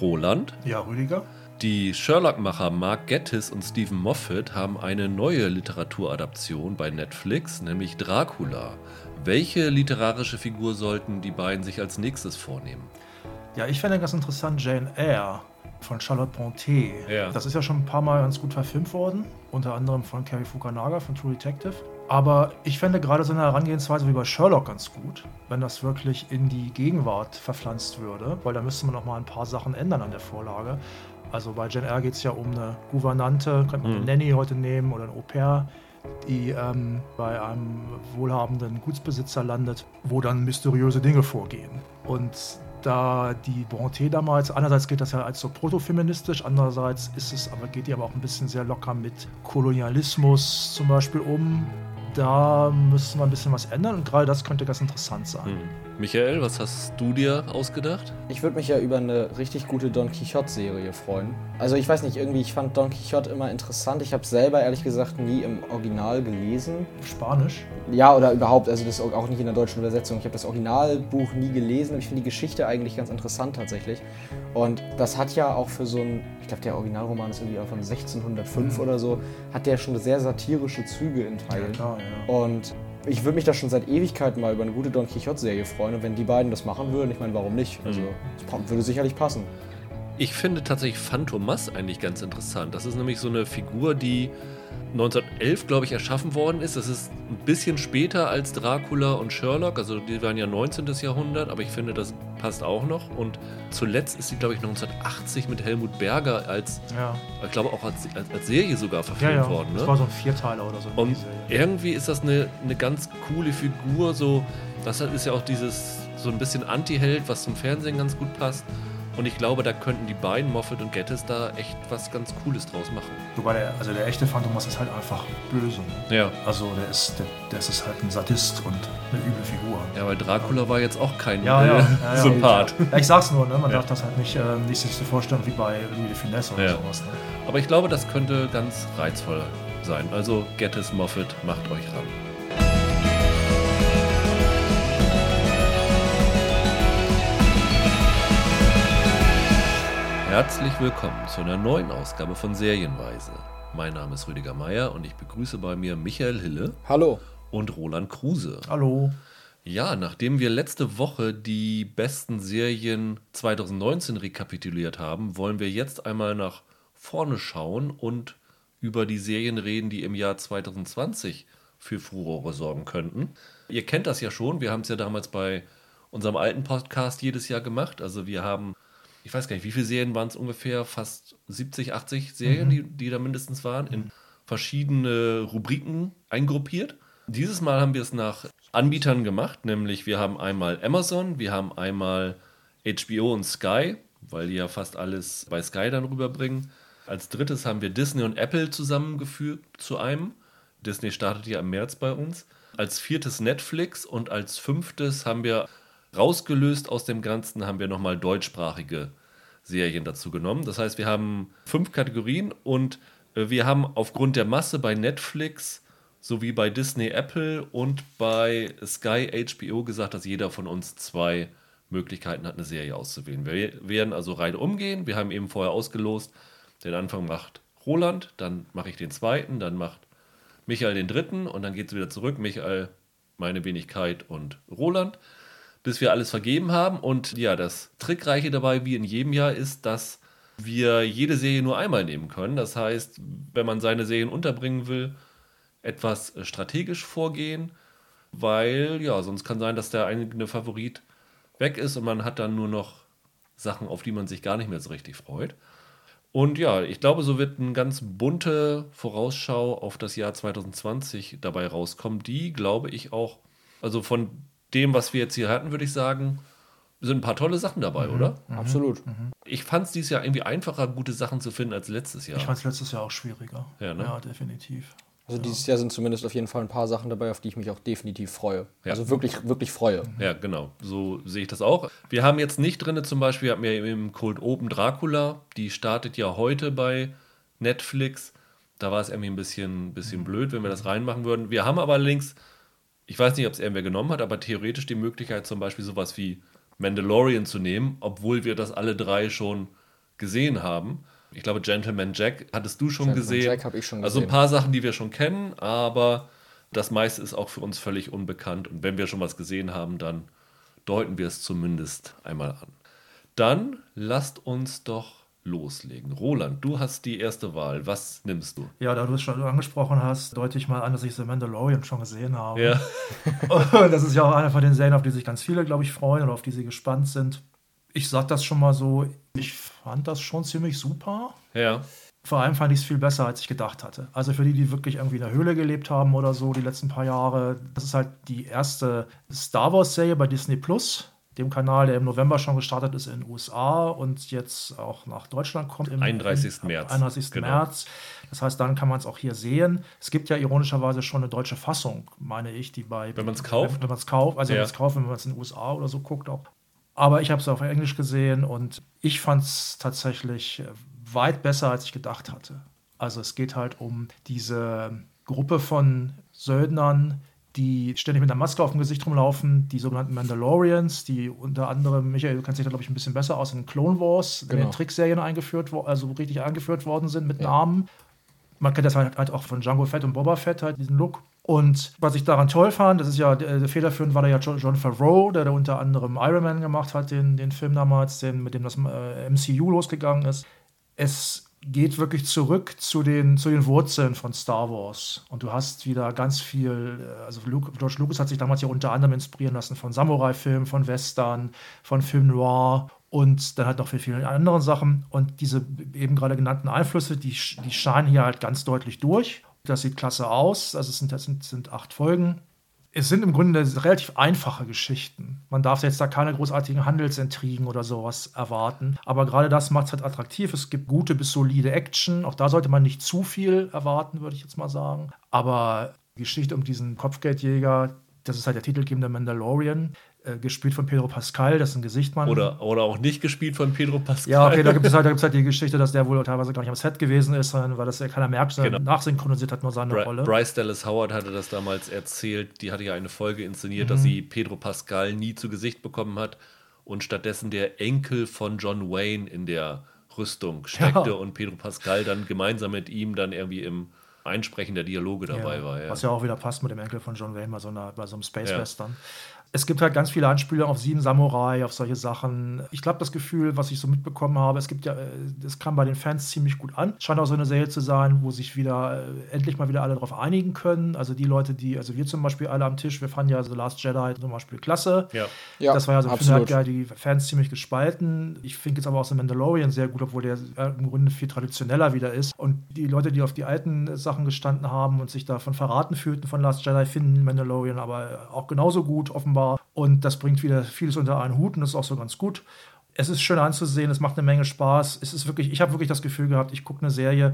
Roland. Ja, Rüdiger. Die Sherlock-Macher Mark Gettis und Stephen Moffat haben eine neue Literaturadaption bei Netflix, nämlich Dracula. Welche literarische Figur sollten die beiden sich als nächstes vornehmen? Ja, ich fände ganz interessant Jane Eyre von Charlotte Brontë. Ja. Das ist ja schon ein paar Mal ganz gut verfilmt worden, unter anderem von Cary Fukunaga von True Detective. Aber ich fände gerade so eine Herangehensweise wie bei Sherlock ganz gut, wenn das wirklich in die Gegenwart verpflanzt würde, weil da müsste man noch mal ein paar Sachen ändern an der Vorlage. Also bei Jane Eyre geht es ja um eine Gouvernante, könnte man Mhm. eine Nanny heute nehmen oder ein Au pair, die ähm, bei einem wohlhabenden Gutsbesitzer landet, wo dann mysteriöse Dinge vorgehen. Und da die Bronté damals, einerseits geht das ja als so protofeministisch, andererseits ist es, aber geht die aber auch ein bisschen sehr locker mit Kolonialismus zum Beispiel um. Da müssen wir ein bisschen was ändern und gerade das könnte ganz interessant sein. Hm. Michael, was hast du dir ausgedacht? Ich würde mich ja über eine richtig gute Don Quixote-Serie freuen. Also ich weiß nicht, irgendwie, ich fand Don Quixote immer interessant. Ich habe selber ehrlich gesagt nie im Original gelesen. Spanisch. Ja, oder überhaupt, also das auch nicht in der deutschen Übersetzung. Ich habe das Originalbuch nie gelesen, aber ich finde die Geschichte eigentlich ganz interessant tatsächlich. Und das hat ja auch für so ein, ich glaube, der Originalroman ist irgendwie auch von 1605 Mhm. oder so, hat der schon sehr satirische Züge in Teilen. klar, ja. Und ich würde mich da schon seit Ewigkeiten mal über eine gute Don Quixote-Serie freuen. Und wenn die beiden das machen würden, ich meine, warum nicht? Also, Mhm. es pa- würde sicherlich passen. Ich finde tatsächlich Phantomas eigentlich ganz interessant. Das ist nämlich so eine Figur, die 1911, glaube ich, erschaffen worden ist. Das ist ein bisschen später als Dracula und Sherlock. Also die waren ja 19. Jahrhundert, aber ich finde, das passt auch noch. Und zuletzt ist sie, glaube ich, 1980 mit Helmut Berger als, Ja, ich glaube auch als, als, als Serie sogar ja, verfilmt ja. worden. das Ne? war so ein Vierteiler oder so. Und irgendwie ist das eine, eine ganz coole Figur. So, das ist ja auch dieses so ein bisschen Anti-Held, was zum Fernsehen ganz gut passt. Und ich glaube, da könnten die beiden, Moffat und Gettis, da echt was ganz Cooles draus machen. Wobei der, also der echte Phantomas ist halt einfach böse. Ne? Ja. Also der ist, der, der ist halt ein Sadist und eine üble Figur. Ja, weil Dracula war jetzt auch kein Ja, äh, ja, ja, ja. Sympath. Ja, ich sag's nur, ne? man Ja. darf das halt nicht, äh, nicht sich so vorstellen wie bei Louis de Finesse oder Ja. sowas. Ne? Aber ich glaube, das könnte ganz reizvoll sein. Also Gettis, Moffat, macht euch ran. Herzlich willkommen zu einer neuen Ausgabe von Serienweise. Mein Name ist Rüdiger Meier und ich begrüße bei mir Michael Hille Hallo. und Roland Kruse. Hallo. Ja, nachdem wir letzte Woche die besten Serien 2019 rekapituliert haben, wollen wir jetzt einmal nach vorne schauen und über die Serien reden, die im Jahr 2020 für Furore sorgen könnten. Ihr kennt das ja schon, wir haben es ja damals bei unserem alten Podcast jedes Jahr gemacht. Also wir haben, ich weiß gar nicht, wie viele Serien waren es ungefähr, fast 70, 80 Serien, die, die da mindestens waren, in verschiedene Rubriken eingruppiert. Dieses Mal haben wir es nach Anbietern gemacht, nämlich wir haben einmal Amazon, wir haben einmal HBO und Sky, weil die ja fast alles bei Sky dann rüberbringen. Als drittes haben wir Disney und Apple zusammengeführt zu einem. Disney startet ja im März bei uns. Als viertes Netflix und als fünftes haben wir rausgelöst aus dem Ganzen, haben wir nochmal deutschsprachige Serien dazu genommen. Das heißt, wir haben fünf Kategorien und äh, wir haben aufgrund der Masse bei Netflix sowie bei Disney, Apple und bei Sky HBO gesagt, dass jeder von uns zwei Möglichkeiten hat, eine Serie auszuwählen. Wir werden also rein umgehen. Wir haben eben vorher ausgelost, den Anfang macht Roland, dann mache ich den zweiten, dann macht Michael den dritten und dann geht es wieder zurück. Michael, meine Wenigkeit und Roland, bis wir alles vergeben haben. Und ja, das Trickreiche dabei, wie in jedem Jahr, ist, dass wir jede Serie nur einmal nehmen können. Das heißt, wenn man seine Serien unterbringen will, etwas äh, strategisch vorgehen, weil ja, sonst kann sein, dass der eigene Favorit weg ist und man hat dann nur noch Sachen, auf die man sich gar nicht mehr so richtig freut. Und ja, ich glaube, so wird eine ganz bunte Vorausschau auf das Jahr 2020 dabei rauskommen, die, glaube ich, auch, also von dem, was wir jetzt hier hatten, würde ich sagen, sind ein paar tolle Sachen dabei, oder? Absolut. Ich fand es dieses Jahr irgendwie einfacher, gute Sachen zu finden als letztes Jahr. Ich fand es letztes Jahr auch schwieriger. Ja, ne? ja definitiv. Also dieses Jahr sind zumindest auf jeden Fall ein paar Sachen dabei, auf die ich mich auch definitiv freue. Ja. Also wirklich, wirklich freue. Ja, genau. So sehe ich das auch. Wir haben jetzt nicht drin, zum Beispiel, wir haben ja im Cold Open Dracula, die startet ja heute bei Netflix. Da war es irgendwie ein bisschen, bisschen blöd, wenn wir das reinmachen würden. Wir haben aber allerdings, ich weiß nicht, ob es irgendwer genommen hat, aber theoretisch die Möglichkeit, zum Beispiel sowas wie Mandalorian zu nehmen, obwohl wir das alle drei schon gesehen haben. Ich glaube, Gentleman Jack hattest du schon Gentleman gesehen. Jack habe ich schon Also ein gesehen. paar Sachen, die wir schon kennen, aber das meiste ist auch für uns völlig unbekannt. Und wenn wir schon was gesehen haben, dann deuten wir es zumindest einmal an. Dann lasst uns doch loslegen. Roland, du hast die erste Wahl. Was nimmst du? Ja, da du es schon angesprochen hast, deute ich mal an, dass ich The Mandalorian schon gesehen habe. Ja, das ist ja auch einer von den Serien, auf die sich ganz viele, glaube ich, freuen oder auf die sie gespannt sind. Ich sag das schon mal so, ich fand das schon ziemlich super. ja. Vor allem fand ich es viel besser, als ich gedacht hatte. Also für die, die wirklich irgendwie in der Höhle gelebt haben oder so die letzten paar Jahre, das ist halt die erste Star Wars-Serie bei Disney Plus, dem Kanal, der im November schon gestartet ist in den USA und jetzt auch nach Deutschland kommt. Im 31. im- März. 31. Genau. März. Das heißt, dann kann man es auch hier sehen. Es gibt ja ironischerweise schon eine deutsche Fassung, meine ich, die bei. Wenn man's kauft? Wenn, wenn man es kauft, also Ja. wenn man es kauft, wenn man es in den USA oder so guckt auch. Aber ich habe es auf Englisch gesehen und ich fand es tatsächlich äh, weit besser, als ich gedacht hatte. Also es geht halt um diese Gruppe von Söldnern, die ständig mit einer Maske auf dem Gesicht rumlaufen, die sogenannten Mandalorians, die unter anderem, Michael, du kennst dich da, glaube ich, ein bisschen besser aus, in Clone Wars, in Genau. den Trickserien eingeführt, also richtig eingeführt worden sind mit Namen. Man kennt das halt, halt auch von Django Fett und Boba Fett, halt diesen Look. Und was ich daran toll fand, das ist ja, der, der federführend war da ja John, John Favreau, der da unter anderem Iron Man gemacht hat, den, den Film damals, den, mit dem das äh, MCU losgegangen ist. Es geht wirklich zurück zu den, zu den Wurzeln von Star Wars. Und du hast wieder ganz viel, äh, also Luke, George Lucas hat sich damals ja unter anderem inspirieren lassen von Samurai-Filmen, von Western, von Film Noir und dann halt noch für viele anderen Sachen. Und diese eben gerade genannten Einflüsse, die, die scheinen hier halt ganz deutlich durch. Das sieht klasse aus. Also es sind, das sind, sind acht Folgen. Es sind im Grunde relativ einfache Geschichten. Man darf jetzt da keine großartigen Handelsintrigen oder sowas erwarten. Aber gerade das macht es halt attraktiv. Es gibt gute bis solide Action. Auch da sollte man nicht zu viel erwarten, würde ich jetzt mal sagen. Aber die Geschichte um diesen Kopfgeldjäger, das ist halt der titelgebende Mandalorian, äh, gespielt von Pedro Pascal, das ist ein Gesicht, man. Oder, oder auch nicht gespielt von Pedro Pascal. Ja, okay, da gibt es halt, da gibt's halt die Geschichte, dass der wohl teilweise gar nicht am Set gewesen ist, sondern weil das ja keiner merkt, Genau. nachsynchronisiert hat nur seine Bry Rolle. Bryce Dallas Howard hatte das damals erzählt. Die hatte ja eine Folge inszeniert, Mhm. dass sie Pedro Pascal nie zu Gesicht bekommen hat und stattdessen der Enkel von John Wayne in der Rüstung steckte Ja. und Pedro Pascal dann gemeinsam mit ihm dann irgendwie im Einsprechen der Dialoge dabei Ja, war. Ja. Was ja auch wieder passt mit dem Enkel von John Wayne bei so, einer, bei so einem Space. Western. Es gibt halt ganz viele Anspielungen auf Sieben Samurai, auf solche Sachen. Ich glaube, das Gefühl, was ich so mitbekommen habe, es gibt ja, äh, das kam bei den Fans ziemlich gut an. Scheint auch so eine Serie zu sein, wo sich wieder äh, endlich mal wieder alle darauf einigen können. Also die Leute, die, also wir zum Beispiel alle am Tisch, wir fanden ja The Last Jedi zum Beispiel klasse. ja. Ja, das war ja so ein Film, halt geil, die Fans ziemlich gespalten. Ich finde jetzt aber auch so Mandalorian sehr gut, obwohl der äh, im Grunde viel traditioneller wieder ist. Und die Leute, die auf die alten Sachen gestanden haben und sich davon verraten fühlten von Last Jedi, finden Mandalorian aber auch genauso gut, offenbar. Und das bringt wieder vieles unter einen Hut und das ist auch so ganz gut. Es ist schön anzusehen, es macht eine Menge Spaß. Es ist wirklich, ich habe wirklich das Gefühl gehabt, ich gucke eine Serie.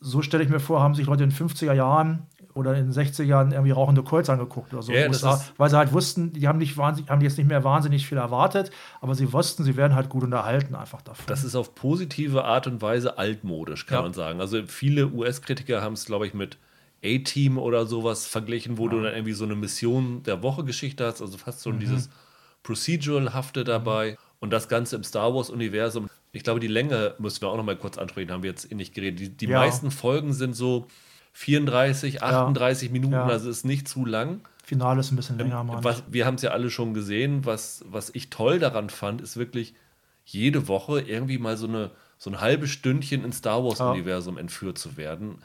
So stelle ich mir vor, haben sich Leute in den 50er Jahren oder in den 60er Jahren irgendwie rauchende Colts angeguckt oder so. Das USA, weil sie halt wussten, die haben, nicht wahnsinnig, haben jetzt nicht mehr wahnsinnig viel erwartet, aber sie wussten, sie werden halt gut unterhalten einfach davon. Das ist auf positive Art und Weise altmodisch, kann Ja. man sagen. Also viele US-Kritiker haben es, glaube ich, mit A-Team oder sowas verglichen, wo du dann irgendwie so eine Mission der Woche Geschichte hast, also fast Mhm. so dieses Procedural-hafte dabei und das Ganze im Star Wars-Universum. Ich glaube, die Länge müssen wir auch noch mal kurz ansprechen, haben wir jetzt eh nicht geredet. Die, die Ja. meisten Folgen sind so 34, 38 Minuten, Ja. also ist nicht zu lang. Finale ist ein bisschen länger, Mann. Was, wir haben es ja alle schon gesehen. Was, was ich toll daran fand, ist wirklich jede Woche irgendwie mal so, eine, so ein halbes Stündchen ins Star Wars-Universum entführt zu werden.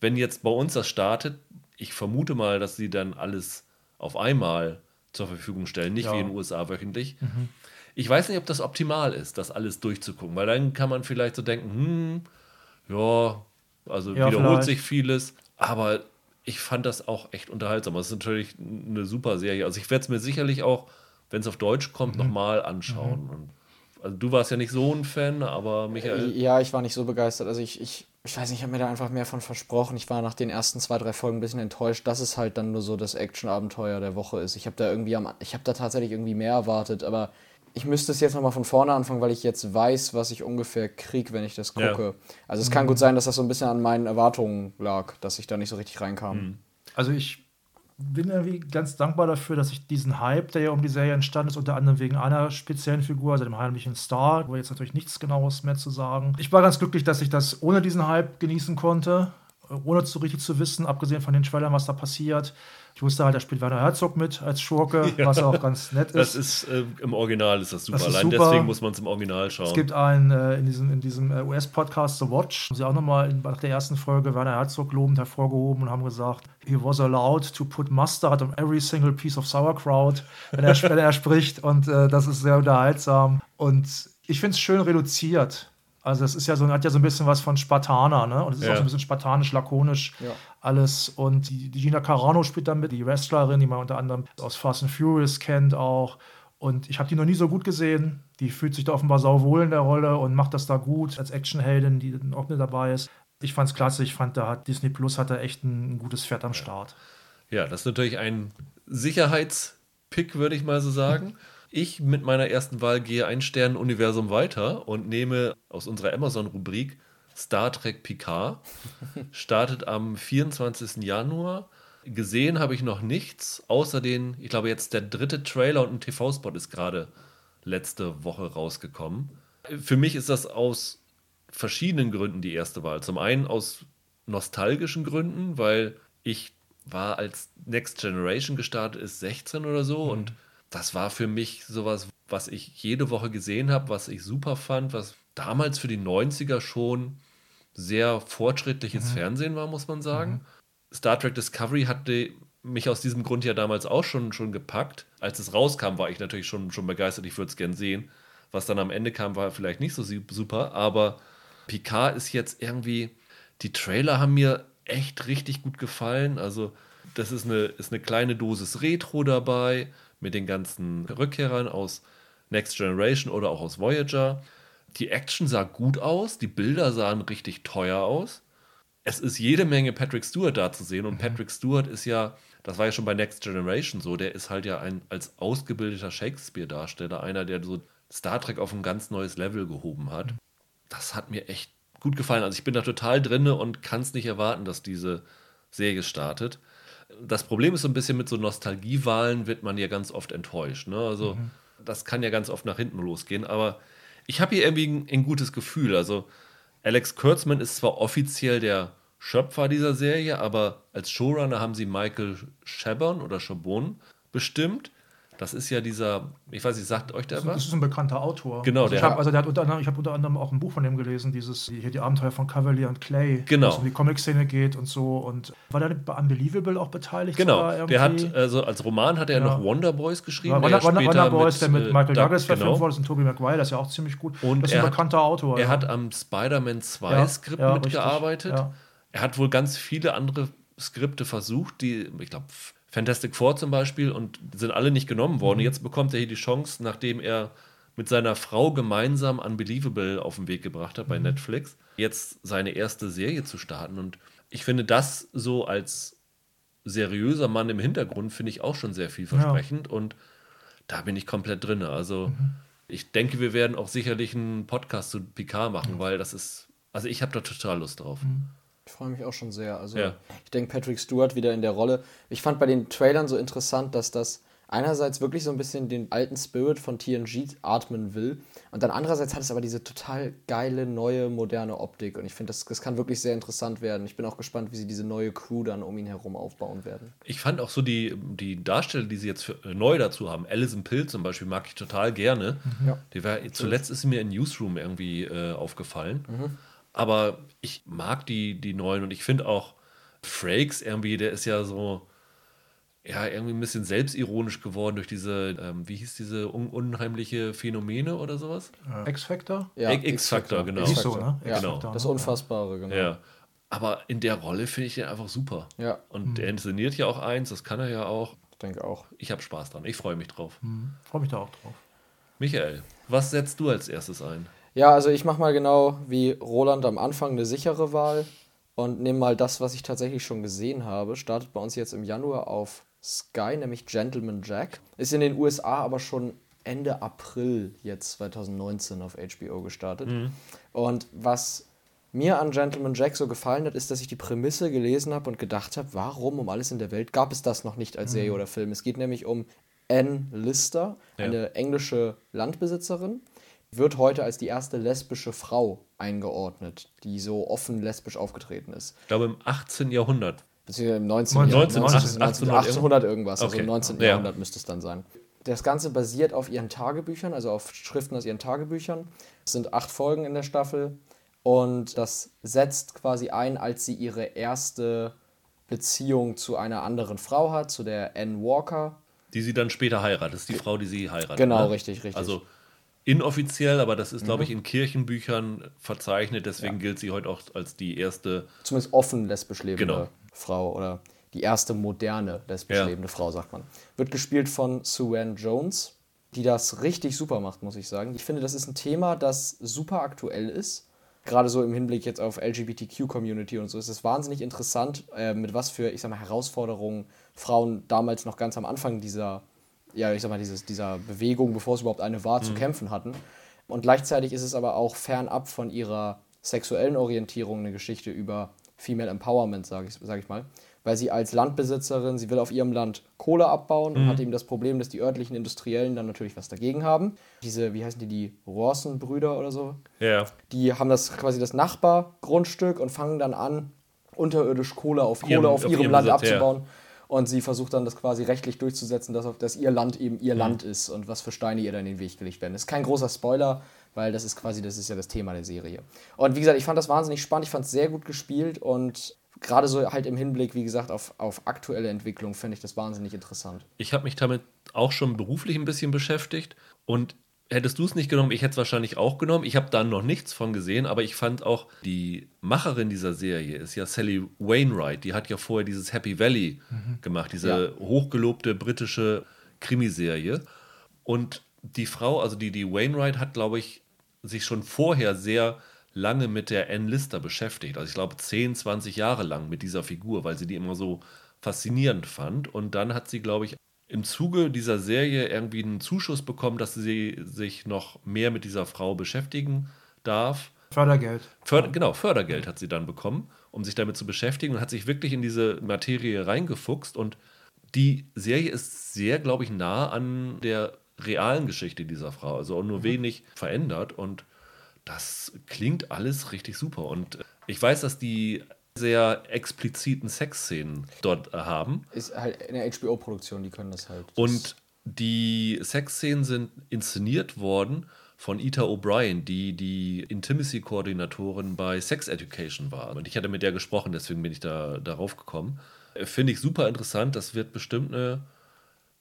Wenn jetzt bei uns das startet, ich vermute mal, dass sie dann alles auf einmal zur Verfügung stellen, nicht Ja. wie in den USA wöchentlich. Ich weiß nicht, ob das optimal ist, das alles durchzugucken, weil dann kann man vielleicht so denken, hm, ja, also Ja, wiederholt vielleicht. sich vieles, aber ich fand das auch echt unterhaltsam. Es ist natürlich eine super Serie. Also ich werde es mir sicherlich auch, wenn es auf Deutsch kommt, Mhm. nochmal anschauen. Und, also du warst ja nicht so ein Fan, aber Michael, Ja, ich war nicht so begeistert. Also ich, ich, ich weiß nicht, ich habe mir da einfach mehr von versprochen. Ich war nach den ersten zwei, drei Folgen ein bisschen enttäuscht, dass es halt dann nur so das Action-Abenteuer der Woche ist. Ich habe da irgendwie am, ich habe da tatsächlich irgendwie mehr erwartet, aber ich müsste es jetzt nochmal von vorne anfangen, weil ich jetzt weiß, was ich ungefähr krieg, wenn ich das Ja. gucke. Also es kann gut sein, dass das so ein bisschen an meinen Erwartungen lag, dass ich da nicht so richtig reinkam. Mhm. Also ich bin irgendwie ganz dankbar dafür, dass ich diesen Hype, der ja um die Serie entstanden ist, unter anderem wegen einer speziellen Figur, also dem heimlichen Star, wo jetzt natürlich nichts genaues mehr zu sagen. Ich war ganz glücklich, dass ich das ohne diesen Hype genießen konnte, ohne so richtig zu wissen, abgesehen von den Trailern, was da passiert. Ich wusste halt, da spielt Werner Herzog mit als Schurke, ja, was auch ganz nett ist. Das ist äh, im Original ist das super. Das ist Allein super. deswegen muss man es im Original schauen. Es gibt einen äh, in diesem, in diesem äh, US-Podcast The Watch, haben sie auch nochmal nach der ersten Folge Werner Herzog lobend hervorgehoben und haben gesagt, he was allowed to put mustard on every single piece of sauerkraut, wenn er, wenn er spricht. Und äh, das ist sehr unterhaltsam. Und ich finde es schön reduziert. Also es ist ja so, hat ja so ein bisschen was von Spartaner, ne? Und es ist ja. auch so ein bisschen spartanisch, lakonisch ja. alles. Und die, die, Gina Carano spielt dann mit, die Wrestlerin, die man unter anderem aus Fast and Furious kennt auch. Und ich habe die noch nie so gut gesehen. Die fühlt sich da offenbar sauwohl in der Rolle und macht das da gut als Actionheldin, die auch mit dabei ist. Ich fand es klasse. Ich fand, da hat Disney Plus hat da echt ein, ein gutes Pferd am Start. Ja, das ist natürlich ein Sicherheitspick, würde ich mal so sagen. Ich mit meiner ersten Wahl gehe ein Sternenuniversum weiter und nehme aus unserer Amazon-Rubrik Star Trek Picard. Startet am 24. Januar. Gesehen habe ich noch nichts, außer den, ich glaube jetzt der dritte Trailer und ein TV-Spot ist gerade letzte Woche rausgekommen. Für mich ist das aus verschiedenen Gründen die erste Wahl. Zum einen aus nostalgischen Gründen, weil ich war als Next Generation gestartet ist 16 oder so mhm. und das war für mich sowas, was ich jede Woche gesehen habe, was ich super fand, was damals für die 90er schon sehr fortschrittliches mhm. Fernsehen war, muss man sagen. Mhm. Star Trek Discovery hatte mich aus diesem Grund ja damals auch schon, schon gepackt. Als es rauskam, war ich natürlich schon, schon begeistert, ich würde es gern sehen. Was dann am Ende kam, war vielleicht nicht so super, aber Picard ist jetzt irgendwie, die Trailer haben mir echt richtig gut gefallen. Also, das ist eine, ist eine kleine Dosis Retro dabei mit den ganzen Rückkehrern aus Next Generation oder auch aus Voyager. Die Action sah gut aus, die Bilder sahen richtig teuer aus. Es ist jede Menge Patrick Stewart da zu sehen und mhm. Patrick Stewart ist ja, das war ja schon bei Next Generation so, der ist halt ja ein als ausgebildeter Shakespeare-Darsteller, einer, der so Star Trek auf ein ganz neues Level gehoben hat. Mhm. Das hat mir echt gut gefallen. Also ich bin da total drinne und kann es nicht erwarten, dass diese Serie startet das Problem ist so ein bisschen mit so Nostalgiewahlen wird man ja ganz oft enttäuscht. Ne? Also mhm. das kann ja ganz oft nach hinten losgehen. Aber ich habe hier irgendwie ein, ein, gutes Gefühl. Also Alex Kurtzman ist zwar offiziell der Schöpfer dieser Serie, aber als Showrunner haben sie Michael Chabon oder Chabon bestimmt. Das ist ja dieser, ich weiß nicht, sagt euch der das, was? Das ist ein bekannter Autor. Genau, also der. Ich habe also unter anderem, hab unter anderem auch ein Buch von dem gelesen, dieses hier die Abenteuer von Cavalier und Clay, genau. wo es um die Comic-Szene geht und so. Und war der bei Unbelievable auch beteiligt? Genau, der hat, also als Roman hat er ja. noch Wonder Boys geschrieben. Ja, Wonder, Wonder, Wonder Boys, der mit äh, Michael Douglas verfilmt genau. wurde, ein Tobey Maguire, das ist ja auch ziemlich gut. Und das ist ein bekannter Autor. Er ja. hat am Spider-Man 2 ja, Skript mitgearbeitet. Er hat wohl ganz viele andere Skripte versucht, die, ich glaube, Fantastic Four zum Beispiel und sind alle nicht genommen worden. Mhm. Jetzt bekommt er hier die Chance, nachdem er mit seiner Frau gemeinsam Unbelievable auf den Weg gebracht hat bei mhm. Netflix, jetzt seine erste Serie zu starten. Und ich finde das so als seriöser Mann im Hintergrund, finde ich auch schon sehr vielversprechend. Ja. Und da bin ich komplett drin. Also mhm. ich denke, wir werden auch sicherlich einen Podcast zu Picard machen, mhm. weil das ist, also ich habe da total Lust drauf. Ich freue mich auch schon sehr. Also ja. ich denke, Patrick Stewart wieder in der Rolle. Ich fand bei den Trailern so interessant, dass das einerseits wirklich so ein bisschen den alten Spirit von TNG atmen will und dann andererseits hat es aber diese total geile, neue, moderne Optik und ich finde, das, das kann wirklich sehr interessant werden. Ich bin auch gespannt, wie sie diese neue Crew dann um ihn herum aufbauen werden. Ich fand auch so die, die Darsteller, die sie jetzt für, äh, neu dazu haben, Alison Pill zum Beispiel, mag ich total gerne. Mhm. Ja. Die war, zuletzt ist sie mir in Newsroom irgendwie äh, aufgefallen. Mhm. Aber ich mag die, die neuen und ich finde auch Frakes irgendwie, der ist ja so, ja, irgendwie ein bisschen selbstironisch geworden durch diese, ähm, wie hieß diese un unheimliche Phänomene oder sowas? X-Factor? Ja, X-Factor, genau. X so, ne? Ja, genau. Das Unfassbare, genau. Ja. Aber in der Rolle finde ich ihn einfach super. Ja. Und mhm. der inszeniert ja auch eins, das kann er ja auch. Ich denke auch. Ich habe Spaß dran, ich freue mich drauf. Mhm. Freue mich da auch drauf. Michael, was setzt du als erstes ein? Ja, also ich mache mal genau wie Roland am Anfang eine sichere Wahl und nehme mal das, was ich tatsächlich schon gesehen habe. Startet bei uns jetzt im Januar auf Sky, nämlich Gentleman Jack. Ist in den USA aber schon Ende April jetzt 2019 auf HBO gestartet. Mhm. Und was mir an Gentleman Jack so gefallen hat, ist, dass ich die Prämisse gelesen habe und gedacht habe, warum um alles in der Welt gab es das noch nicht als Serie oder Film? Es geht nämlich um Anne Lister, Ja. eine englische Landbesitzerin, wird heute als die erste lesbische Frau eingeordnet, die so offen lesbisch aufgetreten ist. Ich glaube im 18. Jahrhundert. Beziehungsweise im 19. 19. Jahrhundert, 19. 1800, 1800 irgendwas, also Okay. im 19. Ja. Jahrhundert müsste es dann sein. Das Ganze basiert auf ihren Tagebüchern, also auf Schriften aus ihren Tagebüchern. Es sind acht Folgen in der Staffel und das setzt quasi ein, als sie ihre erste Beziehung zu einer anderen Frau hat, zu der Anne Walker. Die sie dann später heiratet. Das ist die Frau, die sie heiratet. Genau, ne? richtig, richtig. Also inoffiziell, aber das ist, glaube ich, in Kirchenbüchern verzeichnet. Deswegen gilt sie heute auch als die erste. zumindest offen lesbisch lebende Genau. Frau oder die erste moderne lesbisch Ja. lebende Frau, sagt man. Wird gespielt von Sue Jones, die das richtig super macht, muss ich sagen. Ich finde, das ist ein Thema, das super aktuell ist. Gerade so im Hinblick jetzt auf LGBTQ-Community und so ist es wahnsinnig interessant, äh, mit was für, ich sag mal, Herausforderungen Frauen damals noch ganz am Anfang dieser, ja, ich sag mal, dieses, dieser Bewegung, bevor es überhaupt eine war, zu kämpfen hatten. Und gleichzeitig ist es aber auch fernab von ihrer sexuellen Orientierung eine Geschichte über Female Empowerment, sage ich, sag ich mal. Weil sie als Landbesitzerin, sie will auf ihrem Land Kohle abbauen und hat eben das Problem, dass die örtlichen Industriellen dann natürlich was dagegen haben. Diese, wie heißen die, die Rawson-Brüder oder so, Ja, die haben das quasi das Nachbargrundstück und fangen dann an, unterirdisch Kohle auf Kohle Ihrem- auf, auf ihrem ihrem Land Besitz, ja. Und sie versucht dann das quasi rechtlich durchzusetzen, dass, auf, dass ihr Land eben ihr Land ist und was für Steine ihr dann in den Weg gelegt werden. Das ist kein großer Spoiler, weil das ist quasi, das ist ja das Thema der Serie. Und wie gesagt, ich fand das wahnsinnig spannend, ich fand es sehr gut gespielt und gerade so halt im Hinblick, wie gesagt, auf, auf aktuelle Entwicklung finde ich das wahnsinnig interessant. ich habe mich damit auch schon beruflich ein bisschen beschäftigt. Und hättest du es nicht genommen, ich hätte es wahrscheinlich auch genommen. Ich habe da noch nichts von gesehen, aber ich fand auch, die Macherin dieser Serie ist ja Sally Wainwright. Die hat ja vorher dieses Happy Valley gemacht, diese hochgelobte britische Krimiserie. Und die Frau, also die, die Wainwright, hat, glaube ich, sich schon vorher sehr lange mit der Anne Lister beschäftigt. Also ich glaube 10, 20 Jahre lang mit dieser Figur, weil sie die immer so faszinierend fand. Und dann hat sie, glaube ich, im Zuge dieser Serie irgendwie einen Zuschuss bekommen, dass sie sich noch mehr mit dieser Frau beschäftigen darf. Fördergeld. Förder, genau, Fördergeld hat sie dann bekommen, um sich damit zu beschäftigen und hat sich wirklich in diese Materie reingefuchst. Und die Serie ist sehr, glaube ich, nah an der realen Geschichte dieser Frau, also nur wenig verändert. Und das klingt alles richtig super. Und ich weiß, dass die sehr expliziten Sexszenen dort äh, haben. Ist halt eine HBO-Produktion, die können das halt. Und die Sexszenen sind inszeniert worden von Ita O'Brien, die die Intimacy-Koordinatorin bei Sex Education war. Und ich hatte mit der gesprochen, deswegen bin ich da darauf gekommen. Äh, Finde ich super interessant. Das wird bestimmt eine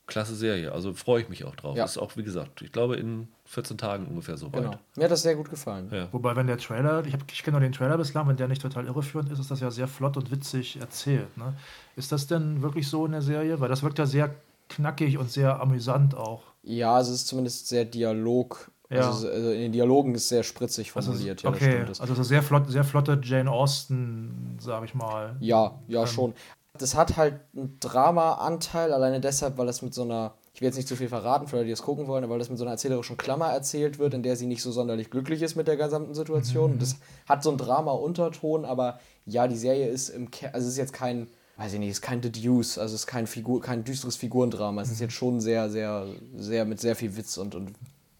klasse Serie. Also freue ich mich auch drauf. Ja. Ist auch, wie gesagt, ich glaube in 14 Tagen ungefähr so weit. genau. Mir hat das sehr gut gefallen. Ja. Wobei, wenn der Trailer, ich, ich kenne nur den Trailer bislang, wenn der nicht total irreführend ist, ist das ja sehr flott und witzig erzählt. Ne? Ist das denn wirklich so in der Serie? Weil das wirkt ja sehr knackig und sehr amüsant auch. Ja, also es ist zumindest sehr Dialog. Ja. Also, also in den Dialogen ist sehr spritzig Also, formuliert. ja, das okay, stimmt. Das- also so sehr, flott, sehr flotte Jane Austen, sage ich mal. Ja, ja, Ähm. schon. Das hat halt einen Drama-Anteil, alleine deshalb, weil das mit so einer, ich will jetzt nicht zu viel verraten für Leute, die das gucken wollen, aber weil das mit so einer erzählerischen Klammer erzählt wird, in der sie nicht so sonderlich glücklich ist mit der gesamten Situation. Mhm. Das hat so einen Drama-Unterton, aber ja, die Serie ist im Kern, also es ist jetzt kein, weiß ich nicht, es ist kein The Deuce, also es ist kein, Figur, kein düsteres Figurendrama. Es Mhm. ist jetzt schon sehr, sehr, sehr mit sehr viel Witz und, und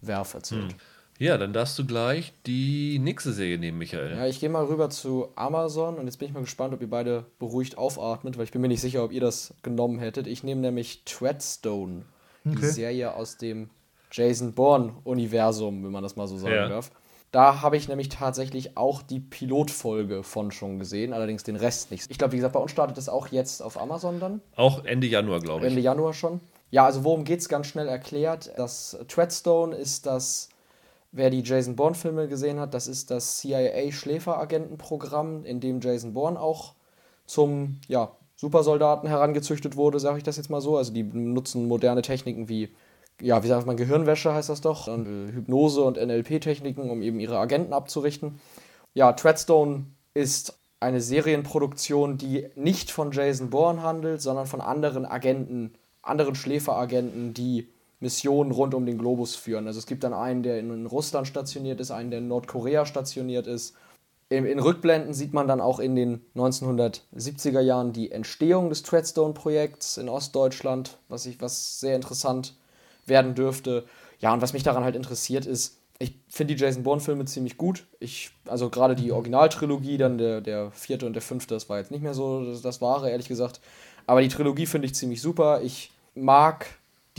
Werf erzählt. Ja, dann darfst du gleich die nächste Serie nehmen, Michael. Ja, ich gehe mal rüber zu Amazon und jetzt bin ich mal gespannt, ob ihr beide beruhigt aufatmet, weil ich bin mir nicht sicher, ob ihr das genommen hättet. Ich nehme nämlich Treadstone, die Okay. Serie aus dem Jason Bourne-Universum, wenn man das mal so sagen Ja. darf. Da habe ich nämlich tatsächlich auch die Pilotfolge von schon gesehen, allerdings den Rest nicht. Ich glaube, wie gesagt, bei uns startet es auch jetzt auf Amazon dann. Auch Ende Januar, glaube ich. Ende Januar schon. Ja, also worum geht es ganz schnell erklärt? Das Treadstone ist das, wer die Jason Bourne-Filme gesehen hat, das ist das CIA-Schläferagentenprogramm, in dem Jason Bourne auch zum ja, Supersoldaten herangezüchtet wurde, sage ich das jetzt mal so. Also die nutzen moderne Techniken wie, ja, wie sagt man, Gehirnwäsche heißt das doch, und Hypnose und NLP-Techniken, um eben ihre Agenten abzurichten. Ja, Treadstone ist eine Serienproduktion, die nicht von Jason Bourne handelt, sondern von anderen Agenten, anderen Schläferagenten, die Missionen rund um den Globus führen. Also es gibt dann einen, der in Russland stationiert ist, einen, der in Nordkorea stationiert ist. in, in Rückblenden sieht man dann auch in den 1970er Jahren die Entstehung des Treadstone-Projekts in Ostdeutschland, was, ich, was sehr interessant werden dürfte. Ja, und was mich daran halt interessiert ist, ich finde die Jason Bourne-Filme ziemlich gut. Ich, also gerade die Originaltrilogie, dann der, der vierte und der fünfte, das war jetzt nicht mehr so das, das Wahre, ehrlich gesagt. Aber die Trilogie finde ich ziemlich super. Ich mag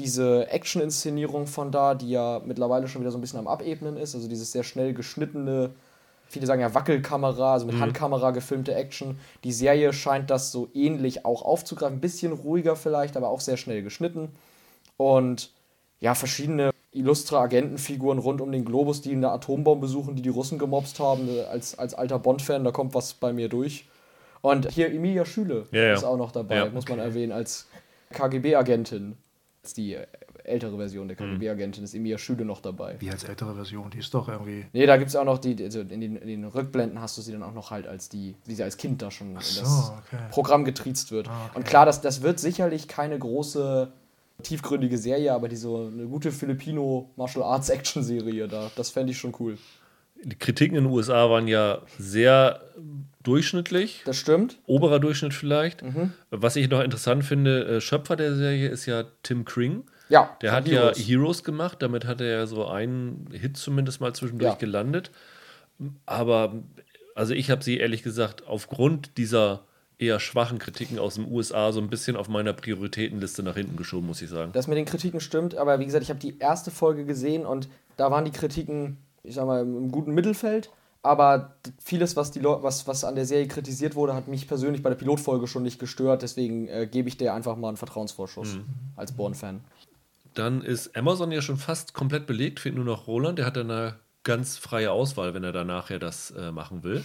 diese Action-Inszenierung von da, die ja mittlerweile schon wieder so ein bisschen am Abebnen ist. Also dieses sehr schnell geschnittene, viele sagen ja Wackelkamera, also mit mhm. Handkamera gefilmte Action. Die Serie scheint das so ähnlich auch aufzugreifen. Ein bisschen ruhiger vielleicht, aber auch sehr schnell geschnitten. Und ja, verschiedene illustre Agentenfiguren rund um den Globus, die eine Atombombe besuchen, die die Russen gemobst haben. Als, als alter Bond-Fan, da kommt was bei mir durch. Und hier Emilia Schüle ja, ja. ist auch noch dabei, ja, muss man erwähnen, als KGB-Agentin. Als die ältere Version der KGB-Agentin ist Emilia Schüle noch dabei. Wie als ältere Version? Die ist doch irgendwie. Nee, da gibt es auch noch die, also in den, in den, Rückblenden hast du sie dann auch noch halt als die, wie sie als Kind da schon so, in das okay. Programm getriezt wird. Ah, okay. Und klar, das, das wird sicherlich keine große tiefgründige Serie, aber die so eine gute Filipino Martial Arts Action Serie da, das fände ich schon cool. Die Kritiken in den USA waren ja sehr durchschnittlich. Das stimmt. Oberer Durchschnitt vielleicht. Mhm. Was ich noch interessant finde, äh, Schöpfer der Serie ist ja Tim Kring. Ja, Der hat ja Heroes gemacht, damit hat er ja so einen Hit zumindest mal zwischendurch Ja. gelandet. Aber also ich habe sie ehrlich gesagt aufgrund dieser eher schwachen Kritiken aus den USA so ein bisschen auf meiner Prioritätenliste nach hinten geschoben, muss ich sagen. Das mit den Kritiken stimmt, aber wie gesagt, ich habe die erste Folge gesehen und da waren die Kritiken, ich sag mal, im guten Mittelfeld. Aber vieles, was, die was, was an der Serie kritisiert wurde, hat mich persönlich bei der Pilotfolge schon nicht gestört. Deswegen äh, gebe ich der einfach mal einen Vertrauensvorschuss als Bourne-Fan. Dann ist Amazon ja schon fast komplett belegt, fehlt nur noch Roland. Der hat dann eine ganz freie Auswahl, wenn er dann nachher das äh, machen will.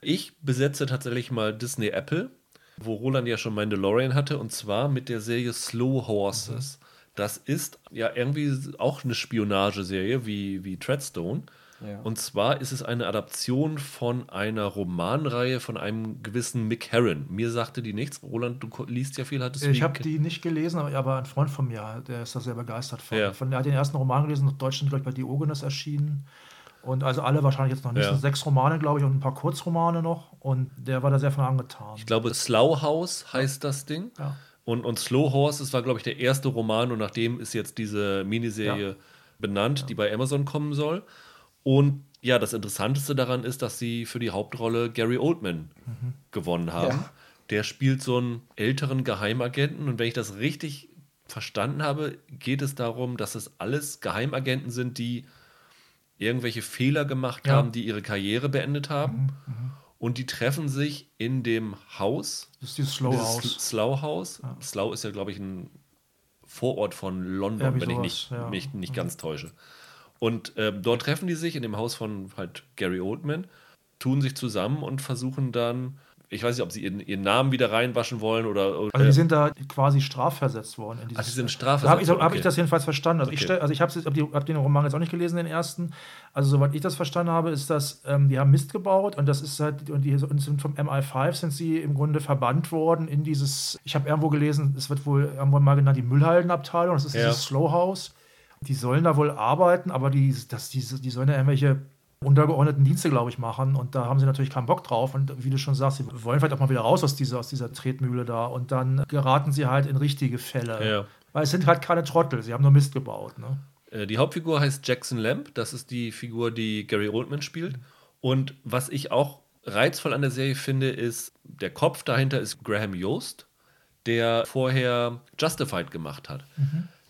Ich besetze tatsächlich mal Disney Apple, wo Roland ja schon Mandalorian hatte, und zwar mit der Serie Slow Horses. Das ist ja irgendwie auch eine Spionageserie wie, wie Treadstone. Ja. Und zwar ist es eine Adaption von einer Romanreihe von einem gewissen Mick Herron. Mir sagte die nichts. Roland, du liest ja viel, hattest du Ich habe die nicht gelesen, aber, ein Freund von mir, der ist da sehr begeistert von. Ja. von der hat den ersten Roman gelesen, in Deutschland, glaube ich, bei Diogenes erschienen. Und also alle wahrscheinlich jetzt noch nicht. Ja. Sechs Romane, glaube ich, und ein paar Kurzromane noch. Und der war da sehr von angetan. Ich glaube, Slough House heißt das Ding. Ja. Und, und Slow Horses war, glaube ich, der erste Roman und nachdem ist jetzt diese Miniserie Ja. benannt, die bei Amazon kommen soll. Und ja, das Interessanteste daran ist, dass sie für die Hauptrolle Gary Oldman gewonnen haben. Ja. Der spielt so einen älteren Geheimagenten und wenn ich das richtig verstanden habe, geht es darum, dass es alles Geheimagenten sind, die irgendwelche Fehler gemacht Ja. haben, die ihre Karriere beendet haben. Und die treffen sich in dem Haus Das ist dieses Slow House. Slough House. Slough ist ja, glaube ich, ein Vorort von London, Ja, wenn ich sowas, nicht, ja. mich nicht ganz täusche. Und ähm, dort treffen die sich in dem Haus von halt Gary Oldman, tun sich zusammen und versuchen dann, ich weiß nicht, ob sie ihren, ihren Namen wieder reinwaschen wollen oder. oder Also die sind da quasi strafversetzt worden. In Ach, die sind strafversetzt habe ich, worden, hab okay. ich das jedenfalls verstanden. Also ich, Okay. stell, also ich habe hab hab den Roman jetzt auch nicht gelesen, den ersten. Also soweit ich das verstanden habe, ist das, ähm, die haben Mist gebaut und das ist halt, und die und sind vom MI5 sind sie im Grunde verbannt worden in dieses, ich habe irgendwo gelesen, es wird wohl irgendwann mal genannt, die Müllhaldenabteilung, das ist Ja. dieses Slow House. Die sollen da wohl arbeiten, aber die, das, die, die sollen ja irgendwelche untergeordneten Dienste, glaube ich, machen. Und da haben sie natürlich keinen Bock drauf. Und wie du schon sagst, sie wollen vielleicht auch mal wieder raus aus dieser, aus dieser Tretmühle da. Und dann geraten sie halt in richtige Fälle. Ja. Weil es sind halt keine Trottel, sie haben nur Mist gebaut. Ne? Äh, Die Hauptfigur heißt Jackson Lamb. Das ist die Figur, die Gary Oldman spielt. Und was ich auch reizvoll an der Serie finde, ist, der Kopf dahinter ist Graham Yost, der vorher Justified gemacht hat.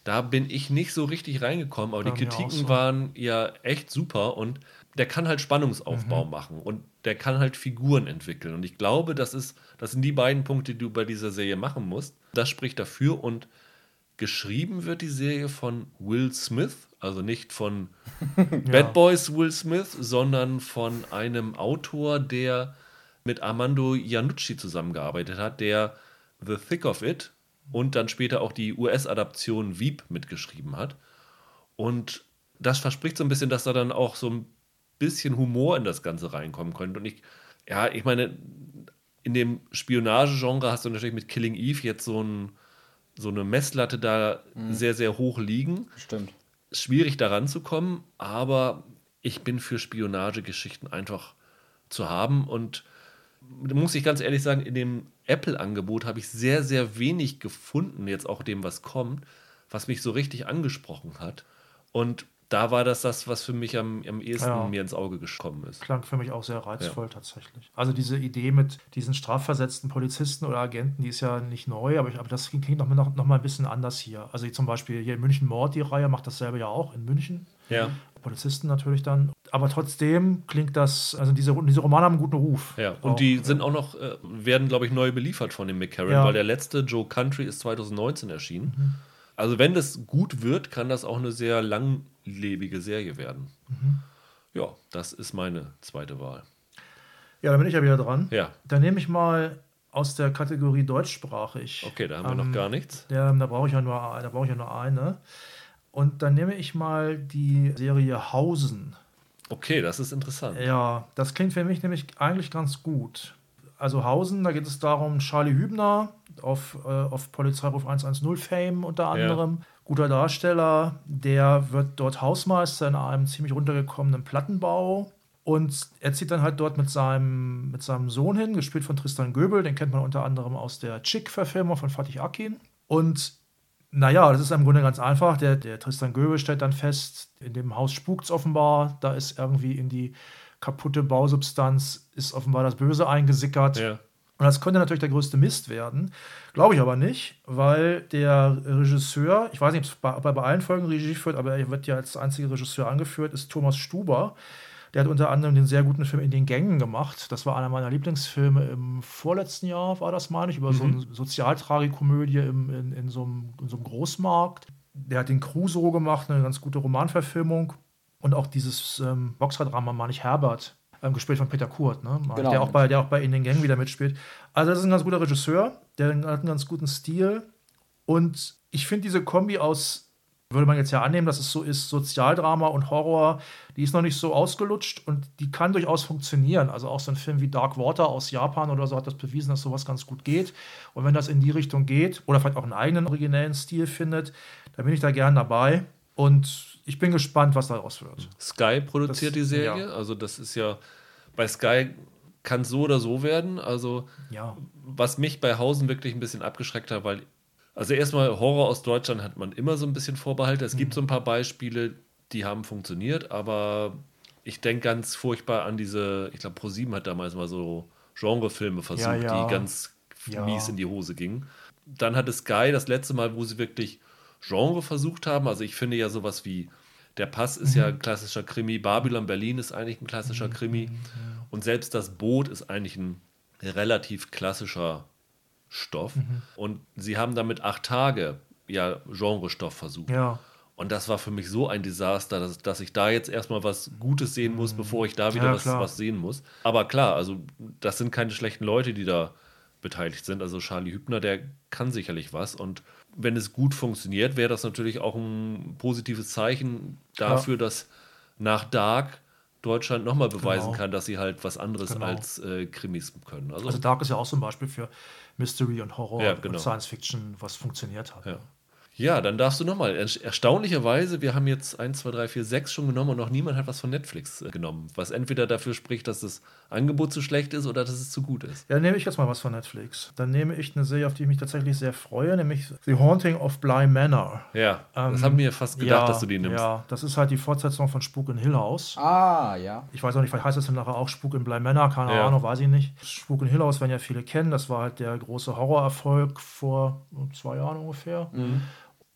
Da bin ich nicht so richtig reingekommen, aber War die Kritiken so. waren ja echt super und der kann halt Spannungsaufbau machen und der kann halt Figuren entwickeln. Und ich glaube, das, ist, das sind die beiden Punkte, die du bei dieser Serie machen musst. Das spricht dafür und geschrieben wird die Serie von Will Smith, also nicht von Bad Boys Will Smith, sondern von einem Autor, der mit Armando Iannucci zusammengearbeitet hat, der The Thick of It und dann später auch die US-Adaption Veep mitgeschrieben hat. Und das verspricht so ein bisschen, dass da dann auch so ein bisschen Humor in das Ganze reinkommen könnte. Und ich, ja, ich meine, in dem Spionage-Genre hast du natürlich mit Killing Eve jetzt so, ein, so eine Messlatte da sehr, sehr hoch liegen Stimmt. schwierig daran zu kommen, aber ich bin für Spionagegeschichten einfach zu haben. Und muss ich ganz ehrlich sagen, in dem Apple-Angebot habe ich sehr, sehr wenig gefunden, jetzt auch dem, was kommt, was mich so richtig angesprochen hat. Und da war das das, was für mich am, am ehesten ja. mir ins Auge gekommen ist. Klang für mich auch sehr reizvoll ja. tatsächlich. Also diese Idee mit diesen strafversetzten Polizisten oder Agenten, die ist ja nicht neu, aber, ich, aber das klingt noch, noch, noch mal ein bisschen anders hier. Also zum Beispiel hier in München Mord, die Reihe macht dasselbe ja auch in München. Ja. Polizisten natürlich dann. Aber trotzdem klingt das, also diese, diese Romane haben einen guten Ruf. Ja, und auch, die sind auch noch, äh, werden, glaube ich, neu beliefert von dem McCarran, ja. weil der letzte Joe Country ist 2019 erschienen. Mhm. Also wenn das gut wird, kann das auch eine sehr langlebige Serie werden. Mhm. Ja, das ist meine zweite Wahl. Ja, dann bin ich ja wieder dran. Ja. Dann nehme ich mal aus der Kategorie deutschsprachig. Okay, da haben wir ähm, noch gar nichts. Ja, da brauche ich ja nur, da brauche ich ja nur eine. Und dann nehme ich mal die Serie Hausen. Okay, das ist interessant. Ja, das klingt für mich nämlich eigentlich ganz gut. Also Hausen, da geht es darum, Charlie Hübner auf, äh, auf Polizeiruf 110 Fame unter anderem. Ja. Guter Darsteller, der wird dort Hausmeister in einem ziemlich runtergekommenen Plattenbau. Und er zieht dann halt dort mit seinem, mit seinem Sohn hin, gespielt von Tristan Göbel, den kennt man unter anderem aus der Chick-Verfilmung von Fatih Akin. Und naja, das ist im Grunde ganz einfach. Der, der Tristan Göbel stellt dann fest, in dem Haus spukt es offenbar, da ist irgendwie in die kaputte Bausubstanz, ist offenbar das Böse eingesickert. Ja. Und das könnte natürlich der größte Mist werden. Glaube ich aber nicht, weil der Regisseur, ich weiß nicht, ob er bei allen Folgen Regie führt, aber er wird ja als einziger Regisseur angeführt, ist Thomas Stuber. Der hat unter anderem den sehr guten Film In den Gängen gemacht. Das war einer meiner Lieblingsfilme im vorletzten Jahr, war das, meine ich, über mhm. so eine Sozialtragikomödie im, in, in, so einem, in so einem Großmarkt. Der hat den Crusoe gemacht, eine ganz gute Romanverfilmung. Und auch dieses ähm, Boxerdrama, meine ich, Herbert, ähm, gespielt von Peter Kurt, ne? Genau. der, auch bei, der auch bei In den Gängen wieder mitspielt. Also, das ist ein ganz guter Regisseur, der hat einen ganz guten Stil. Und ich finde diese Kombi aus, würde man jetzt ja annehmen, dass es so ist, Sozialdrama und Horror, die ist noch nicht so ausgelutscht und die kann durchaus funktionieren. Also auch so ein Film wie Dark Water aus Japan oder so hat das bewiesen, dass sowas ganz gut geht. Und wenn das in die Richtung geht oder vielleicht auch einen eigenen originellen Stil findet, dann bin ich da gern dabei. Und ich bin gespannt, was daraus wird. Sky produziert das, die Serie. Ja. Also, das ist ja bei Sky kann so oder so werden. Also, ja. was mich bei Hausen wirklich ein bisschen abgeschreckt hat, weil, also erstmal Horror aus Deutschland hat man immer so ein bisschen Vorbehalte. Es mhm. gibt so ein paar Beispiele, die haben funktioniert, aber ich denke ganz furchtbar an diese, ich glaube, ProSieben hat damals mal so Genrefilme versucht, ja, ja. die ganz mies in die Hose gingen. Dann hatte Sky das letzte Mal, wo sie wirklich Genre versucht haben. Also ich finde ja sowas wie Der Pass ist mhm. ja ein klassischer Krimi, Babylon Berlin ist eigentlich ein klassischer mhm. Krimi und selbst das Boot ist eigentlich ein relativ klassischer Stoff. Mhm. Und sie haben damit acht Tage ja Genrestoff versucht. Ja. Und das war für mich so ein Desaster, dass, dass ich da jetzt erstmal was Gutes sehen muss, mhm. bevor ich da wieder ja, was, was sehen muss. Aber klar, also das sind keine schlechten Leute, die da beteiligt sind. Also Charlie Hübner, der kann sicherlich was. Und wenn es gut funktioniert, wäre das natürlich auch ein positives Zeichen dafür, ja. dass nach Dark Deutschland nochmal beweisen genau. kann, dass sie halt was anderes genau. als äh, Krimis können. Also, also, Dark ist ja auch so ein Beispiel für Mystery und Horror ja, genau. und Science Fiction, was funktioniert hat. Ja. Ja, dann darfst du nochmal. Erstaunlicherweise, wir haben jetzt 1, 2, 3, 4, 6 schon genommen und noch niemand hat was von Netflix äh, genommen. Was entweder dafür spricht, dass das Angebot zu schlecht ist oder dass es zu gut ist. Ja, dann nehme ich jetzt mal was von Netflix. Dann nehme ich eine Serie, auf die ich mich tatsächlich sehr freue, nämlich The Haunting of Bly Manor. Ja, ähm, das haben wir fast gedacht, ja, dass du die nimmst. Ja, das ist halt die Fortsetzung von Spuk in Hill House. Ah, ja. Ich weiß auch nicht, vielleicht heißt das dann nachher auch Spuk in Bly Manor, keine ja. Ahnung, weiß ich nicht. Spuk in Hill House werden ja viele kennen. Das war halt der große Horrorerfolg vor zwei Jahren ungefähr. Mhm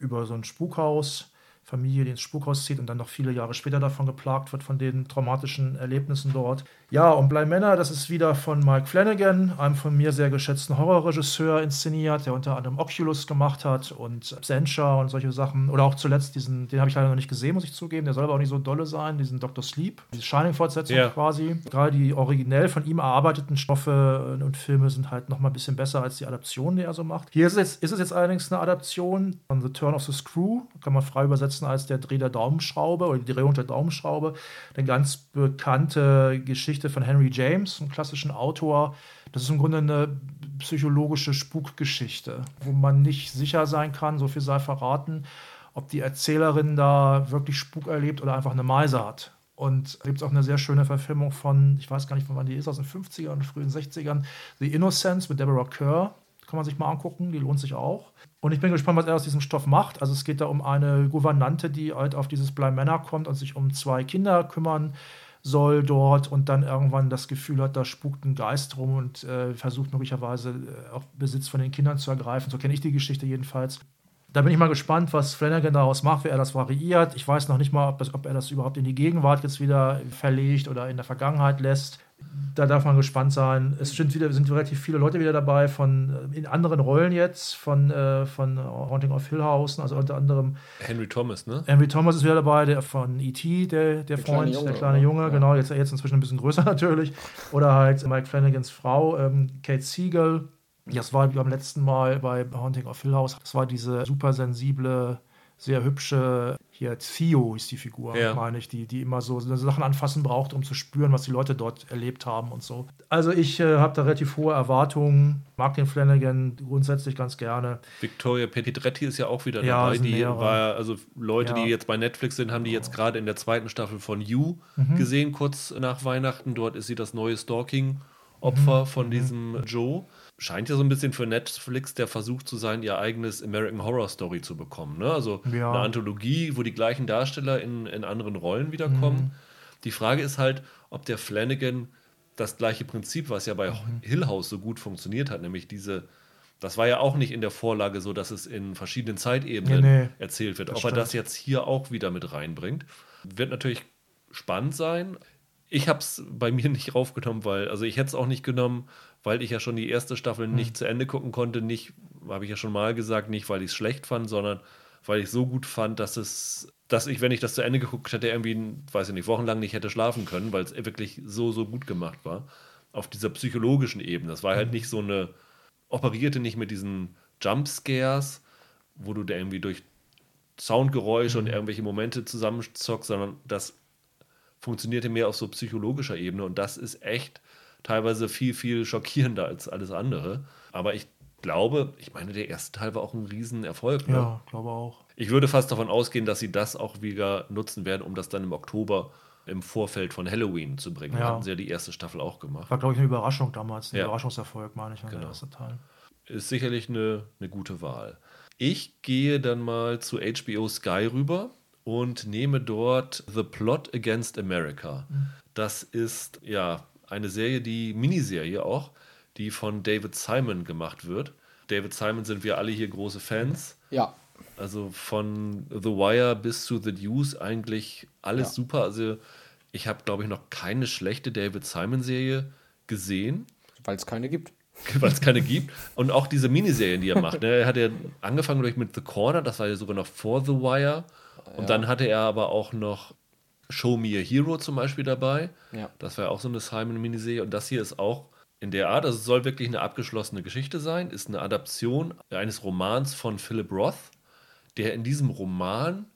über so ein Spukhaus, Familie, die ins Spukhaus zieht und dann noch viele Jahre später davon geplagt wird, von den traumatischen Erlebnissen dort. Ja, und Bly Männer, das ist wieder von Mike Flanagan, einem von mir sehr geschätzten Horrorregisseur, inszeniert, der unter anderem Oculus gemacht hat und Absentia und solche Sachen. Oder auch zuletzt diesen, den habe ich leider noch nicht gesehen, muss ich zugeben, der soll aber auch nicht so dolle sein, diesen Dr. Sleep, diese Shining-Fortsetzung yeah. quasi. Gerade die originell von ihm erarbeiteten Stoffe und Filme sind halt noch mal ein bisschen besser als die Adaptionen, die er so macht. Hier ist es, jetzt, ist es jetzt allerdings eine Adaption von The Turn of the Screw, kann man frei übersetzen als der Dreh der Daumenschraube oder die Drehung der Daumenschraube. Eine ganz bekannte Geschichte Geschichte von Henry James, einem klassischen Autor. Das ist im Grunde eine psychologische Spukgeschichte, wo man nicht sicher sein kann, so viel sei verraten, ob die Erzählerin da wirklich Spuk erlebt oder einfach eine Meise hat. Und da gibt es auch eine sehr schöne Verfilmung von, ich weiß gar nicht, wann die ist, aus den 50ern und frühen 60ern, The Innocence mit Deborah Kerr. Kann man sich mal angucken, die lohnt sich auch. Und ich bin gespannt, was er aus diesem Stoff macht. Also es geht da um eine Gouvernante, die halt auf dieses Bly Manor kommt und sich um zwei Kinder kümmern soll dort und dann irgendwann das Gefühl hat, da spukt ein Geist rum und äh, versucht möglicherweise äh, auch Besitz von den Kindern zu ergreifen. So kenne ich die Geschichte jedenfalls. Da bin ich mal gespannt, was Flanagan daraus macht, wie er das variiert. Ich weiß noch nicht mal, ob, das, ob er das überhaupt in die Gegenwart jetzt wieder verlegt oder in der Vergangenheit lässt da darf man gespannt sein. Es sind, wieder, sind relativ viele Leute wieder dabei, von äh, in anderen Rollen jetzt, von, äh, von Haunting of Hillhausen, also unter anderem. Henry Thomas, ne? Henry Thomas ist wieder dabei, der von E.T., der, der, der Freund, kleine Junge, der kleine Junge, ja. genau, jetzt, jetzt inzwischen ein bisschen größer natürlich. Oder halt Mike Flanagans Frau, ähm, Kate Siegel. Das war beim letzten Mal bei Haunting of Hill House. Das war diese super sensible sehr hübsche, hier Theo ist die Figur, ja. meine ich, die, die immer so Sachen anfassen braucht, um zu spüren, was die Leute dort erlebt haben und so. Also ich äh, habe da relativ hohe Erwartungen, mag den Flanagan grundsätzlich ganz gerne. Victoria Petitretti ist ja auch wieder ja, dabei, die mehrere. war, also Leute, ja. die jetzt bei Netflix sind, haben die jetzt gerade in der zweiten Staffel von You mhm. gesehen, kurz nach Weihnachten. Dort ist sie das neue Stalking-Opfer mhm. von mhm. diesem Joe scheint ja so ein bisschen für Netflix der Versuch zu sein, ihr eigenes American Horror Story zu bekommen. Ne? Also ja. eine Anthologie, wo die gleichen Darsteller in, in anderen Rollen wiederkommen. Mhm. Die Frage ist halt, ob der Flanagan das gleiche Prinzip, was ja bei mhm. Hill House so gut funktioniert hat, nämlich diese, das war ja auch nicht in der Vorlage so, dass es in verschiedenen Zeitebenen ja, nee, erzählt wird. Ob stimmt. er das jetzt hier auch wieder mit reinbringt, wird natürlich spannend sein. Ich habe es bei mir nicht raufgenommen, weil, also ich hätte es auch nicht genommen, weil ich ja schon die erste Staffel mhm. nicht zu Ende gucken konnte. Nicht, habe ich ja schon mal gesagt, nicht weil ich es schlecht fand, sondern weil ich so gut fand, dass es, dass ich, wenn ich das zu Ende geguckt hätte, irgendwie, weiß ich nicht, wochenlang nicht hätte schlafen können, weil es wirklich so, so gut gemacht war. Auf dieser psychologischen Ebene. Das war halt mhm. nicht so eine, operierte nicht mit diesen Jumpscares, wo du da irgendwie durch Soundgeräusche mhm. und irgendwelche Momente zusammenzockst, sondern das funktionierte mehr auf so psychologischer Ebene und das ist echt teilweise viel, viel schockierender als alles andere. Aber ich glaube, ich meine, der erste Teil war auch ein Riesenerfolg. Ne? Ja, glaube auch. Ich würde fast davon ausgehen, dass sie das auch wieder nutzen werden, um das dann im Oktober im Vorfeld von Halloween zu bringen. Ja. Hatten sie ja die erste Staffel auch gemacht. War, glaube ich, eine Überraschung damals. Ein ja. Überraschungserfolg, meine ich, genau. der erste Teil. Ist sicherlich eine, eine gute Wahl. Ich gehe dann mal zu HBO Sky rüber und nehme dort The Plot Against America. Mhm. Das ist ja eine Serie, die Miniserie auch, die von David Simon gemacht wird. David Simon sind wir alle hier große Fans. Ja. Also von The Wire bis zu The News eigentlich alles ja. super. Also ich habe, glaube ich, noch keine schlechte David Simon-Serie gesehen. Weil es keine gibt. Weil es keine gibt. Und auch diese Miniserien, die er macht. Ne? Er hat ja angefangen mit The Corner, das war ja sogar noch vor The Wire. Und ja. dann hatte er aber auch noch Show Me a Hero zum Beispiel dabei. Ja. Das war ja auch so eine Simon-Miniserie. Und das hier ist auch in der Art, also es soll wirklich eine abgeschlossene Geschichte sein, ist eine Adaption eines Romans von Philip Roth, der in diesem Roman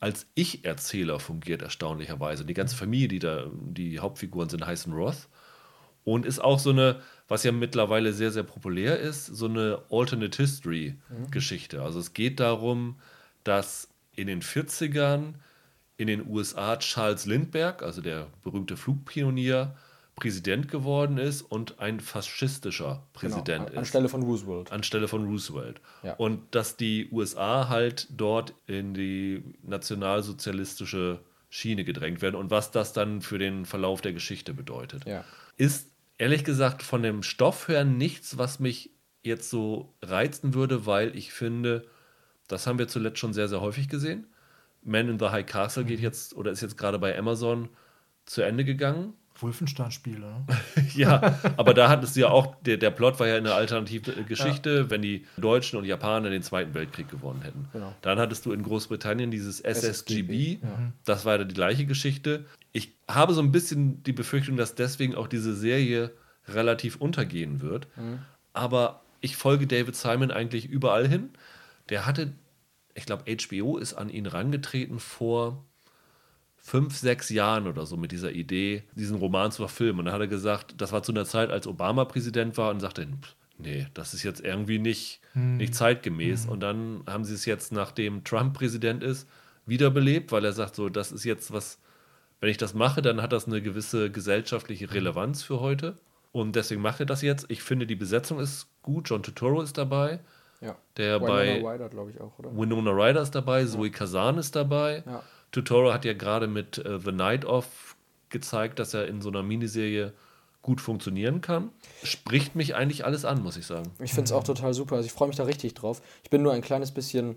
als Ich-Erzähler fungiert, erstaunlicherweise. Die ganze Familie, die da, die Hauptfiguren sind, heißen Roth. Und ist auch so eine, was ja mittlerweile sehr, sehr populär ist, so eine Alternate History-Geschichte. Also es geht darum, dass in den 40ern in den USA Charles Lindbergh, also der berühmte Flugpionier, Präsident geworden ist und ein faschistischer Präsident genau, ist. Anstelle von Roosevelt. Anstelle von Roosevelt. Ja. Und dass die USA halt dort in die nationalsozialistische Schiene gedrängt werden und was das dann für den Verlauf der Geschichte bedeutet. Ja. Ist ehrlich gesagt von dem Stoff her nichts, was mich jetzt so reizen würde, weil ich finde, das haben wir zuletzt schon sehr, sehr häufig gesehen. Man in the High Castle geht jetzt oder ist jetzt gerade bei Amazon zu Ende gegangen. Wolfenstein-Spiele. Ne? ja, aber da hattest du ja auch, der, der Plot war ja eine alternative Geschichte, ja. wenn die Deutschen und Japaner den Zweiten Weltkrieg gewonnen hätten. Genau. Dann hattest du in Großbritannien dieses SSGB, ja. das war ja die gleiche Geschichte. Ich habe so ein bisschen die Befürchtung, dass deswegen auch diese Serie relativ untergehen wird. Mhm. Aber ich folge David Simon eigentlich überall hin. Der hatte ich glaube, HBO ist an ihn rangetreten vor fünf, sechs Jahren oder so mit dieser Idee, diesen Roman zu verfilmen. Und dann hat er gesagt, das war zu einer Zeit, als Obama Präsident war und sagte, nee, das ist jetzt irgendwie nicht, hm. nicht zeitgemäß. Hm. Und dann haben sie es jetzt, nachdem Trump Präsident ist, wiederbelebt, weil er sagt, so, das ist jetzt was, wenn ich das mache, dann hat das eine gewisse gesellschaftliche Relevanz für heute. Und deswegen mache ich das jetzt. Ich finde, die Besetzung ist gut. John Turturro ist dabei. Ja. Der Winona bei Ryder, glaube ich, auch, oder? Winona Ryder ist dabei, Zoe Kazan ist dabei. Ja. Turturro hat ja gerade mit äh, The Night Of gezeigt, dass er in so einer Miniserie gut funktionieren kann. Spricht mich eigentlich alles an, muss ich sagen. Ich finde es auch total super. Also ich freue mich da richtig drauf. Ich bin nur ein kleines bisschen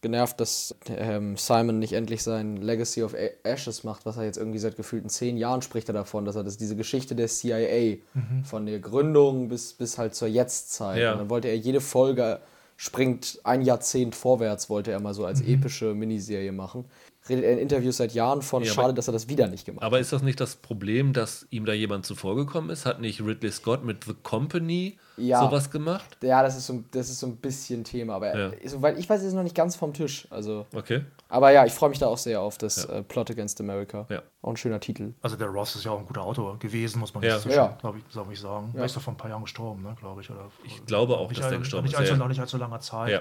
genervt, dass ähm, Simon nicht endlich sein Legacy of Ashes macht, was er jetzt irgendwie seit gefühlten zehn Jahren spricht er davon, dass er das diese Geschichte der CIA von der Gründung bis, bis halt zur Jetztzeit. Ja. Und dann wollte er jede Folge springt ein Jahrzehnt vorwärts, wollte er mal so als epische Miniserie machen. Redet er in Interviews seit Jahren von, Ja, schade, aber- dass er das wieder nicht gemacht hat. Aber ist das nicht das Problem, dass ihm da jemand zuvorgekommen ist? Hat nicht Ridley Scott mit The Company Ja. sowas gemacht? Ja, das ist so, das ist so ein bisschen Thema, aber Ja. soweit ich weiß, ist es noch nicht ganz vom Tisch. Also, Okay. aber ja, ich freue mich da auch sehr auf das Ja. äh, Plot Against America. Ja. Auch ein schöner Titel. Also der Ross ist ja auch ein guter Autor gewesen, muss man Ja. jetzt so Ja. glaube ich, glaub ich sagen. Ja. Er ist doch vor ein paar Jahren gestorben, ne, glaube ich. Oder, Ich glaube auch, nicht dass der all- gestorben nicht ist. allzu, Ja, noch nicht allzu langer Zeit. ja.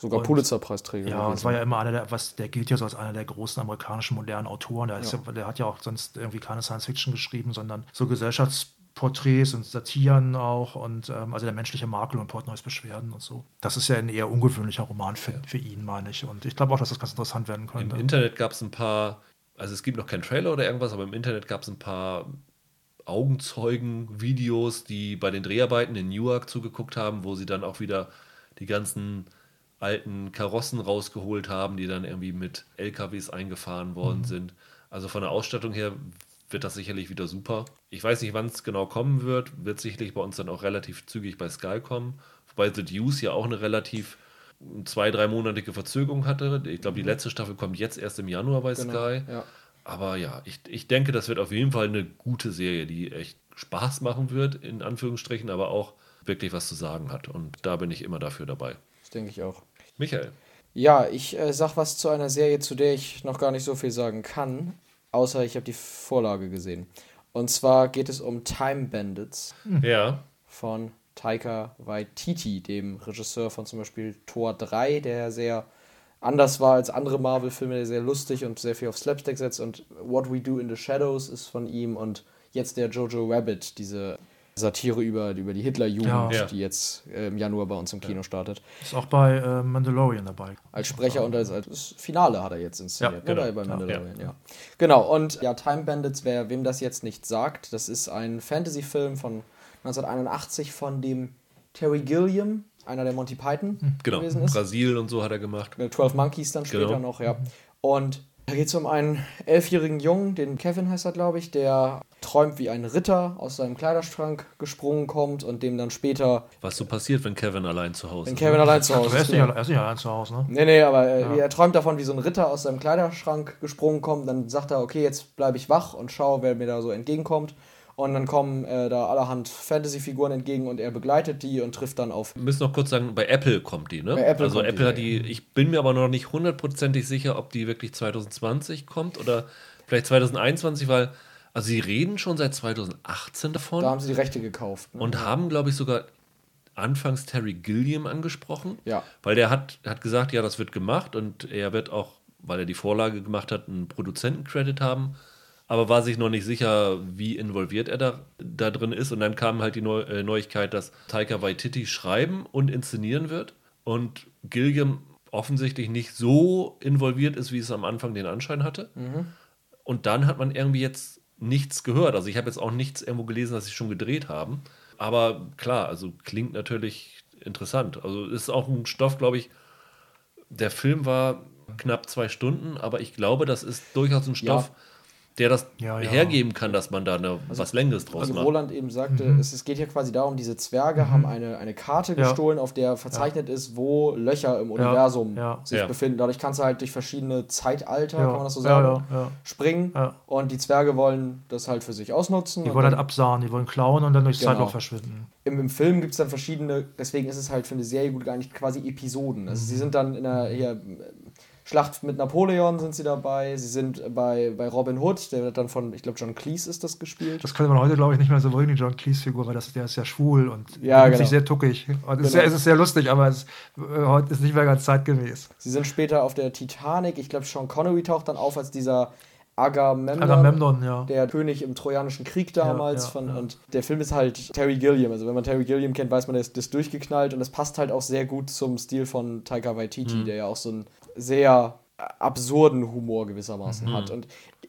Sogar Und- Pulitzer-Preisträger. Ja, und es war ja immer einer der, was, der gilt ja so als einer der großen amerikanischen modernen Autoren. Der, ist ja. der hat ja auch sonst irgendwie keine Science Fiction geschrieben, sondern so Gesellschaftsporträts und Satiren auch und ähm, also der menschliche Makel und Portnoys Beschwerden und so. Das ist ja ein eher ungewöhnlicher Roman für, für ihn, meine ich. Und ich glaube auch, dass das ganz interessant werden Im könnte. Internet gab es ein paar, also es gibt noch keinen Trailer oder irgendwas, aber im Internet gab es ein paar Augenzeugen-Videos, die bei den Dreharbeiten in Newark zugeguckt haben, wo sie dann auch wieder die ganzen alten Karossen rausgeholt haben, die dann irgendwie mit LKWs eingefahren worden sind. Also von der Ausstattung her wird das sicherlich wieder super. Ich weiß nicht, wann es genau kommen wird. Wird sicherlich bei uns dann auch relativ zügig bei Sky kommen. Wobei The Deuce ja auch eine relativ zwei, dreimonatige Verzögerung hatte. Ich glaube, die letzte Staffel kommt jetzt erst im Januar bei Genau, Sky. ja. Aber ja, ich, ich denke, das wird auf jeden Fall eine gute Serie, die echt Spaß machen wird, in Anführungsstrichen, aber auch wirklich was zu sagen hat. Und da bin ich immer dafür dabei. Das denke ich auch. Michael, Ja, ich äh, sag was zu einer Serie, zu der ich noch gar nicht so viel sagen kann, außer ich habe die Vorlage gesehen. Und zwar geht es um Time Bandits ja, von Taika Waititi, dem Regisseur von zum Beispiel Tor 3, der sehr anders war als andere Marvel-Filme, der sehr lustig und sehr viel auf Slapstick setzt. Und What We Do in the Shadows ist von ihm und jetzt der Jojo Rabbit, diese Satire über, über die Hitlerjugend, Ja. Ja. die jetzt äh, im Januar bei uns im Kino startet. Ist auch bei äh, Mandalorian dabei. Als Sprecher und als, als Finale hat er jetzt inszeniert. Ja, ne, genau. bei, bei Ja. Mandalorian, ja. Genau, und ja, Time Bandits, wer wem das jetzt nicht sagt, das ist ein Fantasy-Film von 1981 von dem Terry Gilliam, einer der Monty Python genau. gewesen ist. Brasil und so hat er gemacht. Äh, 12 Monkeys dann später Genau. noch, ja. Und da geht es um einen elfjährigen Jungen, den Kevin heißt er, glaube ich, der träumt, wie ein Ritter aus seinem Kleiderschrank gesprungen kommt und dem dann später, Was so passiert, wenn Kevin allein zu Hause wenn ist. Kevin allein zu Hause er ist. er ist nicht allein zu Hause, ne? Nee, nee, aber äh, er träumt davon, wie so ein Ritter aus seinem Kleiderschrank gesprungen kommt. Dann sagt er, okay, jetzt bleibe ich wach und schaue, wer mir da so entgegenkommt. Und dann kommen äh, da allerhand Fantasy-Figuren entgegen und er begleitet die und trifft dann auf. Wir müssen noch kurz sagen, bei Apple kommt die, ne? Bei Apple also kommt die Apple hat die, ich bin mir aber noch nicht hundertprozentig sicher, ob die wirklich 2020 kommt oder vielleicht 2021, weil, also sie reden schon seit 2018 davon Da haben sie die Rechte gekauft. Ne? und haben, glaube ich, sogar anfangs Terry Gilliam angesprochen. Ja. Weil der hat, hat gesagt, ja, das wird gemacht und er wird auch, weil er die Vorlage gemacht hat, einen Produzentencredit haben, aber war sich noch nicht sicher, wie involviert er da, da drin ist. Und dann kam halt die Neu äh, Neuigkeit, dass Taika Waititi schreiben und inszenieren wird und Gilliam offensichtlich nicht so involviert ist, wie es am Anfang den Anschein hatte. Und dann hat man irgendwie jetzt nichts gehört. Also ich habe jetzt auch nichts irgendwo gelesen, dass sie schon gedreht haben. Aber klar, also klingt natürlich interessant. Also ist auch ein Stoff, glaube ich. Der Film war knapp zwei Stunden, aber ich glaube, das ist durchaus ein Stoff, der das Ja, ja. hergeben kann, dass man da eine, was Längeres draus Wie macht. Roland eben sagte, es, es geht ja quasi darum, diese Zwerge haben eine, eine Karte Ja. gestohlen, auf der verzeichnet ist, wo Löcher im Universum ja. sich Ja. befinden. Dadurch kannst du halt durch verschiedene Zeitalter, Ja. kann man das so sagen, ja, ja. springen. Ja. Und die Zwerge wollen das halt für sich ausnutzen. Die wollen halt absahen, die wollen klauen und dann durchs Genau. Zeitloch verschwinden. im, im Film gibt es dann verschiedene, deswegen ist es halt für eine Serie gut gar nicht quasi Episoden. Also sie sind dann in der hier, Schlacht mit Napoleon sind sie dabei, sie sind bei, bei Robin Hood, der wird dann von, ich glaube, John Cleese ist das gespielt. Das könnte man heute, glaube ich, nicht mehr so bringen, die John Cleese-Figur, weil das, der ist ja schwul und Ja, genau. sich sehr tuckig. Und es, ist Genau. sehr, es ist sehr lustig, aber es äh, heute ist nicht mehr ganz zeitgemäß. Sie sind später auf der Titanic, ich glaube, Sean Connery taucht dann auf als dieser Agamemnon, Agamemnon, ja. der König im Trojanischen Krieg damals. ja, von, ja. Und der Film ist halt Terry Gilliam. Also wenn man Terry Gilliam kennt, weiß man, der ist, der ist durchgeknallt und das passt halt auch sehr gut zum Stil von Taika Waititi, der ja auch so einen sehr absurden Humor gewissermaßen hat. Und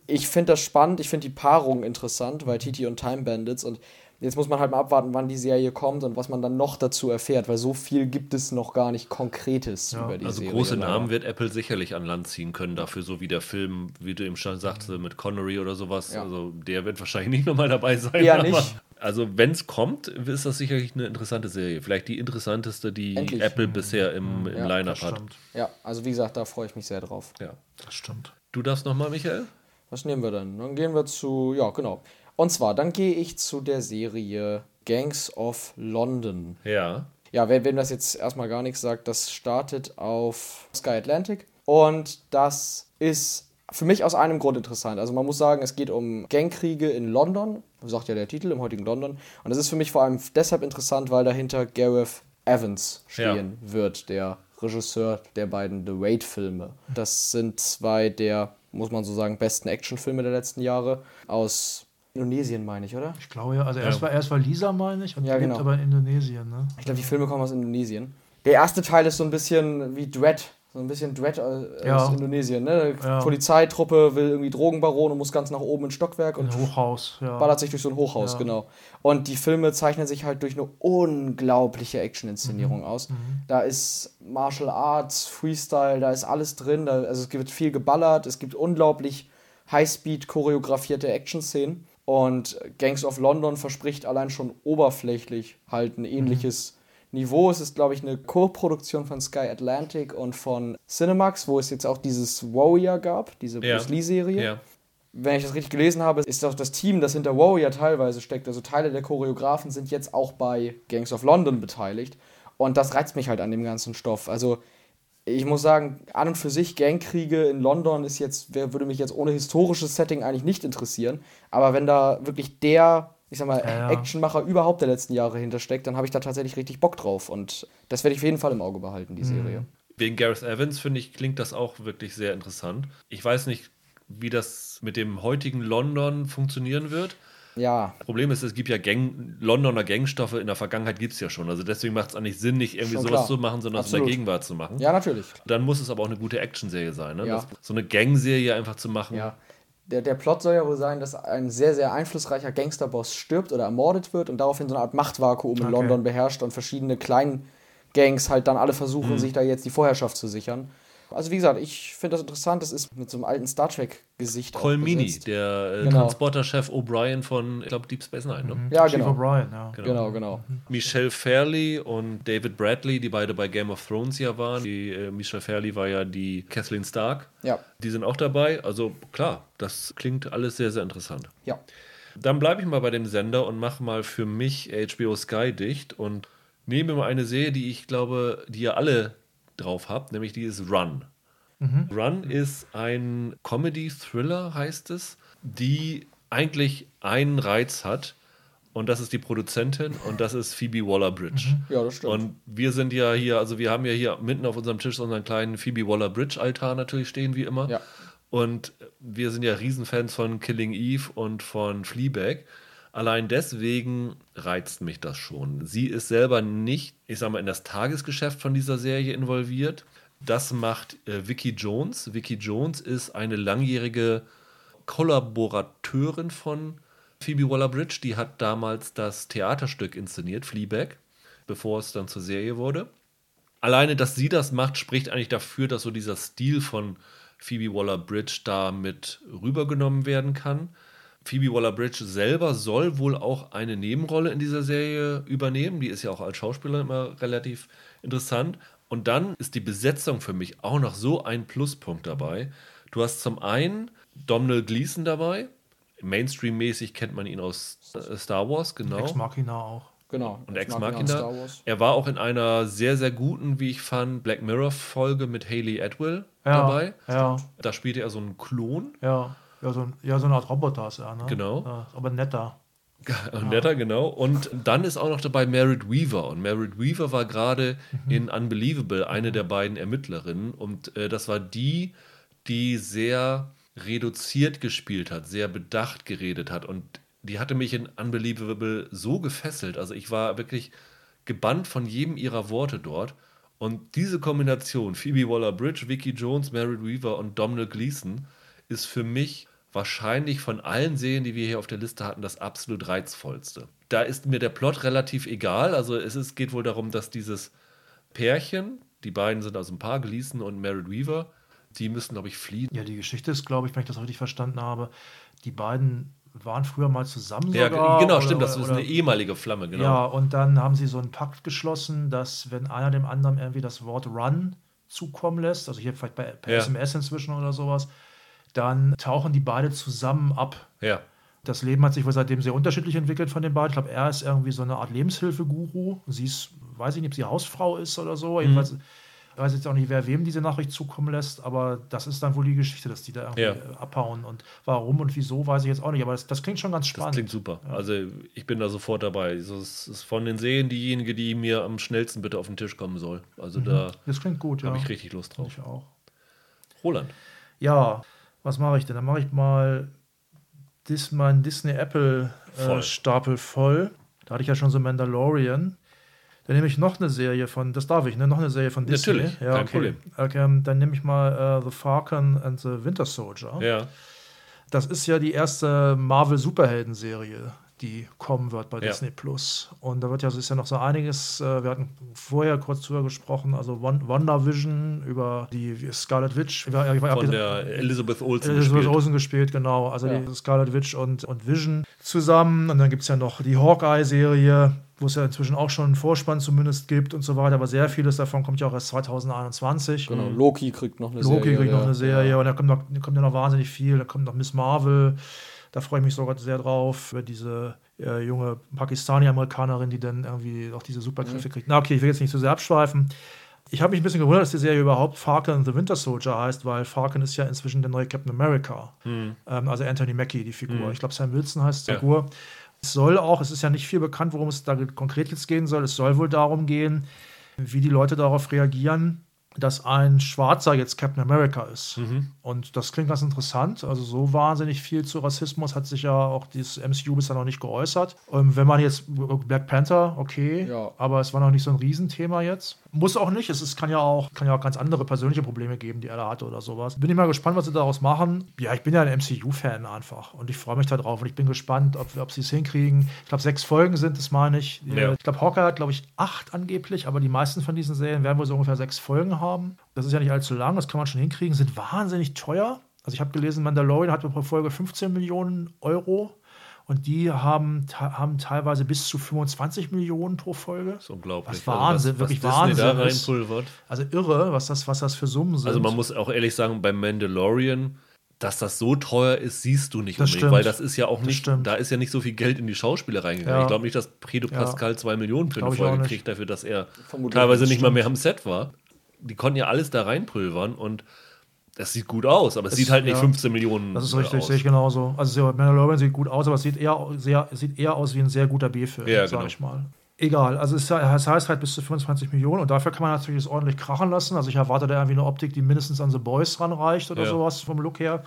ich finde das spannend, ich finde die Paarung interessant, Waititi und Time Bandits und Jetzt muss man halt mal abwarten, wann die Serie kommt und was man dann noch dazu erfährt, weil so viel gibt es noch gar nicht Konkretes über die Also Serie. große leider. Namen wird Apple sicherlich an Land ziehen können dafür, so wie der Film, wie du eben schon sagst, mit Connery oder sowas. Ja. Also der wird wahrscheinlich nicht nochmal dabei sein. Aber- nicht. Also wenn es kommt, ist das sicherlich eine interessante Serie. Vielleicht die interessanteste, die Endlich. Apple bisher im, im Ja, Line-Up Das hat. stimmt. Ja, also wie gesagt, da freue ich mich sehr drauf. Ja. Das stimmt. Du darfst nochmal, Michael? Was nehmen wir denn? Dann gehen wir zu, ja, genau. Und zwar, dann gehe ich zu der Serie Gangs of London. Ja. Ja, wer, wem das jetzt erstmal gar nichts sagt, das startet auf Sky Atlantic. Und das ist für mich aus einem Grund interessant. Also man muss sagen, es geht um Gangkriege in London, sagt ja der Titel, im heutigen London. Und das ist für mich vor allem deshalb interessant, weil dahinter Gareth Evans stehen wird, der Regisseur der beiden The Wait-Filme. Das sind zwei der, muss man so sagen, besten Actionfilme der letzten Jahre aus Indonesien, meine ich, oder? Ich glaube ja, also erst, war, erst war Lisa, meine ich, und Ja, lebt genau. aber in Indonesien, ne? Ich glaube, die Filme kommen aus Indonesien. Der erste Teil ist so ein bisschen wie Dread. So ein bisschen Dread äh, Ja. aus Indonesien. Ne? Ja. Polizeitruppe will irgendwie Drogenbaron und muss ganz nach oben ins Stockwerk und Ein Hochhaus, ja. ballert sich durch so ein Hochhaus, Ja. genau. Und die Filme zeichnen sich halt durch eine unglaubliche Action-Inszenierung Mhm. aus. Da ist Martial Arts, Freestyle, da ist alles drin. Da, also es wird viel geballert, es gibt unglaublich Highspeed choreografierte Action-Szenen. Und Gangs of London verspricht allein schon oberflächlich halt ein ähnliches Niveau. Es ist, glaube ich, eine Co-Produktion von Sky Atlantic und von Cinemax, wo es jetzt auch dieses Warrior gab, diese Ja. Bruce Lee-Serie Ja. wenn ich das richtig gelesen habe, ist auch das Team, das hinter Warrior teilweise steckt, also Teile der Choreografen sind jetzt auch bei Gangs of London beteiligt. Und das reizt mich halt an dem ganzen Stoff. Also ich muss sagen, an und für sich Gangkriege in London ist jetzt, wer würde mich jetzt ohne historisches Setting eigentlich nicht interessieren. Aber wenn da wirklich der, ich sag mal, Ja, ja. Actionmacher überhaupt der letzten Jahre hintersteckt, dann habe ich da tatsächlich richtig Bock drauf. Und das werde ich auf jeden Fall im Auge behalten, die Serie. Wegen Gareth Evans, finde ich, klingt das auch wirklich sehr interessant. Ich weiß nicht, wie das mit dem heutigen London funktionieren wird. Ja, Problem ist, es gibt ja Gang, Londoner Gangstoffe in der Vergangenheit gibt es ja schon. Also deswegen macht es eigentlich Sinn, nicht irgendwie Schon sowas klar. zu machen, sondern es in der Absolut. Gegenwart zu machen. ja, natürlich. Dann muss es aber auch eine gute Actionserie sein. Ne? Ja. Das, so eine Gang-Serie einfach zu machen. Ja. Der, der Plot soll ja wohl sein, dass ein sehr, sehr einflussreicher Gangsterboss stirbt oder ermordet wird und daraufhin so eine Art Machtvakuum in Okay. London beherrscht und verschiedene Kleingangs halt dann alle versuchen, sich da jetzt die Vorherrschaft zu sichern. Also wie gesagt, ich finde das interessant. Das ist mit so einem alten Star Trek-Gesicht Colmini, der äh, Genau. Transporterchef O'Brien von, ich glaube, Deep Space Nine. Ne? Ja, Chief genau. O'Brien, ja. Genau, genau. Michelle Fairley und David Bradley, die beide bei Game of Thrones ja waren. Die, äh, Michelle Fairley war ja die Kathleen Stark. Ja, Die sind auch dabei. Also klar, das klingt alles sehr, sehr interessant. ja. Dann bleibe ich mal bei dem Sender und mache mal für mich HBO Sky dicht und nehme mal eine Serie, die ich glaube, die ihr alle drauf habt, nämlich die ist Run. Run ist ein Comedy-Thriller, heißt es, die eigentlich einen Reiz hat und das ist die Produzentin und das ist Phoebe Waller-Bridge. Ja, das stimmt. Und wir sind ja hier, also wir haben ja hier mitten auf unserem Tisch unseren kleinen Phoebe Waller-Bridge-Altar natürlich stehen, wie immer. Ja. Und wir sind ja Riesenfans von Killing Eve und von Fleabag. Allein deswegen reizt mich das schon. Sie ist selber nicht, ich sag mal, in das Tagesgeschäft von dieser Serie involviert. Das macht äh, Vicky Jones. Vicky Jones ist eine langjährige Kollaborateurin von Phoebe Waller-Bridge. Die hat damals das Theaterstück inszeniert, Fleabag, bevor es dann zur Serie wurde. Alleine, dass sie das macht, spricht eigentlich dafür, dass so dieser Stil von Phoebe Waller-Bridge da mit rübergenommen werden kann. Phoebe Waller-Bridge selber soll wohl auch eine Nebenrolle in dieser Serie übernehmen. Die ist ja auch als Schauspielerin immer relativ interessant. Und dann ist die Besetzung für mich auch noch so ein Pluspunkt dabei. Du hast zum einen Domhnall Gleeson dabei. Mainstream-mäßig kennt man ihn aus äh, Star Wars, genau. Ex Machina auch. Genau. Und Ex Machina. Star Wars. Er war auch in einer sehr, sehr guten, wie ich fand, Black Mirror-Folge mit Haley Atwell Ja, dabei. Ja, Da spielte er so einen Klon. ja. Ja, so, ein, ja, so eine Art Roboter ist er, ne? Genau. Ja, aber netter. Netter, genau. Und dann ist auch noch dabei Merritt Weaver. Und Merritt Weaver war gerade Mhm. in Unbelievable eine der beiden Ermittlerinnen. Und äh, das war die, die sehr reduziert gespielt hat, sehr bedacht geredet hat und die hatte mich in Unbelievable so gefesselt. Also ich war wirklich gebannt von jedem ihrer Worte dort. Und diese Kombination, Phoebe Waller-Bridge, Vicky Jones, Mary Weaver und Domhnall Gleeson, ist für mich wahrscheinlich von allen Serien, die wir hier auf der Liste hatten, das absolut reizvollste. Da ist mir der Plot relativ egal. Also es ist, geht wohl darum, dass dieses Pärchen, die beiden sind aus dem Paar, Gleason und Mary Weaver, die müssen, glaube ich, fliehen. Ja, die Geschichte ist, glaube ich, wenn ich das richtig verstanden habe, die beiden waren früher mal zusammen Ja, sogar. genau, oder- stimmt, das ist oder- eine ehemalige Flamme, genau. Ja, und dann haben sie so einen Pakt geschlossen, dass wenn einer dem anderen irgendwie das Wort Run zukommen lässt, also hier vielleicht bei, per Ja. SMS inzwischen oder sowas, dann tauchen die beide zusammen ab. Ja. Das Leben hat sich wohl seitdem sehr unterschiedlich entwickelt von den beiden. Ich glaube, er ist irgendwie so eine Art Lebenshilfeguru. Sie ist, weiß ich nicht, ob sie Hausfrau ist oder so. Mhm. Jedenfalls ich weiß jetzt auch nicht, wer wem diese Nachricht zukommen lässt, aber das ist dann wohl die Geschichte, dass die da irgendwie Ja. äh, abhauen. Und warum und wieso, weiß ich jetzt auch nicht. Aber das, das klingt schon ganz Das spannend. klingt super. Also ich bin da sofort dabei. So, Es ist von den Serien diejenige, die mir am schnellsten bitte auf den Tisch kommen soll. Also da Das klingt gut, ja. habe ich richtig Lust drauf. Ich auch. Roland. Ja, was mache ich denn? Dann mache ich mal dis, mein Disney Apple äh, Voll. Stapel voll. Da hatte ich ja schon so Mandalorian. Dann nehme ich noch eine Serie von, das darf ich, ne? Noch eine Serie von Disney. Natürlich, ja, kein okay. Problem. Okay, ähm, dann nehme ich mal äh, The Falcon and the Winter Soldier. Ja. Das ist ja die erste Marvel-Superhelden-Serie, die kommen wird bei Ja. Disney Plus. Und da wird ja, ist ja noch so einiges, äh, wir hatten vorher kurz drüber gesprochen, also WandaVision über die Scarlet Witch. Ich war- ich war- Von der Elizabeth Olsen Elizabeth gespielt. Olsen gespielt, genau. Also Ja. die Scarlet Witch und, und Vision zusammen. Und dann gibt es ja noch die Hawkeye-Serie, wo es ja inzwischen auch schon einen Vorspann zumindest gibt und so weiter. Aber sehr vieles davon kommt ja auch erst 2021. Genau, Loki kriegt noch eine Loki Serie. kriegt noch ja. eine Serie und da kommt, noch, da kommt ja noch wahnsinnig viel. Da kommt noch Miss Marvel. Da freue ich mich sogar sehr drauf, über diese äh, junge Pakistani-Amerikanerin, die dann irgendwie auch diese Superkräfte kriegt. Na, okay, ich will jetzt nicht zu sehr abschweifen. Ich habe mich ein bisschen gewundert, dass die Serie überhaupt Falcon and the Winter Soldier heißt, weil Falcon ist ja inzwischen der neue Captain America. Ähm, also Anthony Mackie, die Figur. Ich glaube, Sam Wilson heißt die Ja. Figur. Es soll auch, es ist ja nicht viel bekannt, worum es da konkret jetzt gehen soll. Es soll wohl darum gehen, wie die Leute darauf reagieren, dass ein Schwarzer jetzt Captain America ist. Und das klingt ganz interessant. Also so wahnsinnig viel zu Rassismus hat sich ja auch dieses MCU bisher noch nicht geäußert. Ähm, wenn man jetzt Black Panther, okay, Ja. aber es war noch nicht so ein Riesenthema jetzt. Muss auch nicht. Es ist, kann, ja auch, kann ja auch ganz andere persönliche Probleme geben, die er da hatte oder sowas. Bin ich mal gespannt, was sie daraus machen. Ja, ich bin ja ein MCU-Fan einfach und ich freue mich da drauf und ich bin gespannt, ob, ob sie es hinkriegen. Ich glaube, sechs Folgen sind es, meine ich. Ja. Ich glaube, Hawkeye hat, glaube ich, acht angeblich, aber die meisten von diesen Serien werden wohl so ungefähr sechs Folgen haben. Das ist ja nicht allzu lang, das kann man schon hinkriegen. Sind wahnsinnig teuer. Also ich habe gelesen, Mandalorian hat pro Folge 15 Millionen Euro. Und die haben, haben teilweise bis zu 25 Millionen pro Folge. Das ist unglaublich. Was Wahnsinn, was, wirklich was da Wahnsinn ist. reinpulvert. Also irre, was das, was das für Summen sind. Also man muss auch ehrlich sagen, beim Mandalorian, dass das so teuer ist, siehst du nicht Das unbedingt, stimmt. weil das ist ja auch Das nicht, stimmt. da ist ja nicht so viel Geld in die Schauspieler reingegangen. Ja. Ich glaube nicht, dass Pedro Ja. Pascal zwei Millionen für eine Folge kriegt, dafür, dass er Vermutlich teilweise nicht, nicht mal mehr am Set war. Die konnten ja alles da reinpulvern und das sieht gut aus, aber es Es- sieht halt nicht ja. 15 Millionen Das ist äh, richtig, aus. sehe ich genauso. Also so, Mandalorian sieht gut aus, aber es sieht eher, sehr, sieht eher aus wie ein sehr guter B-Film, Ja, sag genau. ich mal. Egal, also es, es heißt halt bis zu 25 Millionen und dafür kann man natürlich das ordentlich krachen lassen. Also ich erwarte da irgendwie eine Optik, die mindestens an The Boys ranreicht oder Ja. sowas vom Look her.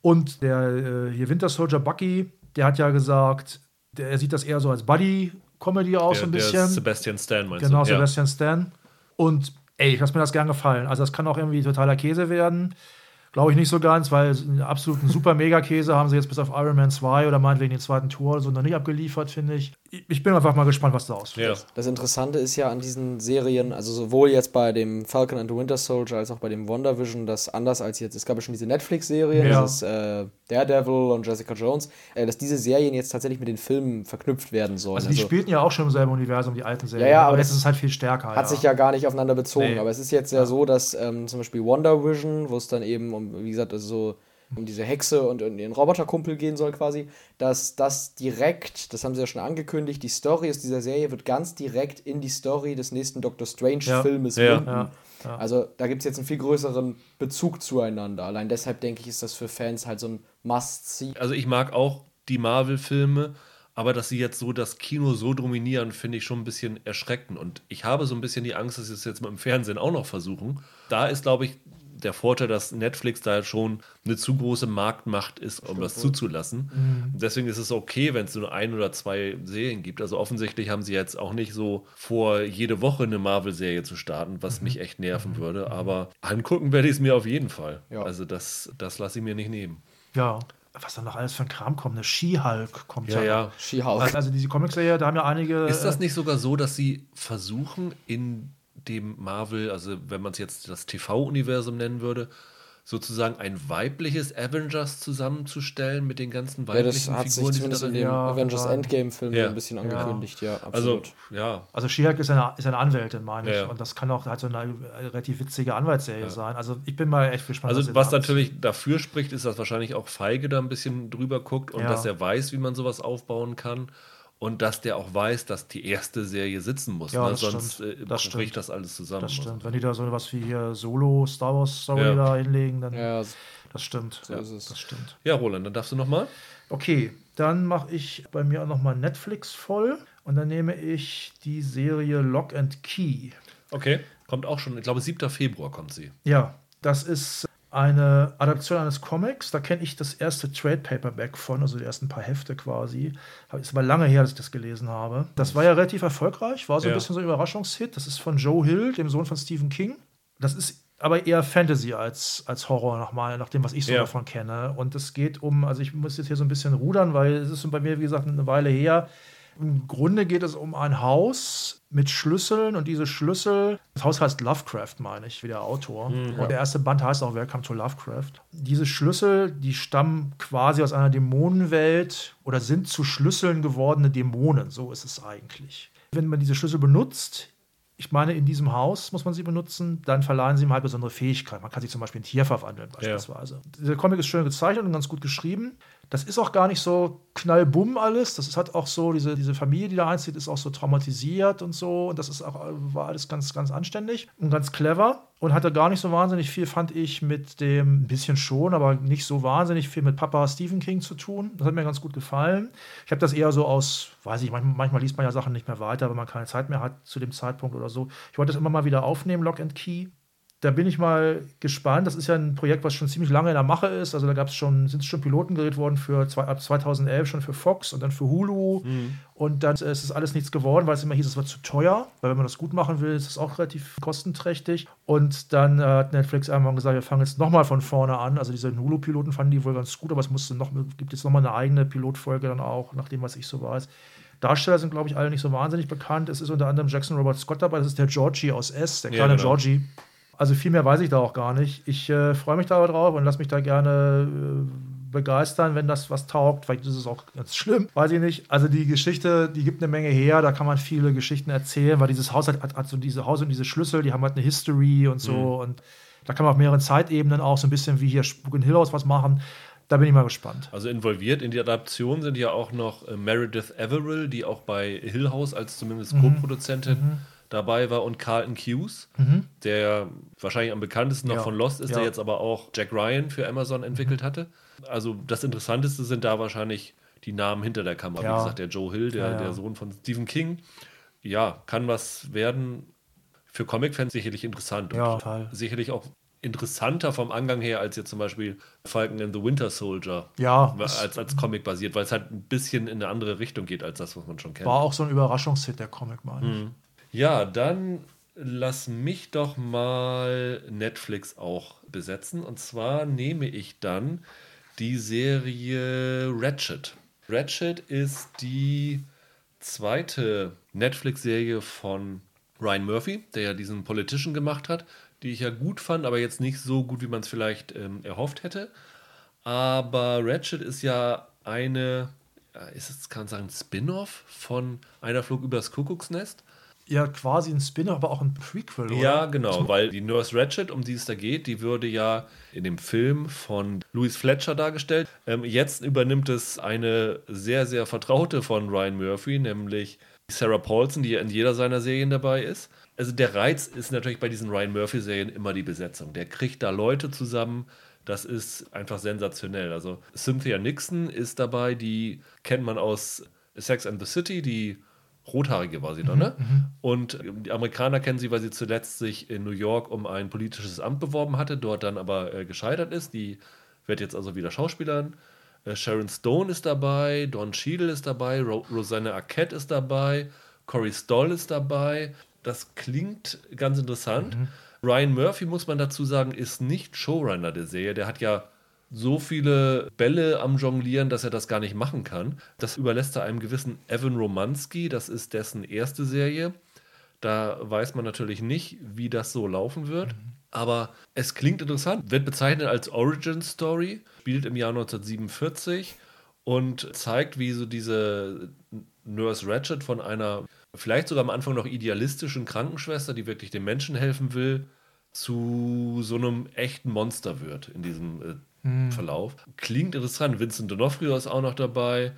Und der äh, hier Winter Soldier Bucky, der hat ja gesagt, der, er sieht das eher so als Buddy-Comedy aus, so Der, ein der bisschen. Sebastian Stan meinst Genau, du? Ja. Sebastian Stan. Und ey, ich lasse mir das gern gefallen. Also das kann auch irgendwie totaler Käse werden. Glaube ich nicht so ganz, weil einen absoluten super Mega-Käse haben sie jetzt bis auf Iron Man 2 oder meinetwegen den zweiten Tour so noch nicht abgeliefert, finde ich. Ich bin einfach mal gespannt, was da ausgeht. Ja. Das Interessante ist ja an diesen Serien, also sowohl jetzt bei dem Falcon and the Winter Soldier als auch bei dem WandaVision, dass anders als jetzt, es gab ja schon diese Netflix-Serien, Ja. dieses äh, Daredevil und Jessica Jones, äh, dass diese Serien jetzt tatsächlich mit den Filmen verknüpft werden sollen. Also die spielten ja auch schon im selben Universum, die alten Serien. Ja, ja, aber aber jetzt das ist es halt viel stärker. hat sich ja gar nicht aufeinander bezogen. Nee. Aber es ist jetzt ja, so, dass ähm, zum Beispiel WandaVision, wo es dann eben um, wie gesagt, also so um diese Hexe und, und ihren Roboterkumpel gehen soll quasi, dass das direkt, das haben sie ja schon angekündigt, die Story aus dieser Serie wird ganz direkt in die Story des nächsten Doctor Strange-Filmes Ja. Ja, ja. Also da gibt es jetzt einen viel größeren Bezug zueinander. Allein deshalb denke ich, ist das für Fans halt so ein Must-See. Also ich mag auch die Marvel-Filme, aber dass sie jetzt so das Kino so dominieren, finde ich schon ein bisschen erschreckend. Und ich habe so ein bisschen die Angst, dass sie es jetzt mal im Fernsehen auch noch versuchen. Da ist, glaube ich, der Vorteil, dass Netflix da schon eine zu große Marktmacht ist, um das zuzulassen. Mhm. Deswegen ist es okay, wenn es nur ein oder zwei Serien gibt. Also offensichtlich haben sie jetzt auch nicht so vor, jede Woche eine Marvel-Serie zu starten, was Mhm. mich echt nerven würde. Aber angucken werde ich es mir auf jeden Fall. Ja. Also das, das lasse ich mir nicht nehmen. Ja. Was dann noch alles für ein Kram kommt. Eine She-Hulk kommt Ja, ja. She-Hulk. Also diese Comicserie, da haben ja einige. Ist das äh, nicht sogar so, dass sie versuchen, in dem Marvel, also wenn man es jetzt das TV-Universum nennen würde, sozusagen ein weibliches Avengers zusammenzustellen mit den ganzen Ja, weiblichen das hat sich Figuren, die zumindest in dem Ja, Avengers ja. Endgame-Film Ja. so ein bisschen angekündigt, ja, Also, absolut. ja. Also She-Hulk ist eine, ist eine Anwältin, meine ich. Ja, ja. Und das kann auch halt so eine relativ witzige Anwaltsserie sein. Also ich bin mal echt gespannt. Also was natürlich dafür spricht, ist, dass wahrscheinlich auch Feige da ein bisschen drüber guckt und Ja. dass er weiß, wie man sowas aufbauen kann. Und dass der auch weiß, dass die erste Serie sitzen muss. Ja, ne? das Sonst stimmt. äh, Das bricht stimmt. das alles zusammen. Das stimmt. Wenn die da so was wie hier Solo Star Wars Story Ja. da hinlegen, dann Ja, das stimmt. so ist es. Das stimmt. Ja, Roland, dann darfst du noch mal. Okay, dann mache ich bei mir auch nochmal Netflix voll und dann nehme ich die Serie Lock and Key. Okay. Kommt auch schon, ich glaube, 7. Februar kommt sie. Ja, das ist eine Adaption eines Comics. Da kenne ich das erste Trade Paperback von, also die ersten paar Hefte quasi. Ist aber lange her, dass ich das gelesen habe. Das war ja relativ erfolgreich, war so ein Ja. bisschen so ein Überraschungshit. Das ist von Joe Hill, dem Sohn von Stephen King. Das ist aber eher Fantasy als, als Horror, nach, mal, nach dem, was ich so Ja. davon kenne. Und es geht um, also ich muss jetzt hier so ein bisschen rudern, weil es ist bei mir, wie gesagt, eine Weile her. Im Grunde geht es um ein Haus mit Schlüsseln und diese Schlüssel, das Haus heißt Lovecraft, meine ich, wie der Autor. und der erste Band heißt auch Welcome to Lovecraft. Diese Schlüssel, die stammen quasi aus einer Dämonenwelt oder sind zu Schlüsseln gewordene Dämonen, so ist es eigentlich. Wenn man diese Schlüssel benutzt, ich meine, in diesem Haus muss man sie benutzen, dann verleihen sie ihm halt besondere Fähigkeiten. Man kann sich zum Beispiel in Tier verwandeln, beispielsweise. Dieser Comic ist schön gezeichnet und ganz gut geschrieben. Das ist auch gar nicht so knallbumm alles. Das hat auch so, diese, diese Familie, die da einzieht, ist auch so traumatisiert und so. Und das ist auch, war alles ganz, ganz anständig und ganz clever. Und hatte gar nicht so wahnsinnig viel, fand ich, mit dem, ein bisschen schon, aber nicht so wahnsinnig viel mit Papa Stephen King zu tun. Das hat mir ganz gut gefallen. Ich habe das eher so aus, weiß ich, manchmal, manchmal liest man ja Sachen nicht mehr weiter, wenn man keine Zeit mehr hat zu dem Zeitpunkt oder so. Ich wollte das immer mal wieder aufnehmen, Lock and Key da bin ich mal gespannt. Das ist ja ein Projekt, was schon ziemlich lange in der Mache ist. Also da gab es schon, sind schon Piloten gedreht worden für zwei, ab 2011 schon für Fox und dann für Hulu. Und dann ist es alles nichts geworden, weil es immer hieß, es wird zu teuer. Weil wenn man das gut machen will, ist es auch relativ kostenträchtig. Und dann äh, hat Netflix irgendwann gesagt, wir fangen jetzt nochmal von vorne an. Also diese Hulu-Piloten fanden die wohl ganz gut, aber es musste noch, gibt jetzt nochmal eine eigene Pilotfolge dann auch, nach dem, was ich so weiß. Darsteller sind, glaube ich, alle nicht so wahnsinnig bekannt. Es ist unter anderem Jackson Robert Scott dabei, das ist der Georgie aus S, der Ja, kleine genau. Georgie. Also viel mehr weiß ich da auch gar nicht. Ich äh, freue mich da drauf und lasse mich da gerne äh, begeistern, wenn das was taugt. Vielleicht ist es auch ganz schlimm, weiß ich nicht. Also die Geschichte, die gibt eine Menge her, da kann man viele Geschichten erzählen, weil dieses Haus hat, hat, hat so diese Haus und diese Schlüssel, die haben halt eine History und so und da kann man auf mehreren Zeitebenen auch so ein bisschen wie hier Spuk in Hill House was machen. Da bin ich mal gespannt. Also involviert in die Adaption sind ja auch noch äh, Meredith Averill, die auch bei Hill House als zumindest Mhm. Dabei war und Carlton Hughes, der wahrscheinlich am bekanntesten noch Ja. von Lost ist, Ja. der jetzt aber auch Jack Ryan für Amazon entwickelt hatte. Also das Interessanteste sind da wahrscheinlich die Namen hinter der Kamera. Ja. Wie gesagt, der Joe Hill, der, der Sohn von Stephen King. Ja, kann was werden. Für Comic-Fans sicherlich interessant. Und Ja, total. Sicherlich auch interessanter vom Angang her als jetzt zum Beispiel Falcon and the Winter Soldier Ja, als, als Comic basiert, weil es halt ein bisschen in eine andere Richtung geht als das, was man schon kennt. war auch so ein Überraschungshit, der Comic, meine ich. Ja, dann lass mich doch mal Netflix auch besetzen. Und zwar nehme ich dann die Serie Ratchet. Ratchet ist die zweite Netflix-Serie von Ryan Murphy, der ja diesen Politician gemacht hat, die ich ja gut fand, aber jetzt nicht so gut, wie man es vielleicht ähm, erhofft hätte. Aber Ratchet ist ja eine, ist es, kann man sagen, Spin-off von Einer Flug übers Kuckucksnest. Ja, quasi ein Spin-off, aber auch ein Prequel, oder? Ja, genau, weil die Nurse Ratchet, um die es da geht, die würde ja in dem Film von Louis Fletcher dargestellt. Ähm, jetzt übernimmt es eine sehr, sehr vertraute von Ryan Murphy, nämlich Sarah Paulson, die ja in jeder seiner Serien dabei ist. Also der Reiz ist natürlich bei diesen Ryan Murphy-Serien immer die Besetzung. Der kriegt da Leute zusammen, das ist einfach sensationell. Also Cynthia Nixon ist dabei, die kennt man aus Sex and the City, die Rothaarige war sie dann, ne? Und die Amerikaner kennen sie, weil sie zuletzt sich in New York um ein politisches Amt beworben hatte, dort dann aber äh, gescheitert ist. Die wird jetzt also wieder Schauspielerin. Äh, Sharon Stone ist dabei, Don Cheadle ist dabei, Ro Rosanna Arquette ist dabei, Corey Stoll ist dabei. Das klingt ganz interessant. Ryan Murphy, muss man dazu sagen, ist nicht Showrunner der Serie. Der hat ja so viele Bälle am Jonglieren, dass er das gar nicht machen kann. Das überlässt er einem gewissen Evan Romanski. Das ist dessen erste Serie. Da weiß man natürlich nicht, wie das so laufen wird. Aber es klingt interessant. Wird bezeichnet als Origin Story, spielt im Jahr 1947 und zeigt, wie so diese Nurse Ratchet von einer vielleicht sogar am Anfang noch idealistischen Krankenschwester, die wirklich den Menschen helfen will, zu so einem echten Monster wird in diesem äh, Verlauf. Klingt interessant. Vincent D'Onofrio ist auch noch dabei.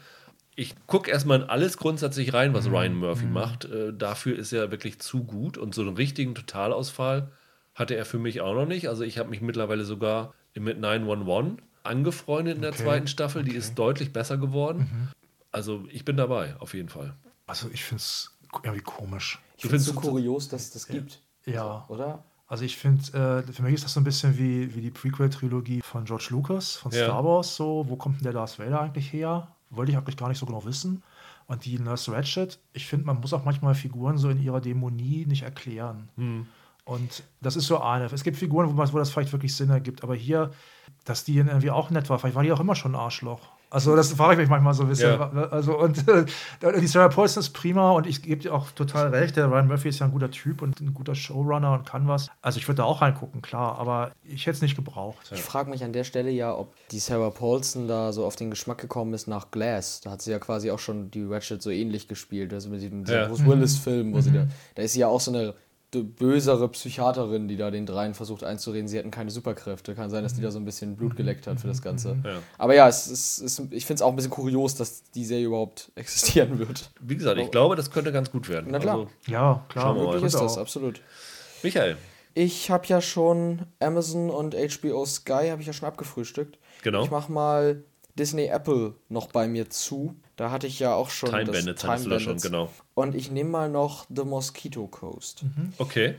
Ich gucke erstmal in alles grundsätzlich rein, was Ryan Murphy macht. Äh, dafür ist er wirklich zu gut und so einen richtigen Totalausfall hatte er für mich auch noch nicht. Also ich habe mich mittlerweile sogar mit 911 angefreundet in der Okay, zweiten Staffel. Die okay. ist deutlich besser geworden. Also ich bin dabei, auf jeden Fall. Also ich finde es irgendwie komisch. Ich finde es so kurios, dass es das gibt. Ja. Oder? Also ich finde, äh, für mich ist das so ein bisschen wie, wie die Prequel-Trilogie von George Lucas, von Ja. Star Wars. So, wo kommt denn der Darth Vader eigentlich her? Wollte ich eigentlich gar nicht so genau wissen. Und die Nurse Ratchet, ich finde, man muss auch manchmal Figuren so in ihrer Dämonie nicht erklären. Und das ist so eine. Es gibt Figuren, wo, man, wo das vielleicht wirklich Sinn ergibt. Aber hier, dass die irgendwie auch nett war, vielleicht war die auch immer schon ein Arschloch. Also das frage ich mich manchmal so ein bisschen. Ja. Also und äh, die Sarah Paulson ist prima und ich gebe dir auch total recht. Der Ryan Murphy ist ja ein guter Typ und ein guter Showrunner und kann was. Also ich würde da auch reingucken, klar, aber ich hätte es nicht gebraucht. Ich frage mich an der Stelle ja, ob die Sarah Paulson da so auf den Geschmack gekommen ist nach Glass. Da hat sie ja quasi auch schon die Ratchet so ähnlich gespielt. Also mit diesem, Ja. Bruce Willis-Film, wo sie da. Da ist sie ja auch so eine bösere Psychiaterin, die da den dreien versucht einzureden, sie hätten keine Superkräfte. Kann sein, dass die da so ein bisschen Blut geleckt hat für das Ganze. Ja. Aber ja, es ist, es ist, ich finde es auch ein bisschen kurios, dass die Serie überhaupt existieren wird. Wie gesagt, ich glaube, das könnte ganz gut werden. Na klar. Also, Ja, klar. Schauen wir mal. Ist das, auch. absolut. Michael, Ich habe ja schon Amazon und HBO Sky habe ich ja schon abgefrühstückt. Genau. Ich mache mal Disney Apple noch bei mir zu. Da hatte ich ja auch schon Time das Bandits du da schon, Bandits. genau. Und ich nehme mal noch The Mosquito Coast. Okay.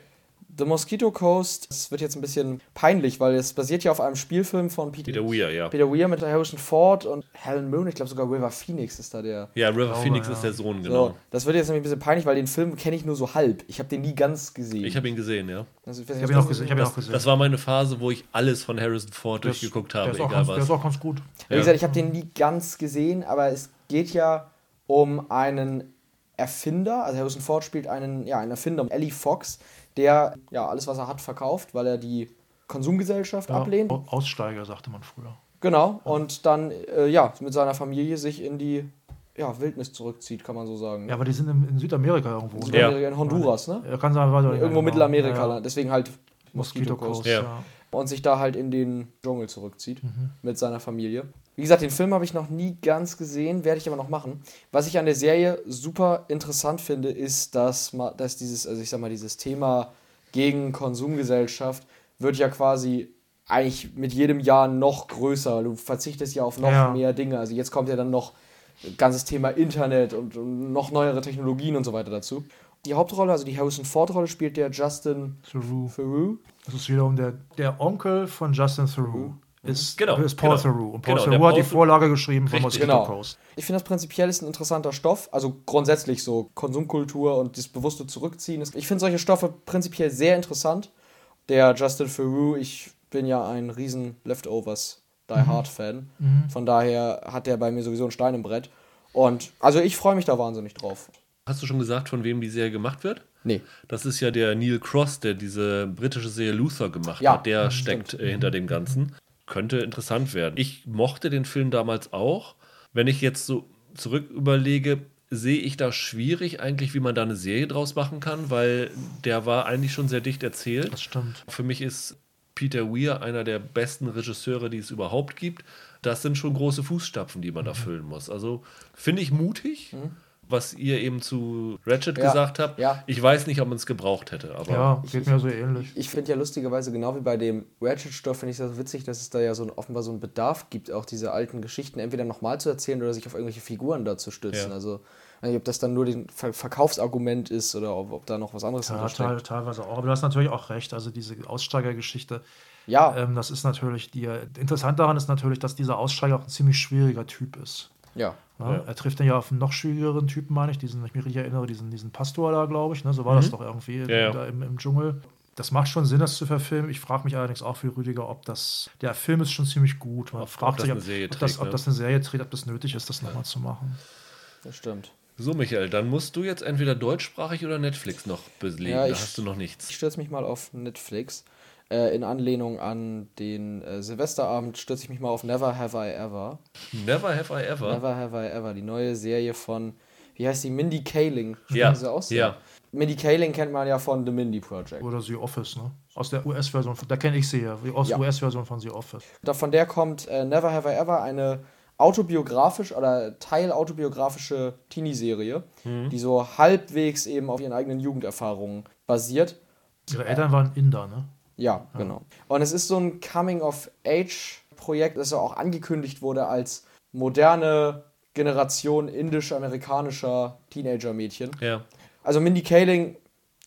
The Mosquito Coast, das wird jetzt ein bisschen peinlich, weil es basiert ja auf einem Spielfilm von Peter, Peter Weir, ja. Peter Weir mit Harrison Ford und Helen Moon. Ich glaube sogar River Phoenix ist da der. Ja, River Phoenix ja. ist der Sohn, So, genau. das wird jetzt nämlich ein bisschen peinlich, weil den Film kenne ich nur so halb. Ich habe den nie ganz gesehen. Ich habe ihn gesehen, ja. Also, ich Ich habe ihn auch gesehen. Ich habe ihn auch gesehen. Das war meine Phase, wo ich alles von Harrison Ford ist- durchgeguckt habe, egal ganz, Der ist was. auch ganz gut. Wie gesagt, ich habe den nie ganz gesehen, aber es geht ja um einen Erfinder. Also Harrison Ford spielt einen, ja, einen Erfinder, Ellie Fox, der ja alles, was er hat, verkauft, weil er die Konsumgesellschaft Ja, ablehnt. Au- Aussteiger, sagte man früher. Genau. Und dann äh, ja mit seiner Familie sich in die ja, Wildnis zurückzieht, kann man so sagen. Ja, aber die sind in, Südamerika irgendwo. ne? Ja. In Honduras, ne? Ja, kann sein, weiter Irgendwo Mittelamerika, Ja, ja. deswegen halt. Ja. Ja. und sich da halt in den Dschungel zurückzieht Mhm. mit seiner Familie. Wie gesagt, den Film habe ich noch nie ganz gesehen, werde ich aber noch machen. Was ich an der Serie super interessant finde, ist, dass, dass dieses, also ich sag mal, dieses Thema gegen Konsumgesellschaft wird ja quasi eigentlich mit jedem Jahr noch größer. Du verzichtest ja auf noch Ja. mehr Dinge. Also jetzt kommt ja dann noch ganzes Thema Internet und, und noch neuere Technologien und so weiter dazu. Die Hauptrolle, also die Harrison Ford-Rolle, spielt der Justin Theroux. Theroux. Das ist wiederum der, der Onkel von Justin Theroux. Ist, Genau, ist Paul genau. Theroux. Und Paul Genau, Theroux hat die Vorlage geschrieben von. Mosquito Genau. Coast. Ich finde das prinzipiell ist ein interessanter Stoff, also grundsätzlich so Konsumkultur und das bewusste Zurückziehen. ist- Ich finde solche Stoffe prinzipiell sehr interessant. Der Justin Theroux, ich bin ja ein riesen Leftovers Die Hard Fan. Von daher hat der bei mir sowieso ein Stein im Brett. Und also ich freue mich da wahnsinnig drauf. Hast du schon gesagt, von wem die Serie gemacht wird? Nee. Das ist ja der Neil Cross, der diese britische Serie Luther gemacht Ja, hat. Der mhm, steckt stimmt. äh, hinter dem Ganzen. Könnte interessant werden. Ich mochte den Film damals auch. Wenn ich jetzt so zurück überlege, sehe ich da schwierig eigentlich, wie man da eine Serie draus machen kann, weil der war eigentlich schon sehr dicht erzählt. Das stimmt. Für mich ist Peter Weir einer der besten Regisseure, die es überhaupt gibt. Das sind schon große Fußstapfen, die man da füllen muss. Also finde ich mutig, was ihr eben zu Ratchet Ja, gesagt habt. ja. Ich weiß nicht, ob man es gebraucht hätte, aber Ja, geht mir so ähnlich. Ich finde ja lustigerweise, genau wie bei dem Ratchet-Stoff, finde ich es so witzig, dass es da ja so ein, offenbar so einen Bedarf gibt, auch diese alten Geschichten entweder nochmal zu erzählen oder sich auf irgendwelche Figuren da zu stützen. Ja. Also, ich nicht, ob das dann nur den Ver Verkaufsargument ist oder ob, ob da noch was anderes Ja, teil, teilweise auch. Aber du hast natürlich auch recht. Also diese Aussteigergeschichte, Ja, ähm, das ist natürlich die. Interessant daran ist natürlich, dass dieser Aussteiger auch ein ziemlich schwieriger Typ ist. Ja. Ja, Ja. Er trifft dann ja auf einen noch schwierigeren Typen, meine ich, diesen, wenn ich mich richtig erinnere, diesen, diesen Pastor da, glaube ich. Ne? So war das doch irgendwie Mhm. Ja, ja. da im, im Dschungel. Das macht schon Sinn, das zu verfilmen. Ich frage mich allerdings auch für Rüdiger, ob das. Der Film ist schon ziemlich gut. Man Ob- fragt ob das sich, eine Serie ob, das, trägt, ob ne? das eine Serie trägt, ob das nötig ist, das nochmal zu machen. Das stimmt. so, Michael, dann musst du jetzt entweder deutschsprachig oder Netflix noch belegen. Ja, da ich- hast du noch nichts. Ich stürze mich mal auf Netflix. Äh, in Anlehnung an den äh, Silvesterabend stürze ich mich mal auf Never Have I Ever. Never have I ever. Never Have I Ever, die neue Serie von, wie heißt die, Mindy Kaling. Ja, Sie aus? ja. Mindy Kaling kennt man ja von The Mindy Project. Oder The Office, ne? Aus der US-Version, von- da kenne ich sie ja, aus Ja. US-Version von The Office. Da von der kommt äh, Never Have I Ever, eine autobiografisch oder teilautobiografische Teenie-Serie, Mhm. die so halbwegs eben auf ihren eigenen Jugenderfahrungen basiert. Ihre Eltern waren Inder, ne? Ja, genau. Und es ist so ein Coming-of-Age-Projekt, das ja auch angekündigt wurde als moderne Generation indisch-amerikanischer Teenager-Mädchen. Ja. Also Mindy Kaling,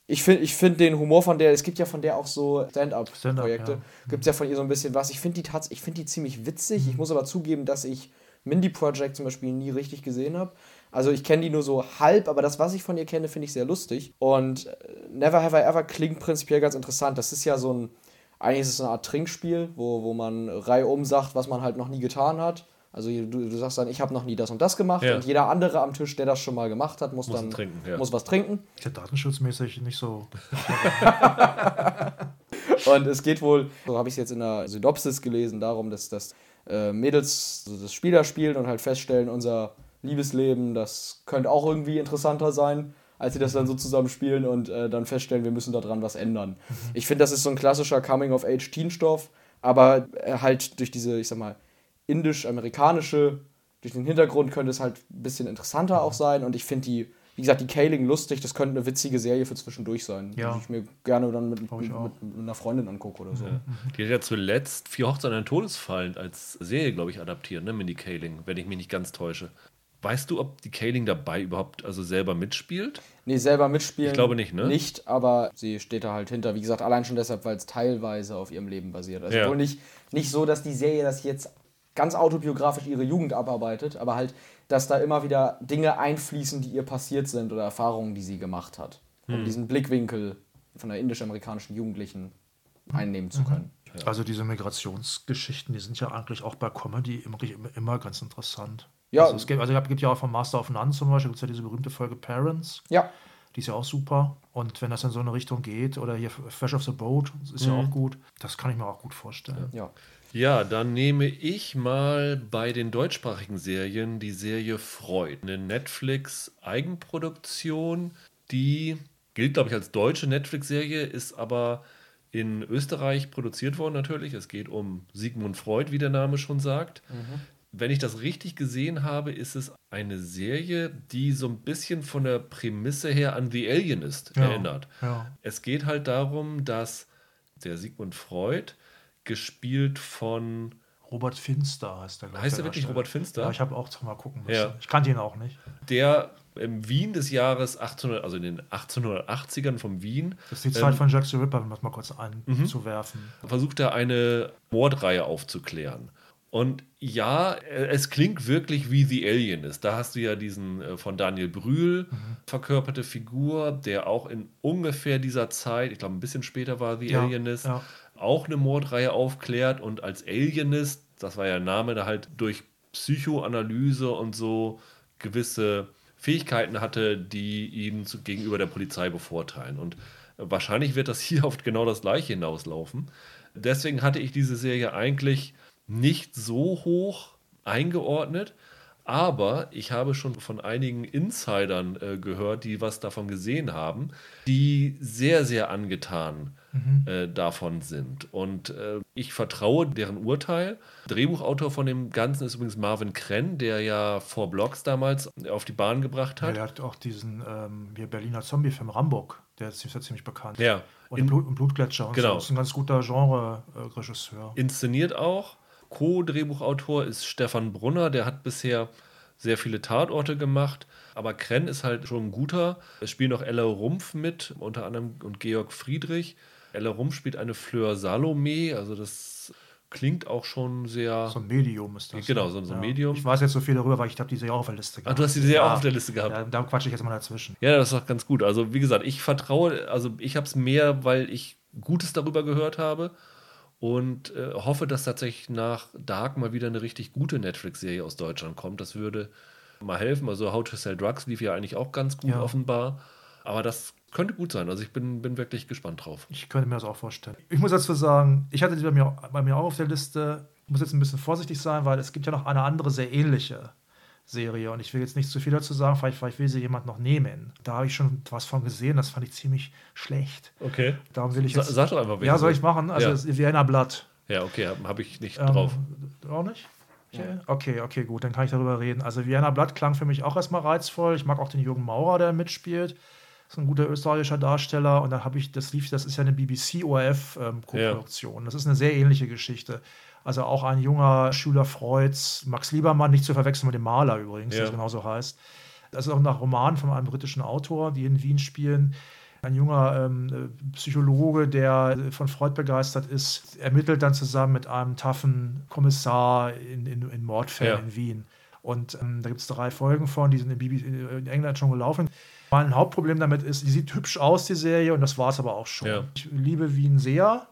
ich finde ich find den Humor von der, es gibt ja von der auch so Stand-up-Projekte, ja. gibt es ja von ihr so ein bisschen was. Ich finde die, tats- ich find die ziemlich witzig. Ich muss aber zugeben, dass ich Mindy Project zum Beispiel nie richtig gesehen habe. Also ich kenne die nur so halb, aber das, was ich von ihr kenne, finde ich sehr lustig. Und äh, Never Have I Ever klingt prinzipiell ganz interessant. Das ist ja so ein, eigentlich ist es eine Art Trinkspiel, wo, wo man reihum sagt, was man halt noch nie getan hat. Also du, du sagst dann, ich habe noch nie das und das gemacht Ja. und jeder andere am Tisch, der das schon mal gemacht hat, muss, Muss dann trinken, ja. muss was trinken. Ist ja datenschutzmäßig nicht so. Und es geht wohl, so habe ich es jetzt in der Synopsis gelesen, darum, dass, dass äh, Mädels das Spiel da spielen und halt feststellen, unser Liebesleben, das könnte auch irgendwie interessanter sein, als sie das dann so zusammen spielen und äh, dann feststellen, wir müssen daran was ändern. Ich finde, das ist so ein klassischer Coming-of-Age-Teen-Stoff, aber äh, halt durch diese, ich sag mal, indisch-amerikanische, durch den Hintergrund könnte es halt ein bisschen interessanter auch sein und ich finde die, wie gesagt, die Kaling lustig, das könnte eine witzige Serie für zwischendurch sein, Ja. die ich mir gerne dann mit, mit, mit, einer Freundin angucke oder so. Die hat ja zuletzt Vier Hochzeiten und Todesfallen als Serie, glaube ich, adaptiert, ne, Mindy Kaling, wenn ich mich nicht ganz täusche. Weißt du, ob die Kaling dabei überhaupt also selber mitspielt? Nee, selber mitspielen. Ich glaube nicht, ne? Nicht, aber sie steht da halt hinter. Wie gesagt, allein schon deshalb, weil es teilweise auf ihrem Leben basiert. Also Ja. wohl nicht, nicht so, dass die Serie das jetzt ganz autobiografisch ihre Jugend abarbeitet, aber halt, dass da immer wieder Dinge einfließen, die ihr passiert sind oder Erfahrungen, die sie gemacht hat. Hm. Um diesen Blickwinkel von der indisch-amerikanischen Jugendlichen einnehmen Mhm. zu können. Also diese Migrationsgeschichten, die sind ja eigentlich auch bei Comedy immer, immer ganz interessant. Ja. Also es gibt, also es gibt ja auch von Master of None zum Beispiel, gibt es ja diese berühmte Folge Parents, Ja, die ist ja auch super. Und wenn das in so eine Richtung geht, oder hier Fresh off the Boat, das ist Mhm. ja auch gut, das kann ich mir auch gut vorstellen. ja. Ja, dann nehme ich mal bei den deutschsprachigen Serien die Serie Freud. Eine Netflix-Eigenproduktion, die gilt, glaube ich, als deutsche Netflix-Serie, ist aber in Österreich produziert worden natürlich. Es geht um Sigmund Freud, wie der Name schon sagt. Wenn ich das richtig gesehen habe, ist es eine Serie, die so ein bisschen von der Prämisse her an The Alien ist, Ja, erinnert. ja. Es geht halt darum, dass der Sigmund Freud, gespielt von Robert Finster heißt der, glaub Heißt der er wirklich. Robert Finster? Ja, ich habe auch mal gucken müssen. Ja. Ich kannte ihn auch nicht. der im Wien des Jahres 1800, also in den 1880ern von Wien, Das ist die Zeit ähm, von Jack the Ripper, um das mal kurz anzuwerfen. versucht er eine Mordreihe aufzuklären. Und ja, äh, es klingt wirklich wie The Alien ist. Da hast du ja diesen äh, von Daniel Brühl verkörperte Figur, der auch in ungefähr dieser Zeit, ich glaube ein bisschen später war The Ja, Alienist, ja. auch eine Mordreihe aufklärt und als Alienist, das war ja der Name, da halt durch Psychoanalyse und so gewisse Fähigkeiten hatte, die ihn gegenüber der Polizei bevorteilen. Und wahrscheinlich wird das hier auf genau das gleiche hinauslaufen. Deswegen hatte ich diese Serie eigentlich nicht so hoch eingeordnet, Aber ich habe schon von einigen Insidern äh, gehört, die was davon gesehen haben, die sehr, sehr angetan mhm. äh, davon sind. Und äh, ich vertraue deren Urteil. Drehbuchautor von dem Ganzen ist übrigens Marvin Krenn, der ja vor Blogs damals auf die Bahn gebracht hat. Ja, der hat auch diesen ähm, Berliner Zombie-Film Rambock, der ist ja ziemlich bekannt. Ja. Und, In, Blut, und Blutgletscher und genau. so. Das ist ein ganz guter Genre-Regisseur. Inszeniert auch. Co-Drehbuchautor ist Stefan Brunner, der hat bisher sehr viele Tatorte gemacht. Aber Krenn ist halt schon ein guter. Es spielen auch Ella Rumpf mit, unter anderem und Georg Friedrich. Ella Rumpf spielt eine Fleur Salome, also das klingt auch schon sehr. So ein Medium ist das. Genau, so, so ein ja. Medium. Ich weiß jetzt so viel darüber, weil ich habe die Serie auch auf der Liste gehabt. Ach, du hast die Serie ja. auch auf der Liste gehabt. Ja, da quatsche ich jetzt mal dazwischen. Ja, das ist doch ganz gut. Also, wie gesagt, ich vertraue, also ich habe es mehr, weil ich Gutes darüber gehört habe und äh, hoffe, dass tatsächlich nach Dark mal wieder eine richtig gute Netflix-Serie aus Deutschland kommt. Das würde mal helfen. Also How to Sell Drugs lief ja eigentlich auch ganz gut ja. offenbar. Aber das könnte gut sein. Also ich bin, bin wirklich gespannt drauf. Ich könnte mir das auch vorstellen. Ich muss dazu sagen, ich hatte die bei mir, bei mir auch auf der Liste. Ich muss jetzt ein bisschen vorsichtig sein, weil es gibt ja noch eine andere sehr ähnliche Serie und ich will jetzt nicht zu viel dazu sagen, vielleicht, vielleicht will sie jemand noch nehmen. Da habe ich schon was von gesehen, das fand ich ziemlich schlecht. Okay. Darum will ich jetzt, Sag doch einfach, Ja, soll ich machen? Also ja. Vienna Blatt. Ja, okay, habe hab ich nicht ähm, drauf. Auch nicht? Okay. okay, okay, gut, dann kann ich darüber reden. Also Vienna Blatt klang für mich auch erstmal reizvoll. Ich mag auch den Jürgen Maurer, der mitspielt. Das ist ein guter österreichischer Darsteller. Und dann habe ich, das lief, das ist ja eine BBC-ORF-Koproduktion. Ähm, ja. Das ist eine sehr ähnliche Geschichte. Also auch ein junger Schüler Freuds, Max Liebermann, nicht zu verwechseln mit dem Maler übrigens, ja. der genauso heißt. Das ist auch nach Roman von einem britischen Autor, die in Wien spielen. Ein junger ähm, Psychologe, der von Freud begeistert ist, ermittelt dann zusammen mit einem taffen Kommissar in, in, in Mordfällen ja. in Wien. Und ähm, da gibt es drei Folgen von, die sind in, BBC, in, England schon gelaufen. Mein Hauptproblem damit ist, die sieht hübsch aus, die Serie, und das war es aber auch schon. Ja. Ich liebe Wien sehr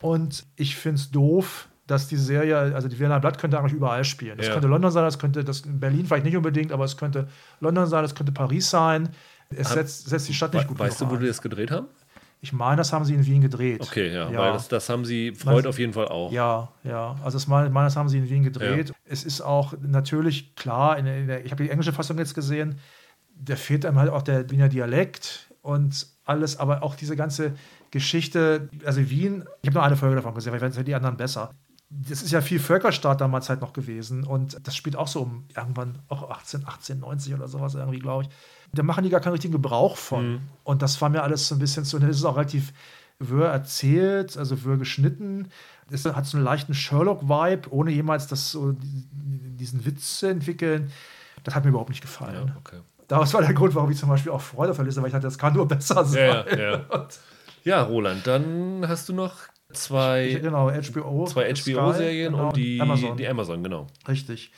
und ich finde es doof, dass die Serie, also die Wiener Blatt könnte eigentlich überall spielen. Das ja. könnte London sein, das könnte das Berlin vielleicht nicht unbedingt, aber es könnte London sein, es könnte Paris sein. Es setzt, setzt, die Stadt nicht gut Weißt du, wo ein. die das gedreht haben? Ich meine, das haben sie in Wien gedreht. Okay, ja, ja. weil das, das, haben sie, Freud das, auf jeden Fall auch. Ja, ja, also das, meine, das haben sie in Wien gedreht. Ja. Es ist auch natürlich klar, in in der, ich habe die englische Fassung jetzt gesehen, da fehlt einem halt auch der Wiener Dialekt und alles, aber auch diese ganze Geschichte, also Wien, ich habe nur eine Folge davon gesehen, weil ich weiß die anderen besser das ist ja viel Völkerstaat damals halt noch gewesen und das spielt auch so um irgendwann auch 18, 1890 oder sowas irgendwie, glaube ich. Da machen die gar keinen richtigen Gebrauch von. Mhm. Und das war mir alles so ein bisschen so, das ist auch relativ wirr erzählt, also wirr geschnitten. Es hat so einen leichten Sherlock-Vibe, ohne jemals das so, diesen Witz zu entwickeln. Das hat mir überhaupt nicht gefallen. Ja, okay. Das war der Grund, warum ich zum Beispiel auch Freude verliste, weil ich dachte, das kann nur besser sein. Ja, ja. ja Roland, dann hast du noch zwei, genau, HBO, zwei HBO-Serien genau, und die Amazon. die Amazon, genau. Richtig.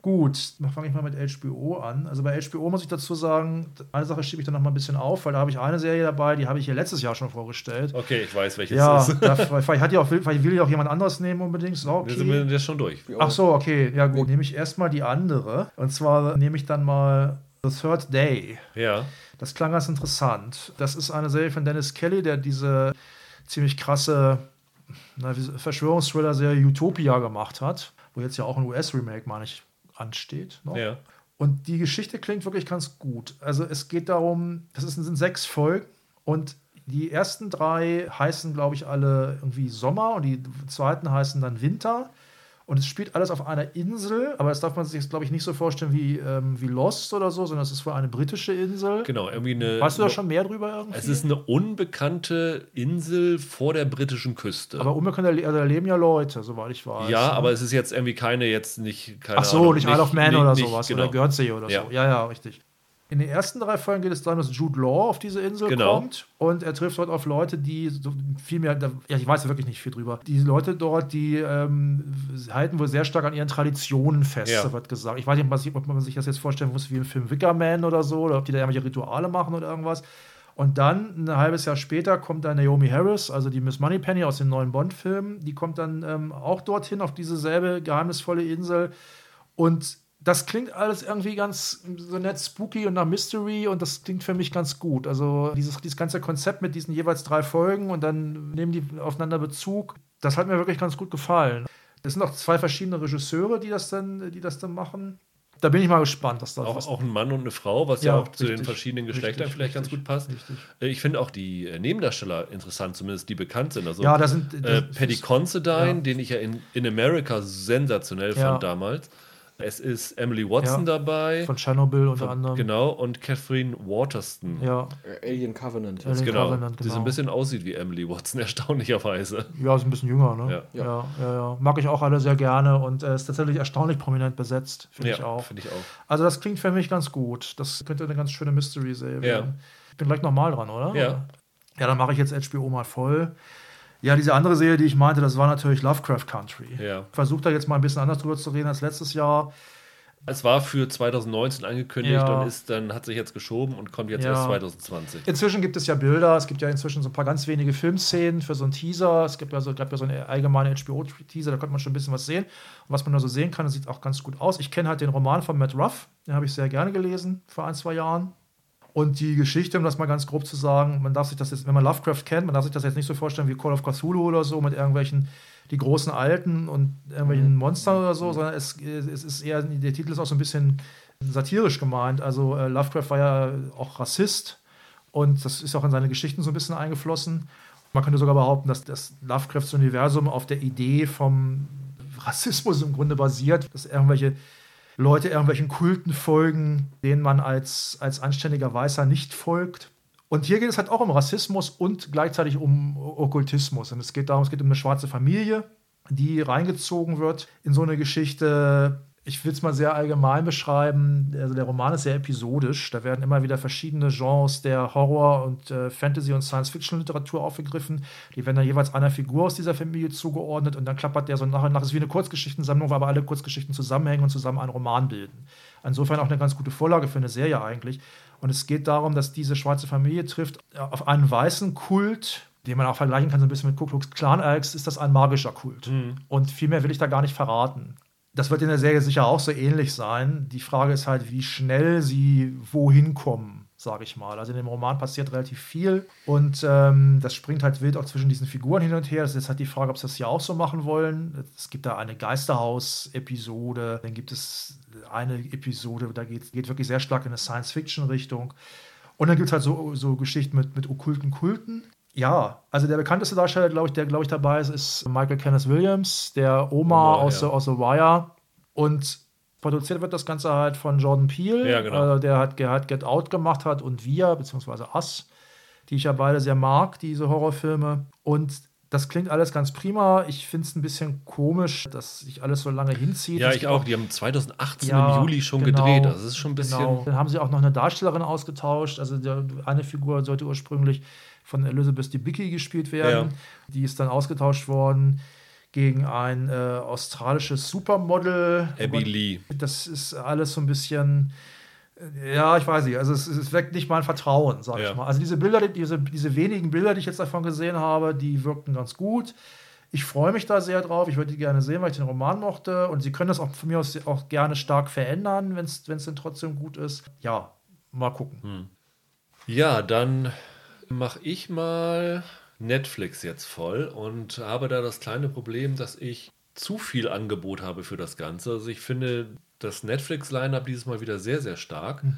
Gut, dann fange ich mal mit HBO an. Also bei HBO muss ich dazu sagen, eine Sache schiebe ich dann noch mal ein bisschen auf, weil da habe ich eine Serie dabei, die habe ich hier letztes Jahr schon vorgestellt. Okay, ich weiß, welches ja, ist. Ja, vielleicht, hat ja auch, vielleicht will ja auch jemand anderes nehmen unbedingt. So, okay. Wir sind jetzt schon durch. Ach so, okay, ja gut. Nehme ich erstmal die andere. Und zwar nehme ich dann mal The Third Day. Ja. Das klang ganz interessant. Das ist eine Serie von Dennis Kelly, der diese ziemlich krasse Verschwörungsthriller-Serie Utopia gemacht hat, wo jetzt ja auch ein US-Remake, meine ich, ansteht. Noch. Ja. Und die Geschichte klingt wirklich ganz gut. Also es geht darum, das sind sechs Folgen und die ersten drei heißen, glaube ich, alle irgendwie Sommer und die zweiten heißen dann Winter. Und es spielt alles auf einer Insel, aber das darf man sich jetzt, glaube ich, nicht so vorstellen wie, ähm, wie Lost oder so, sondern es ist wohl eine britische Insel. Genau, irgendwie eine. Weißt du da schon mehr drüber irgendwie? Es ist eine unbekannte Insel vor der britischen Küste. Aber unbekannt, also da leben ja Leute, soweit ich weiß. Ja, ne? aber es ist jetzt irgendwie keine, jetzt nicht, keine Ach so, Ahnung, nicht Isle of Man nicht, oder nicht, sowas, genau. oder Guernsey oder ja. so. Ja, ja, richtig. In den ersten drei Folgen geht es darum, dass Jude Law auf diese Insel genau. kommt und er trifft dort auf Leute, die so viel mehr, ja, ich weiß wirklich nicht viel drüber. Die Leute dort, die ähm, halten wohl sehr stark an ihren Traditionen fest, ja. so wird gesagt. Ich weiß nicht, ob man sich das jetzt vorstellen muss wie im Film Wickerman oder so, oder ob die da irgendwelche Rituale machen oder irgendwas. Und dann, ein halbes Jahr später, kommt dann Naomi Harris, also die Miss Moneypenny aus den neuen Bond-Filmen, die kommt dann ähm, auch dorthin, auf diese selbe geheimnisvolle Insel. Und das klingt alles irgendwie ganz so nett spooky und nach Mystery und das klingt für mich ganz gut. Also dieses, dieses ganze Konzept mit diesen jeweils drei Folgen und dann nehmen die aufeinander Bezug, das hat mir wirklich ganz gut gefallen. Es sind auch zwei verschiedene Regisseure, die das dann, die das dann machen. Da bin ich mal gespannt, dass da auch, was- auch ein Mann und eine Frau, was ja, Ja, auch zu den richtig, verschiedenen Geschlechtern richtig, vielleicht ganz richtig, gut passt. richtig. Äh, Ich finde auch die äh, Nebendarsteller interessant, zumindest die bekannt sind. Also, Ja, da sind- äh, Paddy Considine, ja. den ich ja in, in America sensationell fand damals. Es ist Emily Watson Ja. dabei. von Tschernobyl unter anderem. Genau, und Catherine Waterston. Ja, Äh, Alien Covenant. Alien Genau, Covenant, die so genau. ein bisschen aussieht wie Emily Watson, erstaunlicherweise. ja, ist ein bisschen jünger, ne? Ja. Ja. Ja, ja. Mag ich auch alle sehr gerne und äh, ist tatsächlich erstaunlich prominent besetzt, finde ich Ja, auch. finde ich auch. Also das klingt für mich ganz gut. Das könnte eine ganz schöne Mystery-Serie Ja. werden. Ich bin gleich nochmal dran, oder? Ja. Ja, dann mache ich jetzt HBO mal voll. Ja, diese andere Serie, die ich meinte, das war natürlich Lovecraft Country. Ja. Ich versuche da jetzt mal ein bisschen anders drüber zu reden als letztes Jahr. Es war für 2019 angekündigt Ja. und ist dann hat sich jetzt geschoben und kommt jetzt Ja. erst 2020. Inzwischen gibt es ja Bilder, es gibt ja inzwischen so ein paar ganz wenige Filmszenen für so einen Teaser. Es gibt ja so, gab ja so eine allgemeine HBO-Teaser, da konnte man schon ein bisschen was sehen. Und was man da so sehen kann, das sieht auch ganz gut aus. Ich kenne halt den Roman von Matt Ruff, den habe ich sehr gerne gelesen vor ein, zwei Jahren. Und die Geschichte, um das mal ganz grob zu sagen, man darf sich das jetzt, wenn man Lovecraft kennt, man darf sich das jetzt nicht so vorstellen wie Call of Cthulhu oder so mit irgendwelchen, die großen Alten und irgendwelchen Monstern oder so, sondern es, es ist eher, der Titel ist auch so ein bisschen satirisch gemeint. Also äh, Lovecraft war ja auch Rassist und das ist auch in seine Geschichten so ein bisschen eingeflossen. Man könnte sogar behaupten, dass das Lovecrafts Universum auf der Idee vom Rassismus im Grunde basiert, dass irgendwelche Leute irgendwelchen Kulten folgen, denen man als, als anständiger Weißer nicht folgt. Und hier geht es halt auch um Rassismus und gleichzeitig um Okkultismus. Und es geht darum, es geht um eine schwarze Familie, die reingezogen wird in so eine Geschichte. Ich will es mal sehr allgemein beschreiben. Also der Roman ist sehr episodisch. Da werden immer wieder verschiedene Genres der Horror- und äh, Fantasy- und Science-Fiction-Literatur aufgegriffen. Die werden dann jeweils einer Figur aus dieser Familie zugeordnet und dann klappert der so nach und nach. Es ist wie eine Kurzgeschichtensammlung, wo aber alle Kurzgeschichten zusammenhängen und zusammen einen Roman bilden. Insofern auch eine ganz gute Vorlage für eine Serie eigentlich. Und es geht darum, dass diese schwarze Familie trifft auf einen weißen Kult, den man auch vergleichen kann, so ein bisschen mit Ku Klux Klan. Ist das ein magischer Kult. Und viel mehr will ich da gar nicht verraten. Das wird in der Serie sicher auch so ähnlich sein. Die Frage ist halt, wie schnell sie wohin kommen, sage ich mal. Also in dem Roman passiert relativ viel und ähm, das springt halt wild auch zwischen diesen Figuren hin und her. Das ist jetzt halt die Frage, ob sie das hier auch so machen wollen. Es gibt da eine Geisterhaus-Episode, dann gibt es eine Episode, da geht, geht wirklich sehr stark in eine Science-Fiction-Richtung. Und dann gibt es halt so, so Geschichten mit, mit okkulten Kulten. Ja, also der bekannteste Darsteller, glaube ich, der, glaube ich, dabei ist, ist Michael Kenneth Williams, der Oma Oma, aus, ja. The, aus The Wire. Und produziert wird das Ganze halt von Jordan Peele, Ja, genau. äh, der hat, der hat Get Out gemacht hat und Wir, beziehungsweise Us, die ich ja beide sehr mag, diese Horrorfilme. Und das klingt alles ganz prima. Ich finde es ein bisschen komisch, dass sich alles so lange hinzieht. Ja, ich auch. Die haben 2018 Ja, im Juli schon genau, gedreht. Also Das ist schon ein bisschen. Genau. Dann haben sie auch noch eine Darstellerin ausgetauscht. Also der, eine Figur sollte ursprünglich von Elizabeth Debicki gespielt werden. Ja. Die ist dann ausgetauscht worden gegen ein äh, australisches Supermodel. Abby Lee. Das ist alles so ein bisschen. äh, Ja, ich weiß nicht. Also es, es weckt nicht mein Vertrauen, sag Ja. ich mal. Also diese Bilder, die- diese, diese wenigen Bilder, die ich jetzt davon gesehen habe, die wirkten ganz gut. Ich freue mich da sehr drauf. Ich würde die gerne sehen, weil ich den Roman mochte. Und sie können das auch von mir aus auch gerne stark verändern, wenn es denn trotzdem gut ist. Ja, mal gucken. Ja, dann mache ich mal Netflix jetzt voll und habe da das kleine Problem, dass ich zu viel Angebot habe für das Ganze. Also ich finde das Netflix-Line-Up dieses Mal wieder sehr, sehr stark. Mhm.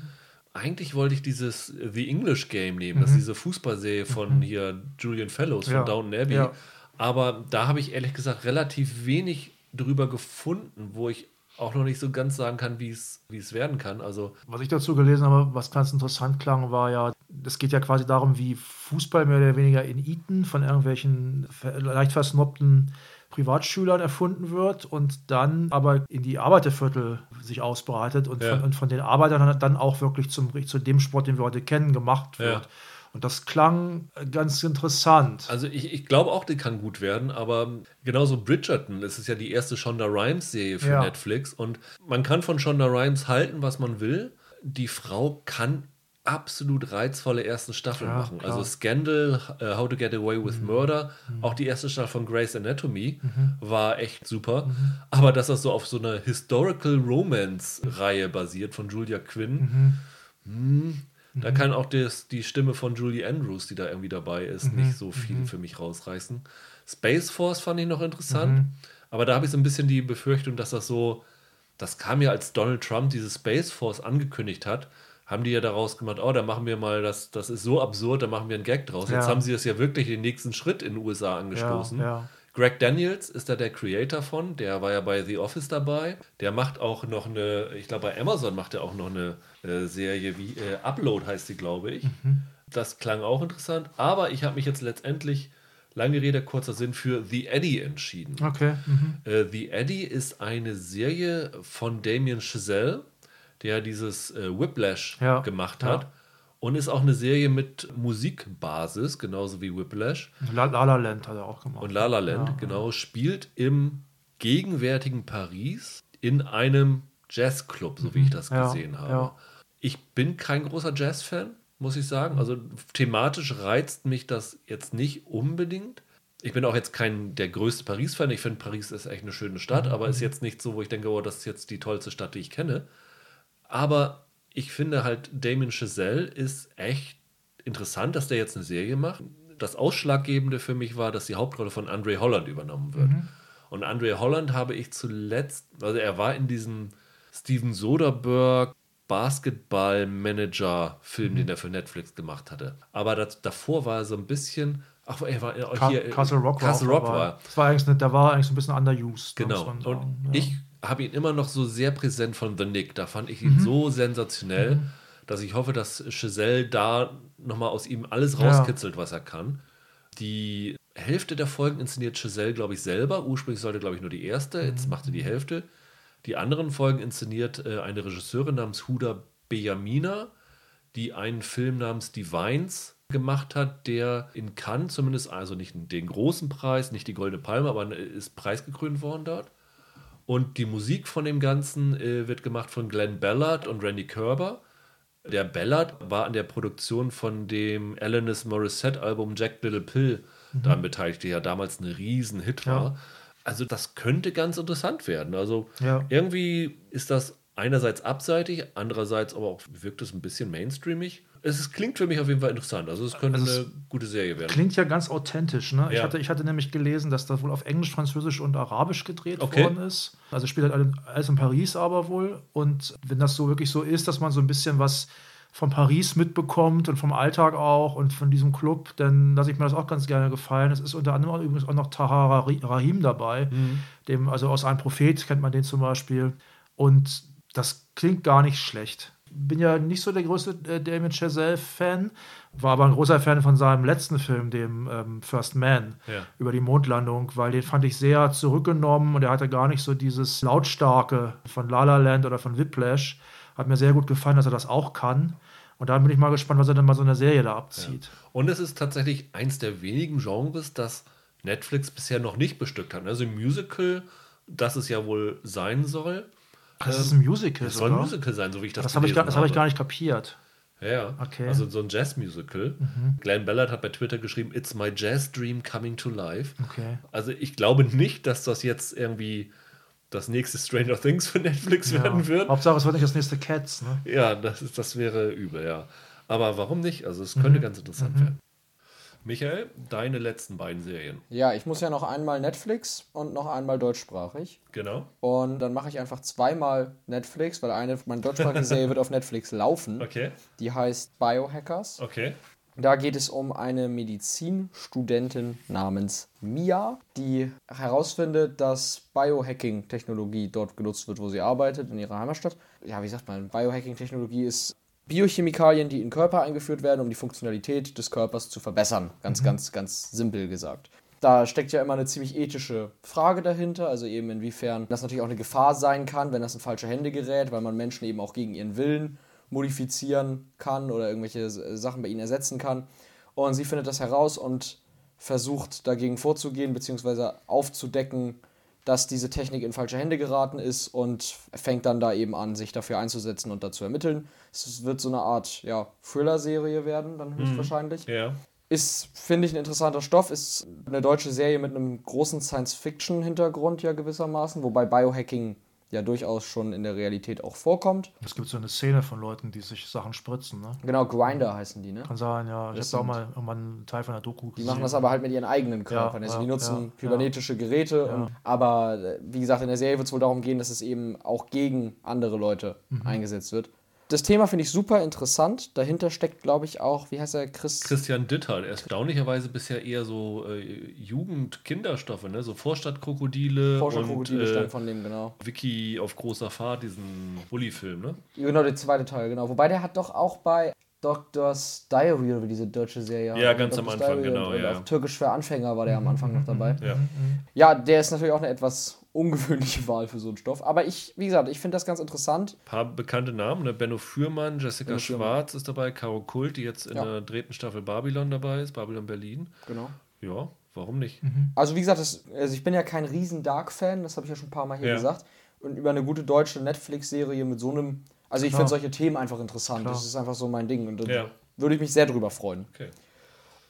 Eigentlich wollte ich dieses The English Game nehmen, das ist diese Fußballserie von hier Julian Fellows von Mhm. Ja. Downton Abbey. Ja. Aber da habe ich ehrlich gesagt relativ wenig drüber gefunden, wo ich auch noch nicht so ganz sagen kann, wie es wie es werden kann. Also Was ich dazu gelesen habe, was ganz interessant klang, war ja, es geht ja quasi darum, wie Fußball mehr oder weniger in Eton von irgendwelchen leicht versnobten Privatschülern erfunden wird und dann aber in die Arbeiterviertel sich ausbreitet und, Ja. von, und von den Arbeitern dann auch wirklich zum, zu dem Sport, den wir heute kennen, gemacht wird. Ja. Und das klang ganz interessant. Also ich, ich glaube auch, die kann gut werden, aber genauso Bridgerton, das ist ja die erste Shonda Rhimes-Serie für Ja. Netflix und man kann von Shonda Rhimes halten, was man will. Die Frau kann absolut reizvolle ersten Staffeln Ja, machen. klar. Also Scandal, äh, How to Get Away with Murder, auch die erste Staffel von Grey's Anatomy war echt super. Aber dass das so auf so einer Historical Romance-Reihe basiert von Julia Quinn, hm, da kann auch das, die Stimme von Julie Andrews, die da irgendwie dabei ist, nicht so viel für mich rausreißen. Space Force fand ich noch interessant, aber da habe ich so ein bisschen die Befürchtung, dass das so das kam ja, als Donald Trump diese Space Force angekündigt hat, haben die ja daraus gemacht, oh, da machen wir mal das, das ist so absurd, da machen wir einen Gag draus. Jetzt Ja. haben sie das ja wirklich den nächsten Schritt in den USA angestoßen. Ja, ja. Greg Daniels ist da der Creator von, der war ja bei The Office dabei. Der macht auch noch eine, ich glaube bei Amazon macht er auch noch eine äh, Serie, wie äh, Upload heißt sie, glaube ich. Das klang auch interessant, aber ich habe mich jetzt letztendlich, lange Rede, kurzer Sinn, für The Eddie entschieden. Okay. Mhm. Äh, The Eddie ist eine Serie von Damien Chazelle, der dieses äh, Whiplash Ja, gemacht ja. hat. Und ist auch eine Serie mit Musikbasis, genauso wie Whiplash. La La, La Land hat er auch gemacht. Und La La Land, Ja, genau, spielt im gegenwärtigen Paris in einem Jazzclub, so wie ich das Mhm. Ja, gesehen habe. ja. Ich bin kein großer Jazz-Fan, muss ich sagen. Also thematisch reizt mich das jetzt nicht unbedingt. Ich bin auch jetzt kein der größte Paris-Fan. Ich finde, Paris ist echt eine schöne Stadt, Mhm. aber ist jetzt nicht so, wo ich denke, oh, das ist jetzt die tollste Stadt, die ich kenne. Aber ich finde halt, Damien Chazelle ist echt interessant, dass der jetzt eine Serie macht. Das Ausschlaggebende für mich war, dass die Hauptrolle von Andre Holland übernommen wird. Und Andre Holland habe ich zuletzt, also er war in diesem Steven Soderbergh Basketball-Manager-Film, den er für Netflix gemacht hatte. Aber das, davor war er so ein bisschen, ach, er war Ca hier, Castle Rock Castle war. Rock war. Das war eigentlich, nicht- der war eigentlich so ein bisschen underused. ne, Genau. Und ja. ich habe ihn immer noch so sehr präsent von The Nick. Da fand ich Mhm. ihn so sensationell, dass ich hoffe, dass Chazelle da nochmal aus ihm alles Ja. rauskitzelt, was er kann. Die Hälfte der Folgen inszeniert Chazelle, glaube ich, selber. Ursprünglich sollte, glaube ich, nur die erste. Jetzt Mhm. macht er die Hälfte. Die anderen Folgen inszeniert äh, eine Regisseurin namens Huda Bejamina, die einen Film namens Divines gemacht hat, der in Cannes zumindest, also nicht den großen Preis, nicht die Goldene Palme, aber ist preisgekrönt worden dort. Und die Musik von dem Ganzen äh, wird gemacht von Glenn Ballard und Randy Kerber. Der Ballard war an der Produktion von dem Alanis Morissette-Album Jack Little Pill daran beteiligt, der ja damals ein Riesen-Hit war. Ja. Also das könnte ganz interessant werden. Also Ja. irgendwie ist das einerseits abseitig, andererseits aber auch wirkt es ein bisschen mainstreamig. Es klingt für mich auf jeden Fall interessant. Also es könnte Also es eine gute Serie werden. Klingt ja ganz authentisch. Ne? Ich, Ja. hatte, ich hatte nämlich gelesen, dass das wohl auf Englisch, Französisch und Arabisch gedreht Okay. worden ist. Also spielt halt alles in Paris aber wohl. Und wenn das so wirklich so ist, dass man so ein bisschen was von Paris mitbekommt und vom Alltag auch und von diesem Club, dann lasse ich mir das auch ganz gerne gefallen. Es ist unter anderem auch übrigens auch noch Tahara Ri- Rahim dabei, Mhm. dem, also aus Ein Prophet kennt man den zum Beispiel. Und das klingt gar nicht schlecht. Bin ja nicht so der größte äh, Damien Chazelle-Fan, war aber ein großer Fan von seinem letzten Film, dem ähm, First Man, Ja. über die Mondlandung, weil den fand ich sehr zurückgenommen und er hatte gar nicht so dieses Lautstarke von La La Land oder von Whiplash. Hat mir sehr gut gefallen, dass er das auch kann. Und da bin ich mal gespannt, was er denn mal so eine Serie da abzieht. Und es ist tatsächlich eins der wenigen Genres, das Netflix bisher noch nicht bestückt hat. Also Musical, das es ja wohl sein soll. Das ist ein Musical. Es soll ein. Musical sein, so wie ich das Das habe ich, gar- das hab ich gar habe. nicht kapiert. Ja. Okay. Mhm. Also so ein Jazz-Musical. Glenn Ballard hat bei Twitter geschrieben, It's my jazz dream coming to life. Okay. Also ich glaube nicht, dass das jetzt irgendwie das nächste Stranger Things für Netflix werden Ja. wird. Hauptsache, es wird nicht das nächste Cats. Ne? Ja, das, ist, das wäre übel, ja. Aber warum nicht? Also es könnte Mhm. ganz interessant werden. Michael, deine letzten beiden Serien. Ja, ich muss ja noch einmal Netflix und noch einmal deutschsprachig. Genau. Und dann mache ich einfach zweimal Netflix, weil eine meine deutschsprachige Serie wird auf Netflix laufen. Okay. Die heißt Biohackers. Okay. Da geht es um eine Medizinstudentin namens Mia, die herausfindet, dass Biohacking-Technologie dort genutzt wird, wo sie arbeitet, in ihrer Heimatstadt. Ja, wie sagt man, Biohacking-Technologie ist Biochemikalien, die in den Körper eingeführt werden, um die Funktionalität des Körpers zu verbessern. Ganz, ganz, ganz simpel gesagt. Da steckt ja immer eine ziemlich ethische Frage dahinter, also eben inwiefern das natürlich auch eine Gefahr sein kann, wenn das in falsche Hände gerät, weil man Menschen eben auch gegen ihren Willen modifizieren kann oder irgendwelche Sachen bei ihnen ersetzen kann. Und sie findet das heraus und versucht dagegen vorzugehen, beziehungsweise aufzudecken, dass diese Technik in falsche Hände geraten ist und fängt dann da eben an, sich dafür einzusetzen und dazu ermitteln. Es wird so eine Art ja, Thriller-Serie werden, dann höchstwahrscheinlich. Ja. Ist, finde ich, ein interessanter Stoff. Ist eine deutsche Serie mit einem großen Science-Fiction-Hintergrund ja gewissermaßen, wobei Biohacking ja durchaus schon in der Realität auch vorkommt. Es gibt so eine Szene von Leuten, die sich Sachen spritzen, ne? Genau, Grinder heißen die, ne? Kann sein, ja. Ich Das habe da auch mal irgendwann einen Teil von der Doku Die machen das aber halt mit ihren eigenen Körpern. Ja, also ja, die nutzen ja, kybernetische Geräte. Und, aber äh, wie gesagt, in der Serie wird es wohl darum gehen, dass es eben auch gegen andere Leute Mhm. eingesetzt wird. Das Thema finde ich super interessant. Dahinter steckt, glaube ich, auch, wie heißt er, Chris? Christian Ditter, erstaunlicherweise bisher eher so äh, Jugend-Kinderstoffe, ne? So Vorstadtkrokodile Forscherkrokodile und stammt äh, von dem, genau. Vicky auf großer Fahrt, diesen Bully-Film, ne? Genau, der zweite Teil, genau. Wobei der hat doch auch bei Doctor's Diary oder wie diese deutsche Serie. Ja, ganz am Doctor's Anfang, Diary genau, Und, und ja. auch Türkisch für Anfänger war der am Anfang noch dabei. Ja. Ja, der ist natürlich auch eine etwas ungewöhnliche Wahl für so einen Stoff. Aber ich, wie gesagt, ich finde das ganz interessant. Ein paar bekannte Namen, ne? Benno Fürmann, Jessica Benno Fürmann. Schwarz ist dabei, Caro Kult, die jetzt in Ja. der dritten Staffel Babylon dabei ist, Babylon Berlin. Genau. Ja, warum nicht? Also wie gesagt, das, also ich bin ja kein riesen Dark-Fan, das habe ich ja schon ein paar Mal hier Ja. gesagt. Und über eine gute deutsche Netflix-Serie mit so einem, also ich finde solche Themen einfach interessant. Klar. Das ist einfach so mein Ding und da Ja. würde ich mich sehr drüber freuen. Okay.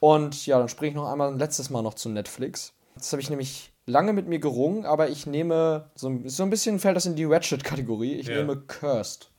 Und ja, dann springe ich noch einmal ein letztes Mal noch zu Netflix. Das habe ich nämlich lange mit mir gerungen, aber ich nehme, so, ein- so ein bisschen fällt das in die Ratchet-Kategorie. Ich Ja. nehme Cursed.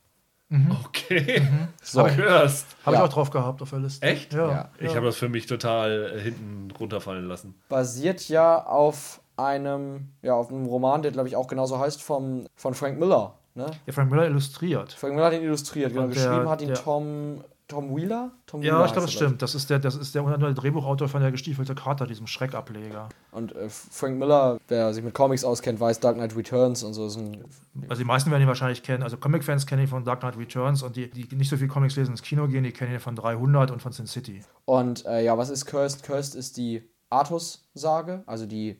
Okay. So. Cursed. Habe Ja. ich auch drauf gehabt auf der Liste. Echt? Ja. Ja. Ich habe das für mich total äh, hinten runterfallen lassen. Basiert ja auf einem, ja, auf einem Roman, der glaube ich auch genauso heißt, vom, von Frank Miller. Ne? Ja, Frank Miller illustriert. Frank Miller hat ihn illustriert, genau. Und der- Geschrieben hat ihn der- Tom, Tom Wheeler? Tom Ja, Wheeler ich glaube, das stimmt. Das ist der, das ist der Drehbuchautor von der gestiefelte Kater, diesem Schreckableger. Und äh, Frank Miller, wer sich mit Comics auskennt, weiß Dark Knight Returns und so ist ein Also die meisten werden ihn wahrscheinlich kennen. Also Comic-Fans kennen ihn von Dark Knight Returns und die, die nicht so viel Comics lesen, ins Kino gehen, die kennen ihn von 300 und von Sin City. Und äh, ja, was ist Cursed? Cursed ist die Artus-Sage, also die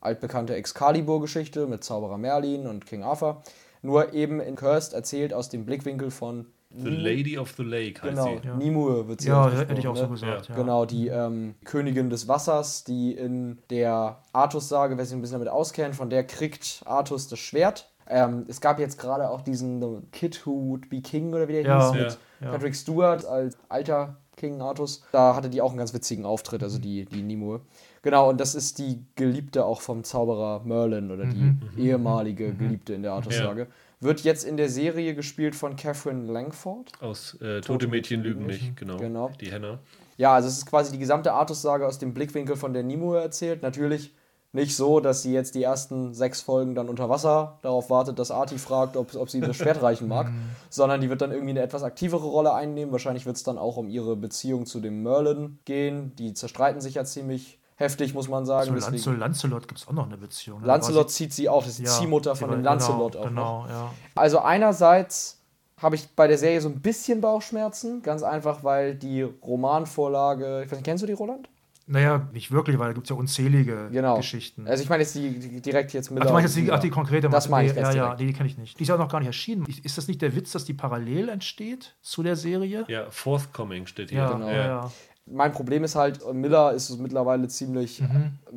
altbekannte Excalibur-Geschichte mit Zauberer Merlin und King Arthur. Nur eben in Cursed erzählt aus dem Blickwinkel von The Lady of the Lake heißt genau, sie. Ja. Nimue wird sie Ja, hätte ich auch so ne? gesagt. Ja. Genau, die ähm, Königin des Wassers, die in der Artus-Sage, wer sich ein bisschen damit auskennt, von der kriegt Artus das Schwert. Ähm, es gab jetzt gerade auch diesen The Kid Who Would Be King oder wie der Ja, hieß, ja, mit ja. Patrick Stewart als alter King Artus. Da hatte die auch einen ganz witzigen Auftritt, also die, die Nimue. Genau, und das ist die Geliebte auch vom Zauberer Merlin oder die ehemalige Geliebte in der Artus-Sage. Wird jetzt in der Serie gespielt von Catherine Langford. Aus äh, Tote Mädchen lügen nicht, genau. Genau. Die Henna. Ja, also es ist quasi die gesamte Artus-Sage aus dem Blickwinkel von der Nimue erzählt. Natürlich nicht so, dass sie jetzt die ersten sechs Folgen dann unter Wasser darauf wartet, dass Arti fragt, ob, ob sie ihm das Schwert reichen mag, sondern die wird dann irgendwie eine etwas aktivere Rolle einnehmen. Wahrscheinlich wird es dann auch um ihre Beziehung zu dem Merlin gehen. Die zerstreiten sich ja ziemlich heftig, muss man sagen. Zu, Lan zu Lancelot gibt es auch noch eine Beziehung. ne? Lancelot zieht sie auf, das ist die Ja, Ziehmutter von dem Lancelot genau, auch. noch. Genau, ja. Also einerseits habe ich bei der Serie so ein bisschen Bauchschmerzen, ganz einfach, weil die Romanvorlage, ich weiß nicht, kennst du die, Roland? Naja, nicht wirklich, weil da gibt es ja unzählige Genau. Geschichten. Also ich meine jetzt die, die direkt jetzt Miller. Ach, du meinst jetzt die, ach, die konkrete Das meine ich Ja, jetzt ja, direkt. die, die kenne ich nicht. Die ist ja auch noch gar nicht erschienen. Ist das nicht der Witz, dass die parallel entsteht zu der Serie? Ja, Forthcoming steht hier. Ja, Genau. ja, ja. Mein Problem ist halt, Miller ist mittlerweile ziemlich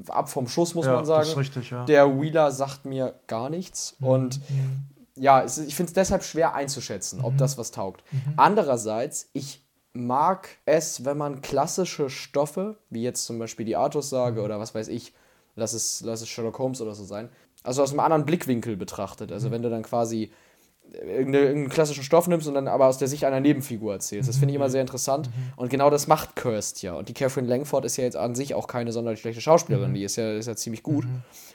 ab vom Schuss, muss Mhm. Ja, man sagen. das ist richtig, ja. Mhm. Der Wheeler sagt mir gar nichts. Und ja, es, ich finde es deshalb schwer einzuschätzen, Mhm. ob das was taugt. Andererseits, ich mag es, wenn man klassische Stoffe, wie jetzt zum Beispiel die Artus-Sage Mhm. oder was weiß ich, lass es, lass es Sherlock Holmes oder so sein, also aus einem anderen Blickwinkel betrachtet. Mhm. Also wenn du dann quasi irgendeinen klassischen Stoff nimmst und dann aber aus der Sicht einer Nebenfigur erzählst. Das finde ich immer sehr interessant. Und genau das macht Cursed ja. Und die Catherine Langford ist ja jetzt an sich auch keine sonderlich schlechte Schauspielerin. Die ist ja, ist ja ziemlich gut.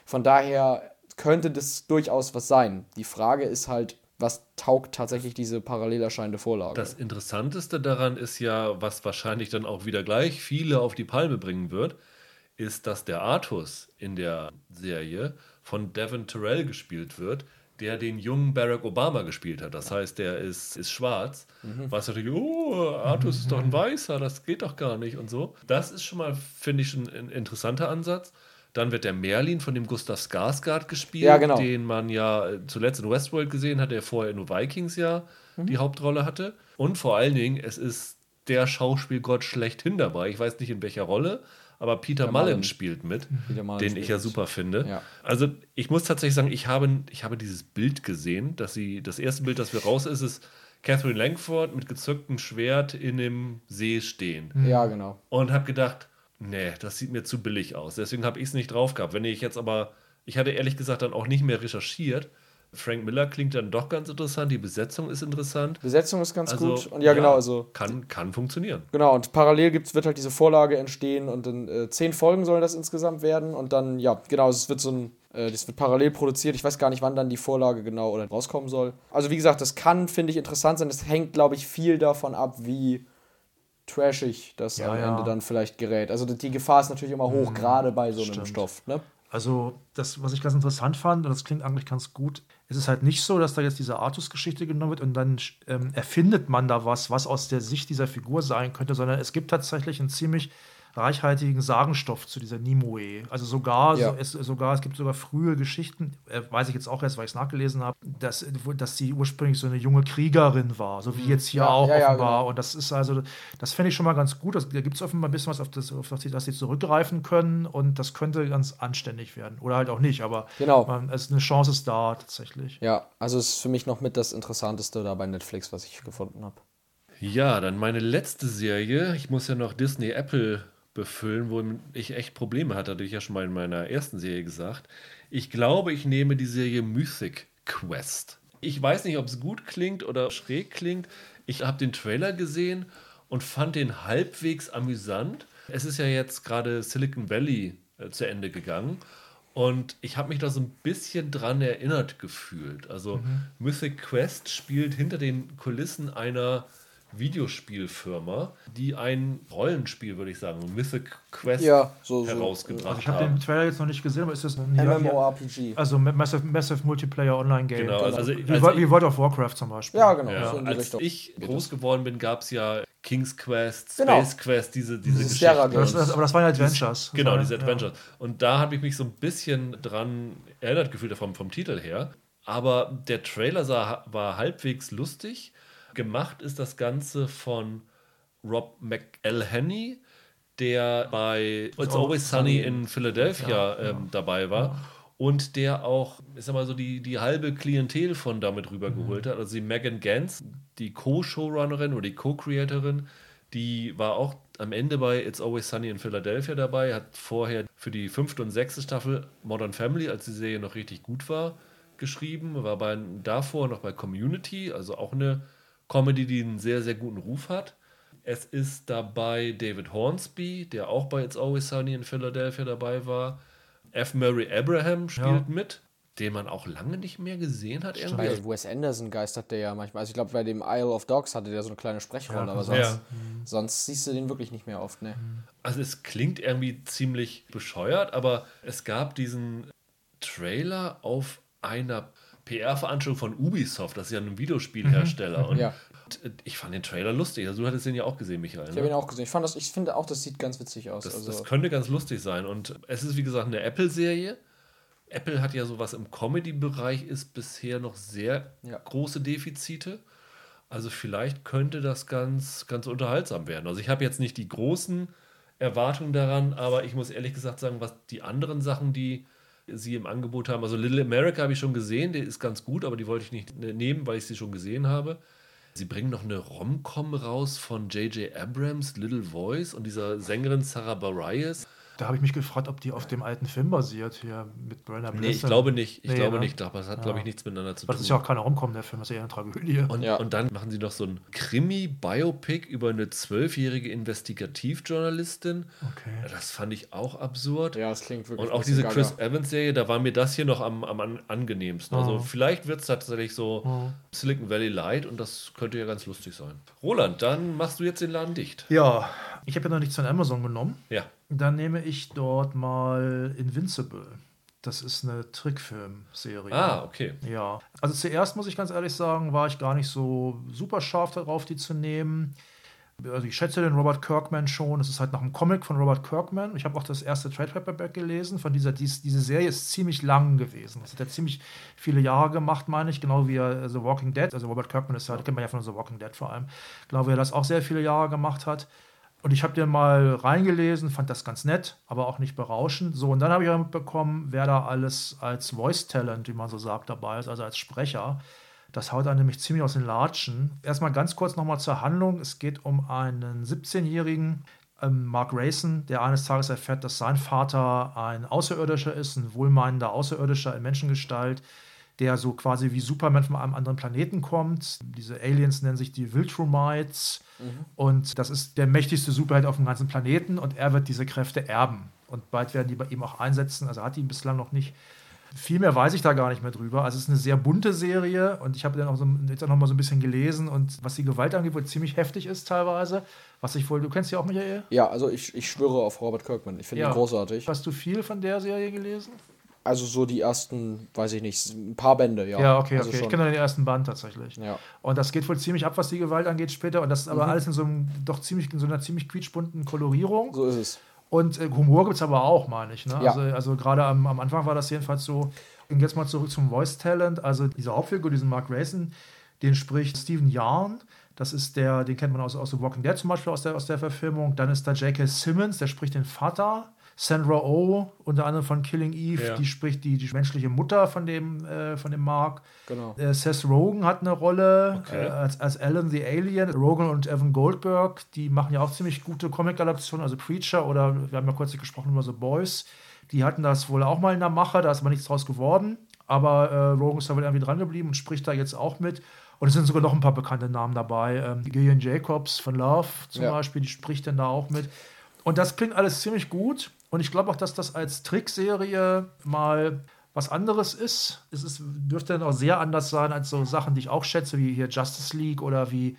Von daher könnte das durchaus was sein. Die Frage ist halt, was taugt tatsächlich diese parallel erscheinende Vorlage? Das Interessanteste daran ist ja, was wahrscheinlich dann auch wieder gleich viele auf die Palme bringen wird, ist, dass der Artus in der Serie von Devin Terrell gespielt wird, der den jungen Barack Obama gespielt hat. Das heißt, der ist, ist schwarz. Was natürlich, oh, Artus ist doch ein Weißer, das geht doch gar nicht und so. Das ist schon mal, finde ich, schon ein interessanter Ansatz. Dann wird der Merlin von dem Gustav Skarsgård gespielt, Ja, genau. den man ja äh, zuletzt in Westworld gesehen hat, der vorher in Vikings ja die Hauptrolle hatte. Und vor allen Dingen, es ist der Schauspielgott schlechthin dabei. Ich weiß nicht in welcher Rolle, aber Peter Der Mullen Mullen. spielt mit, Peter Mullen den spielt ich ja mit. super finde. Ja. Also ich muss tatsächlich sagen, ich habe, ich habe dieses Bild gesehen, dass sie, das erste Bild, das wir raus ist, ist Catherine Langford mit gezücktem Schwert in dem See stehen. ja, genau. Und habe gedacht, nee, das sieht mir zu billig aus. Deswegen habe ich es nicht drauf gehabt. Wenn ich jetzt aber, ich hatte ehrlich gesagt dann auch nicht mehr recherchiert, Frank Miller klingt dann doch ganz interessant, die Besetzung ist interessant. Besetzung ist ganz Also, gut. Und ja, genau, also. Kann, kann funktionieren. Genau, und parallel gibt's, wird halt diese Vorlage entstehen und in äh, zehn Folgen sollen das insgesamt werden. Und dann, ja, genau, es wird so ein, äh, das wird parallel produziert. Ich weiß gar nicht, wann dann die Vorlage genau oder rauskommen soll. Also wie gesagt, das kann, finde ich, interessant sein. Das hängt, glaube ich, viel davon ab, wie trashig das Ja, am ja. Ende dann vielleicht gerät. Also die Gefahr ist natürlich immer hoch, gerade bei so einem stimmt. Stoff. Ne? Also, das, was ich ganz interessant fand, und das klingt eigentlich ganz gut, es ist halt nicht so, dass da jetzt diese Artus-Geschichte genommen wird und dann ähm, erfindet man da was, was aus der Sicht dieser Figur sein könnte, sondern es gibt tatsächlich einen ziemlich reichhaltigen Sagenstoff zu dieser Nimue. Also sogar, Ja. so, es, sogar, es gibt sogar frühe Geschichten, äh, weiß ich jetzt auch erst, weil ich es nachgelesen habe, dass, dass sie ursprünglich so eine junge Kriegerin war, so wie jetzt hier Ja, auch ja, ja, offenbar. genau. Und das ist also, das finde ich schon mal ganz gut. Das, da gibt es offenbar ein bisschen was, auf das, auf das, sie- das sie zurückgreifen können und das könnte ganz anständig werden. Oder halt auch nicht, aber Genau. man, es, eine Chance ist da tatsächlich. Ja, also ist für mich noch mit das Interessanteste da bei Netflix, was ich gefunden habe. Ja, dann meine letzte Serie. Ich muss ja noch Disney Apple befüllen, wo ich echt Probleme hatte, hatte ich ja schon mal in meiner ersten Serie gesagt. Ich glaube, ich nehme die Serie Mythic Quest. Ich weiß nicht, ob es gut klingt oder schräg klingt. Ich habe den Trailer gesehen und fand den halbwegs amüsant. Es ist ja jetzt gerade Silicon Valley äh, zu Ende gegangen. Und ich habe mich da so ein bisschen dran erinnert gefühlt. Also Mythic Quest spielt hinter den Kulissen einer Videospielfirma, die ein Rollenspiel, würde ich sagen, Mythic Quest Ja, so- so, herausgebracht Also ich habe haben. den Trailer jetzt noch nicht gesehen, aber ist das ein MMORPG. Also Massive, Massive Multiplayer Online Game. Genau, also, also, wie, als Wo- ich- wie World of Warcraft zum Beispiel. Ja, genau. Ja, so in die als Richtung. ich groß geworden bin, gab es ja King's Quest, Genau. Space Quest, diese, diese Dieses Geschichten. Sierra Das, das, aber das waren ja Adventures. Das Genau, diese ja. Adventures. Und da habe ich mich so ein bisschen dran erinnert gefühlt vom, vom Titel her. Aber der Trailer sah, war halbwegs lustig. Gemacht ist das Ganze von Rob McElhenney, der bei It's Always Sunny in Philadelphia ähm, dabei war. Und der auch, ich sag mal so, die, die halbe Klientel von damit rübergeholt hat. Also die Megan Gantz, die Co-Showrunnerin oder die Co-Creatorin, die war auch am Ende bei It's Always Sunny in Philadelphia dabei, hat vorher für die fünfte und sechste Staffel Modern Family, als die Serie noch richtig gut war, geschrieben, war bei, davor noch bei Community, also auch eine Comedy, die einen sehr, sehr guten Ruf hat. Es ist dabei David Hornsby, der auch bei It's Always Sunny in Philadelphia dabei war. F. Murray Abraham spielt Ja. mit, den man auch lange nicht mehr gesehen hat. Irgendwie. Bei Wes Anderson geistert der ja manchmal. Also ich glaube, bei dem Isle of Dogs hatte der so eine kleine Sprechrolle, Ja, aber sonst, sein. sonst siehst du den wirklich nicht mehr oft, ne? Also es klingt irgendwie ziemlich bescheuert, aber es gab diesen Trailer auf einer PR-Veranstaltung von Ubisoft, das ist ja ein Videospielhersteller. Und Ja. ich fand den Trailer lustig. Also du hattest den ja auch gesehen, Michael. Ich habe Ne? ihn auch gesehen. Ich, fand das, ich finde auch, das sieht ganz witzig aus. Das, also, das könnte ganz lustig sein. Und es ist, wie gesagt, eine Apple-Serie. Apple hat ja sowas im Comedy-Bereich, ist bisher noch sehr Ja. große Defizite. Also vielleicht könnte das ganz, ganz unterhaltsam werden. Also ich habe jetzt nicht die großen Erwartungen daran, aber ich muss ehrlich gesagt sagen, was die anderen Sachen, die sie im Angebot haben, also Little America habe ich schon gesehen, der ist ganz gut, aber die wollte ich nicht nehmen, weil ich sie schon gesehen habe. Sie bringen noch eine Rom-Com raus von J.J. Abrams, Little Voice und dieser Sängerin Sarah Bareilles. Da habe ich mich gefragt, ob die auf dem alten Film basiert, hier mit Brenner Nee, ich glaube nicht. Ich Nee, glaube ne? nicht. Aber es hat, glaube ich, nichts miteinander zu tun. das ist ja auch keine Romcom, der Film, das ist ja eher eine Tragödie. Und, Ja. und dann machen sie noch so ein Krimi-Biopic über eine zwölfjährige Investigativjournalistin. Okay. Das fand ich auch absurd. ja, es klingt wirklich Und auch diese. Chris Evans-Serie, da war mir das hier noch am, am an- angenehmsten. Also Oh. vielleicht wird es tatsächlich so Oh. Silicon Valley Light und das könnte ja ganz lustig sein. Roland, dann machst du jetzt den Laden dicht. Ja, ich habe ja noch nichts von Amazon genommen. Ja. Dann nehme ich dort mal Invincible. Das ist eine Trickfilmserie. Ah, okay. Ja, also zuerst muss ich ganz ehrlich sagen, war ich gar nicht so super scharf darauf, die zu nehmen. Also ich schätze den Robert Kirkman schon. Es ist halt nach einem Comic von Robert Kirkman. Ich habe auch das erste Trade Paperback gelesen. Von dieser, dies, diese Serie ist ziemlich lang gewesen. Das hat er ziemlich viele Jahre gemacht, meine ich. Genau wie er The Walking Dead. Also Robert Kirkman ist halt, kennt man ja von The Walking Dead vor allem. Genau wie er das auch sehr viele Jahre gemacht hat. Und ich habe den mal reingelesen, fand das ganz nett, aber auch nicht berauschend. So, und dann habe ich auch mitbekommen, wer da alles als Voice Talent, wie man so sagt, dabei ist, also als Sprecher. Das haut einen nämlich ziemlich aus den Latschen. Erstmal ganz kurz nochmal zur Handlung. Es geht um einen 17-jährigen ähm, Mark Rayson, der eines Tages erfährt, dass sein Vater ein Außerirdischer ist, ein wohlmeinender Außerirdischer in Menschengestalt, der so quasi wie Superman von einem anderen Planeten kommt. Diese Aliens nennen sich die Viltrumites. Mhm. Und das ist der mächtigste Superheld auf dem ganzen Planeten und er wird diese Kräfte erben. Und bald werden die bei ihm auch einsetzen. Also hat ihn bislang noch nicht. Viel mehr weiß ich da gar nicht mehr drüber. Also es ist eine sehr bunte Serie und ich habe dann auch so, jetzt auch noch mal so ein bisschen gelesen und was die Gewalt angeht, wohl ziemlich heftig ist teilweise. Was ich wohl, du kennst ja auch Michael? Ja, also ich, ich schwöre auf Robert Kirkman. Ich finde ja. ihn großartig. Hast du viel von der Serie gelesen? Also so die ersten, weiß ich nicht, ein paar Bände, ja. Ja, okay, also okay. Ich kenne den ersten Band tatsächlich. Ja. Und das geht wohl ziemlich ab, was die Gewalt angeht später. Und das ist aber mhm. alles in so einem, doch ziemlich, in so einer ziemlich quietschbunten Kolorierung. So ist es. Und äh, Humor gibt es aber auch, meine ich. Ne? Ja. Also, also gerade am, am Anfang war das jedenfalls so. Und jetzt mal zurück zum Voice Talent. Also dieser Hauptfigur, diesen Mark Grayson, den spricht Steven Yarn. Das ist der, den kennt man aus, aus The Walking Dead zum Beispiel, aus der, aus der Verfilmung. Dann ist da J.K. Simmons, der spricht den Vater. Sandra Oh, unter anderem von Killing Eve, ja. die spricht die, die menschliche Mutter von dem, äh, von dem Mark. Genau. Äh, Seth Rogen hat eine Rolle okay. äh, als, als Alan the Alien. Rogen und Evan Goldberg, die machen ja auch ziemlich gute Comic-Adaptionen, also Preacher oder wir haben ja kurz gesprochen über The Boys. Die hatten das wohl auch mal in der Mache, da ist aber nichts draus geworden. Aber äh, Rogen ist da wohl irgendwie dran geblieben und spricht da jetzt auch mit. Und es sind sogar noch ein paar bekannte Namen dabei. Ähm, Gillian Jacobs von Love zum ja. Beispiel, die spricht dann da auch mit. Und das klingt alles ziemlich gut. Und ich glaube auch, dass das als Trickserie mal was anderes ist. Es ist, dürfte dann auch sehr anders sein als so Sachen, die ich auch schätze, wie hier Justice League oder wie,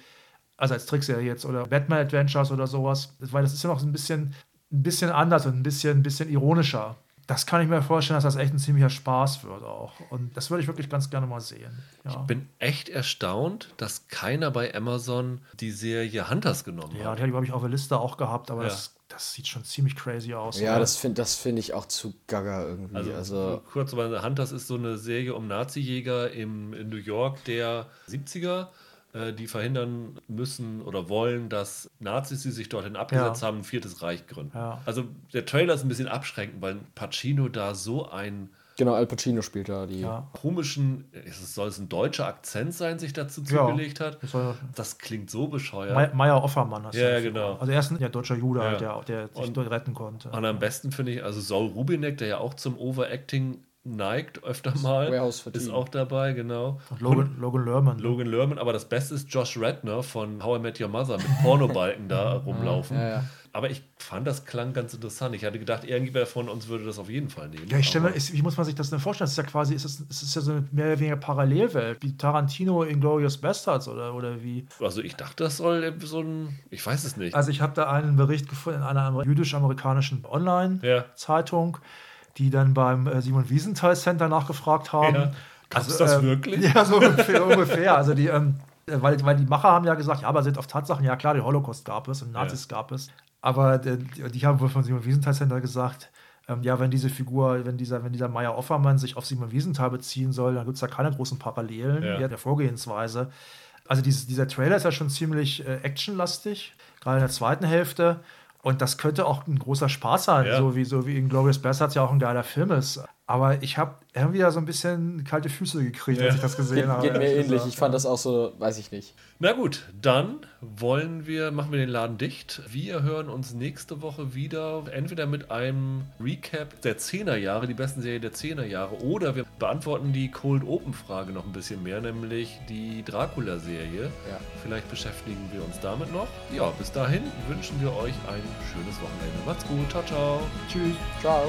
also als Trickserie jetzt, oder Batman Adventures oder sowas. Weil das ist ja noch ein bisschen, ein bisschen anders und ein bisschen, ein bisschen ironischer. Das kann ich mir vorstellen, dass das echt ein ziemlicher Spaß wird auch. Und das würde ich wirklich ganz gerne mal sehen. Ja. Ich bin echt erstaunt, dass keiner bei Amazon die Serie Hunters genommen ja, hat. Ja, die habe ich, glaube ich, auf der Liste auch gehabt, aber ja. das das sieht schon ziemlich crazy aus. Ja, oder? das finde das find ich auch zu gaga irgendwie. Also, also kurz, aber Hunters ist so eine Serie um Nazi-Jäger im, in New York der 70er, äh, die verhindern müssen oder wollen, dass Nazis, die sich dorthin abgesetzt ja. haben, ein viertes Reich gründen. Ja. Also der Trailer ist ein bisschen abschränkend, weil Pacino da so ein Genau, Al Pacino spielt da die. Ja. Komischen, soll es ein deutscher Akzent sein, sich dazu zugelegt hat. Das, das, klingt so bescheuert. Meier Offermann hast Ja, ja genau. Also er ist ein ja, deutscher Jude, ja. der, der sich und, dort retten konnte. Und am besten finde ich, also Saul Rubinek, der ja auch zum Overacting neigt öfter mal. Ist auch dabei, genau. Und Logan, Logan Lerman. Logan Lerman, aber das Beste ist Josh Redner von How I Met Your Mother mit Pornobalken da rumlaufen. Ja, ja. Aber ich fand, das klang ganz interessant. Ich hatte gedacht, irgendwer von uns würde das auf jeden Fall nehmen. Ja, ich stelle mir, wie muss man sich das denn vorstellen? Das ist ja quasi, ist das, ist ja so eine mehr oder weniger Parallelwelt, wie Tarantino in Glorious Bastards oder, oder wie? Also ich dachte, das soll so ein, ich weiß es nicht. Also ich habe da einen Bericht gefunden in einer jüdisch-amerikanischen Online-Zeitung. Ja die dann beim äh, Simon Wiesenthal Center nachgefragt haben. Ja. Also, das äh, wirklich? Ja, so ungefähr. ungefähr. Also die, ähm, weil, weil die Macher haben ja gesagt, ja, aber sind auf Tatsachen, ja klar, den Holocaust gab es und Nazis ja. gab es. Aber äh, die haben wohl vom Simon Wiesenthal Center gesagt, ähm, ja, wenn diese Figur, wenn dieser, wenn dieser Meier Offermann sich auf Simon Wiesenthal beziehen soll, dann gibt es da keine großen Parallelen ja. der Vorgehensweise. Also dieses, dieser Trailer ist ja schon ziemlich äh, actionlastig, gerade in der zweiten Hälfte. Und das könnte auch ein großer Spaß sein, ja. so wie so wie in Glorious Bastards ja auch ein geiler Film ist. Aber ich habe irgendwie ja so ein bisschen kalte Füße gekriegt, ja. als ich das gesehen geht, habe. Geht mir ähnlich. Ich fand das auch so, weiß ich nicht. Na gut, dann wollen wir, machen wir den Laden dicht. Wir hören uns nächste Woche wieder, entweder mit einem Recap der 10er Jahre, die besten Serie der 10er Jahre, oder wir beantworten die Cold Open Frage noch ein bisschen mehr, nämlich die Dracula-Serie. Ja. Vielleicht beschäftigen wir uns damit noch. Ja, bis dahin wünschen wir euch ein schönes Wochenende. Macht's gut. Ciao, ciao. Tschüss. Ciao.